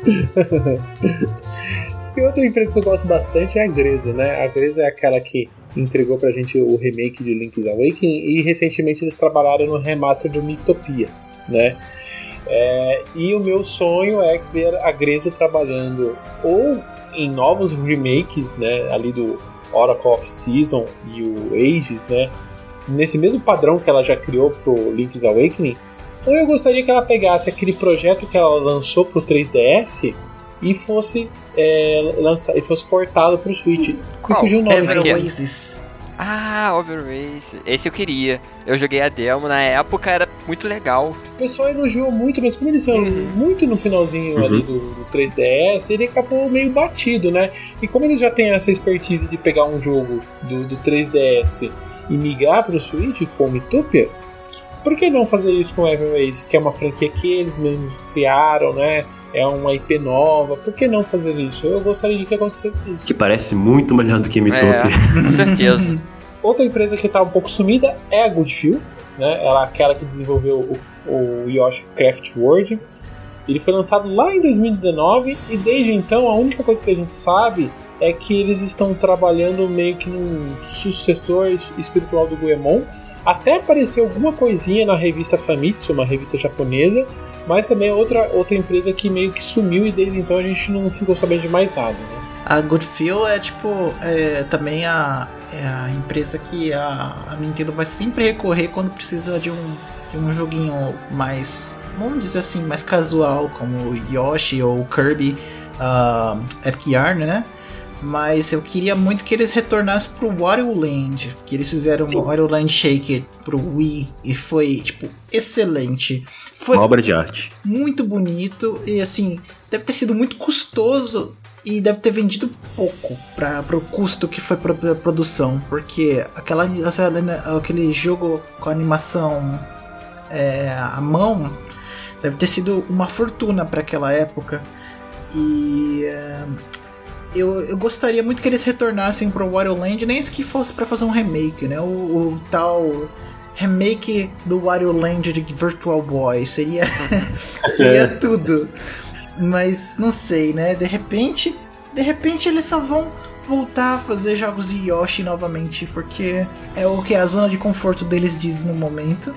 E outra empresa que eu gosto bastante é a Greza, né? A Greza é aquela que entregou pra gente o remake de Link's Awakening e recentemente eles trabalharam no remaster do Mythopia, né? É, e o meu sonho é ver a Greza trabalhando ou em novos remakes, né? Ali do Oracle of Season e o Ages, né? Nesse mesmo padrão que ela já criou pro Link's Awakening, ou eu gostaria que ela pegasse aquele projeto que ela lançou pro 3DS e fosse é, lança, e fosse portado pro Switch. Me Qual? fugiu o nome. Ever- é? Oasis. Ah, Overrace. Esse eu queria. Eu joguei a demo na época, era muito legal. O pessoal elogiou muito, mas como eles são Uhum. muito no finalzinho Uhum. ali do, do 3DS, ele acabou meio batido, né? E como eles já têm essa expertise de pegar um jogo do, do 3DS e migrar pro Switch com o Mythopia, por que não fazer isso com Ever Oasis, que é uma franquia que eles mesmos criaram, né? É uma IP nova, por que não fazer isso? Eu gostaria de que acontecesse isso. Que parece muito melhor do que Mitopia. É, com certeza. Outra empresa que está um pouco sumida é a Goodfield, né? Ela é aquela que desenvolveu o, o Yoshi Craft World. Ele foi lançado lá em 2019 e desde então a única coisa que a gente sabe é que eles estão trabalhando meio que num sucessor es- espiritual do Goemon. Até apareceu alguma coisinha na revista Famitsu, uma revista japonesa, mas também é outra, outra empresa que meio que sumiu e desde então a gente não ficou sabendo de mais nada. Né? A Goodfield é tipo é, também a, é a empresa que a, a Nintendo vai sempre recorrer quando precisa de um, de um joguinho mais, vamos dizer assim, mais casual, como Yoshi ou Kirby ah, Epic Yarn, né? Mas eu queria muito que eles retornassem pro Wario Land, que eles fizeram Sim. o Wario Land Shake pro Wii e foi, tipo, excelente. Foi Uma obra de arte. muito bonito e assim, deve ter sido muito custoso e deve ter vendido pouco para o custo que foi pra, pra produção, porque aquela essa- aquele jogo com animação é, à mão deve ter sido uma fortuna para aquela época e é, eu, eu gostaria muito que eles retornassem pro Wario Land, nem que fosse para fazer um remake, né? O, o tal remake do Wario Land de Virtual Boy seria seria tudo. Mas não sei, né? De repente, de repente eles só vão voltar a fazer jogos de Yoshi novamente, porque é o que a zona de conforto deles diz no momento.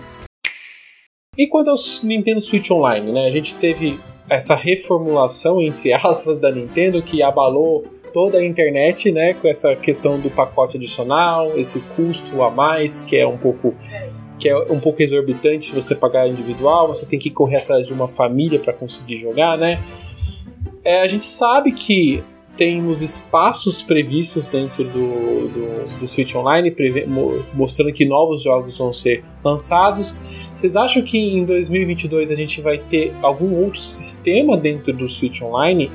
E quanto ao Nintendo Switch Online, né? A gente teve essa reformulação, entre aspas, da Nintendo que abalou toda a internet, né? Com essa questão do pacote adicional, esse custo a mais, que é um pouco que é um pouco exorbitante você pagar individual, você tem que correr atrás de uma família para conseguir jogar, né? É, a gente sabe que temos espaços previstos dentro do, do, do Switch Online, mostrando que novos jogos vão ser lançados. Vocês acham que em 2022 a gente vai ter algum outro sistema dentro do Switch Online?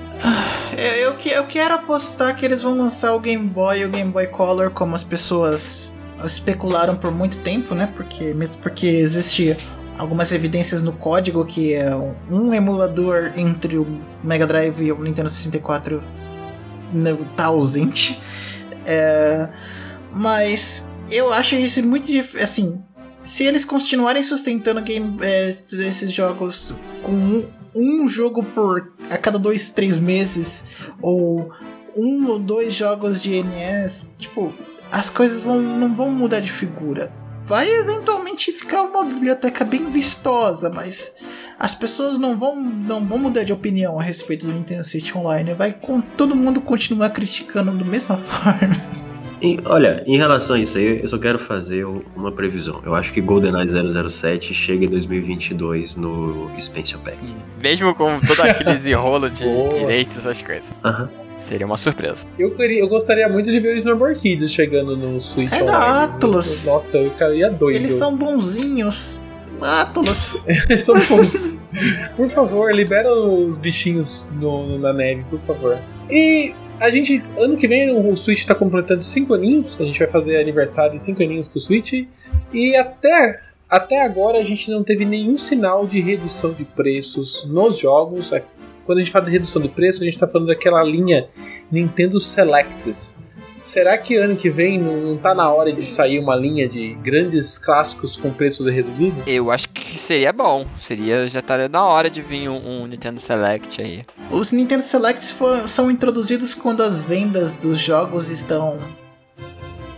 É, Eu, que- eu quero apostar que eles vão lançar o Game Boy e o Game Boy Color como as pessoas especularam por muito tempo, né? Porque mesmo porque existia algumas evidências no código que é um emulador entre o Mega Drive e o Nintendo 64 não tá ausente. É, mas eu acho isso muito difícil. Assim, se eles continuarem sustentando game, é, esses jogos com um, um jogo por a cada dois, três meses, ou um ou dois jogos de NES, tipo, as coisas vão, não vão mudar de figura. Vai eventualmente ficar uma biblioteca bem vistosa, mas as pessoas não vão, não vão mudar de opinião a respeito do Nintendo Switch Online. Vai com todo mundo continuar criticando da mesma forma. E, olha, em relação a isso aí, eu só quero fazer uma previsão. Eu acho que GoldenEye 007 chega em 2022 no Spencer Pack. Mesmo com todo aqueles enrolo de direitos, essas coisas. Aham. Seria uma surpresa. Eu, queria, eu gostaria muito de ver o Snowboard Kids chegando no Switch É Online. da Atlus. Nossa, eu ficaria doido. Eles são bonzinhos. Atlas. Eles são bons. por favor, libera os bichinhos no- na neve, por favor. E a gente, ano que vem, o Switch tá completando 5 aninhos. A gente vai fazer aniversário de 5 aninhos com o Switch. E até, até agora a gente não teve nenhum sinal de redução de preços nos jogos. É, Quando a gente fala de redução de preço, a gente tá falando daquela linha Nintendo Selects. Será que ano que vem não tá na hora de sair uma linha de grandes clássicos com preços reduzidos? Eu acho que seria bom. Seria, já estaria na hora de vir um, um Nintendo Select aí. Os Nintendo Selects fo- são introduzidos quando as vendas dos jogos estão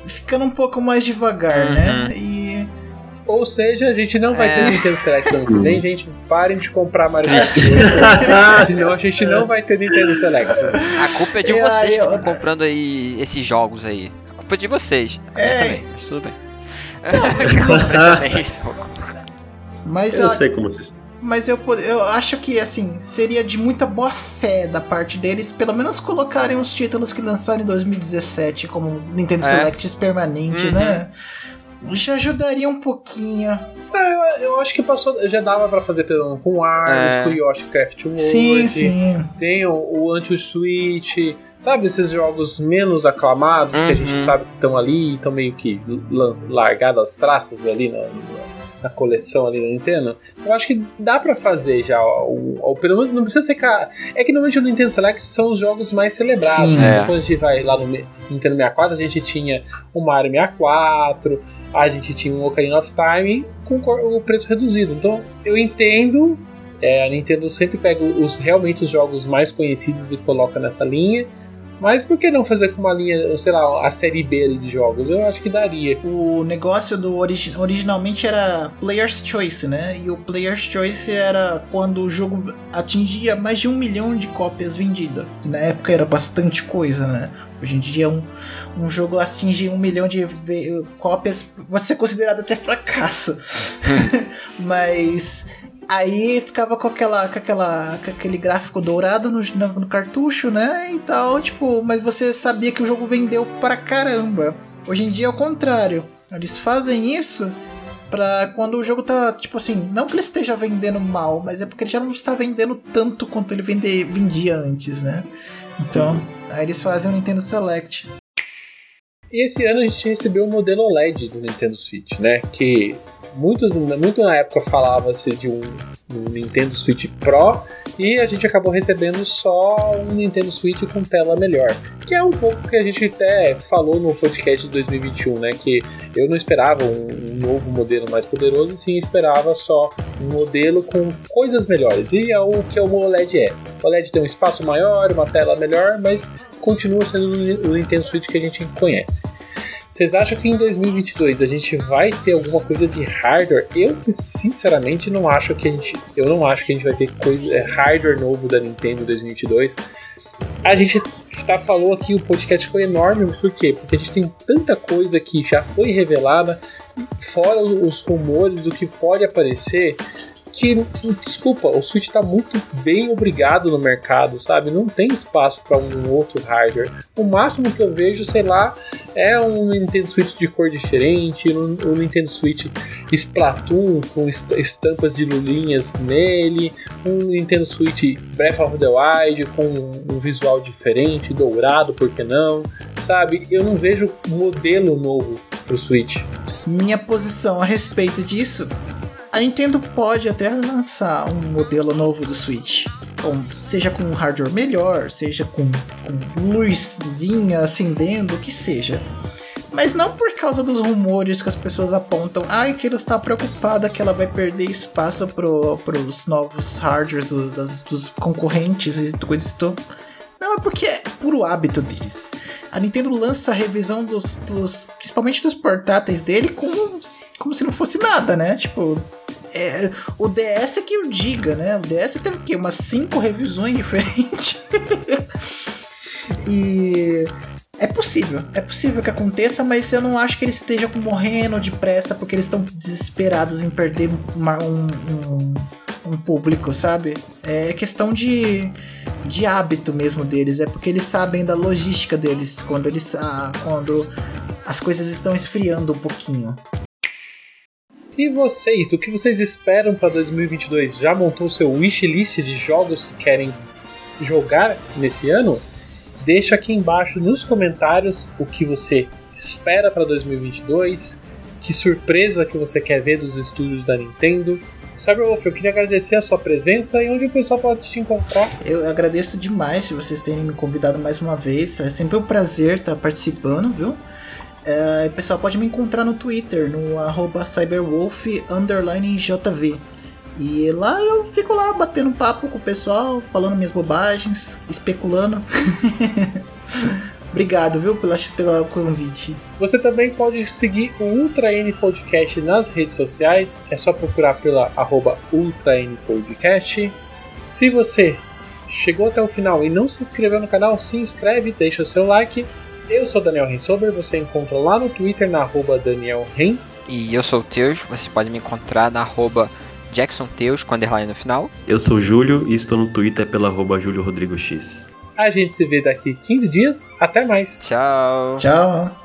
ficando um pouco mais devagar, Uhum. né? E Ou seja, a gente não vai É. ter Nintendo Select ano que vem, gente. Parem de comprar Mario Kart. Senão a gente não vai ter Nintendo Select. A culpa é de É, vocês que eu- estão comprando aí esses jogos aí. A culpa é de vocês. A É. também, mas tudo bem. Completamente. mas Eu eu, sei como vocês. mas eu eu acho que assim, seria de muita boa fé da parte deles, pelo menos colocarem os títulos que lançaram em 2017 como Nintendo É. Selects permanente, Uhum. né? Já ajudaria um pouquinho. Eu, eu acho que passou. Já dava pra fazer pelo com Arms, É. com Yoshi Craft World. Sim, sim. Tem o, o Anti-Switch. Sabe esses jogos menos aclamados que a gente Uhum. sabe que estão ali, estão meio que largados as traças ali na, na- na coleção ali da Nintendo. Então eu acho que dá pra fazer já. O, o- pelo menos não precisa ser. Ca... É que normalmente o Nintendo Select são os jogos mais celebrados. Sim. né? É. Então, quando a gente vai lá no Nintendo 64, a gente tinha o Mario 64, a gente tinha o Ocarina of Time com o preço reduzido. Então eu entendo. é, a Nintendo sempre pega os realmente os jogos mais conhecidos e coloca nessa linha. Mas por que não fazer com uma linha, sei lá, a série B ali de jogos? Eu acho que daria. O negócio do origi originalmente era Player's Choice, né? E o Player's Choice era quando o jogo atingia mais de um milhão de cópias vendidas. Que na época era bastante coisa, né? Hoje em dia um, um jogo atingir um milhão de cópias pode ser considerado até fracasso. Mas aí ficava com aquela, com aquela, com aquele gráfico dourado no, no, no cartucho, né? Então, tipo, mas você sabia que o jogo vendeu pra caramba. Hoje em dia é o contrário. Eles fazem isso pra quando o jogo tá, tipo assim, não que ele esteja vendendo mal, mas é porque ele já não está vendendo tanto quanto ele vende, vendia antes, né? Então, aí eles fazem o Nintendo Select. E esse ano a gente recebeu o modelo OLED do Nintendo Switch, né? Que muitos, muito na época falava-se de um, um Nintendo Switch Pro e a gente acabou recebendo só um Nintendo Switch com tela melhor. Que é um pouco que a gente até falou no podcast de 2021, né? Que eu não esperava um, um novo modelo mais poderoso, sim esperava só um modelo com coisas melhores. E é o que o OLED é. O OLED tem um espaço maior, uma tela melhor, mas continua sendo o Nintendo Switch que a gente conhece. Vocês acham que em 2022 a gente vai ter alguma coisa de hardware? Eu sinceramente não acho que a gente, eu não acho que a gente vai ter coisa é, hardware novo da Nintendo em 2022. A gente tá falou aqui o podcast ficou enorme, por quê? Porque a gente tem tanta coisa que já foi revelada, fora os rumores do que pode aparecer, que, desculpa, o Switch tá muito bem obrigado no mercado, sabe? Não tem espaço para um outro hardware. O máximo que eu vejo, sei lá, é um Nintendo Switch de cor diferente, um, um Nintendo Switch Splatoon com est- estampas de lulinhas nele, um Nintendo Switch Breath of the Wild com um visual diferente, dourado, por que não? Sabe? Eu não vejo modelo novo pro Switch. Minha posição a respeito disso A Nintendo pode até lançar um modelo novo do Switch. Bom, seja com um hardware melhor, seja com, com luzinha acendendo, o que seja. Mas não por causa dos rumores que as pessoas apontam. Ai, que ela está preocupada que ela vai perder espaço para os novos hardwares do, das, dos concorrentes e coisas do. Não, é porque é puro hábito deles. A Nintendo lança a revisão dos, dos principalmente dos portáteis dele como, como se não fosse nada, né? Tipo, é, o DS é que eu diga, né? O DS teve quê? Umas cinco revisões diferentes. e é possível, é possível que aconteça, mas eu não acho que eles estejam morrendo de pressa porque eles estão desesperados em perder uma, um, um, um, público, sabe? É questão de, de hábito mesmo deles, é porque eles sabem da logística deles quando eles ah, quando as coisas estão esfriando um pouquinho. E vocês, o que vocês esperam para 2022? Já montou seu wishlist de jogos que querem jogar nesse ano? Deixa aqui embaixo nos comentários o que você espera para 2022, que surpresa que você quer ver dos estúdios da Nintendo. Cyberwolf, eu queria agradecer a sua presença e onde o pessoal pode te encontrar. Eu agradeço demais se vocês terem me convidado mais uma vez. É sempre um prazer estar participando, viu? É, o pessoal pode me encontrar no Twitter, no cyberwolf_jv. E lá eu fico lá batendo papo com o pessoal, falando minhas bobagens, especulando. Obrigado, viu, pela, pelo convite. Você também pode seguir o Ultra N Podcast nas redes sociais. É só procurar pela arroba Ultra N Podcast. Se você chegou até o final e não se inscreveu no canal, se inscreve, deixa o seu like. Eu sou Daniel Rensober, você encontra lá no Twitter na arroba Daniel Ren. E eu sou o Teus, vocês podem me encontrar na arroba Jackson Teus com underline no final. Eu sou o Júlio e estou no Twitter pela arroba Júlio Rodrigo X. A gente se vê daqui 15 dias. Até mais. Tchau. Tchau.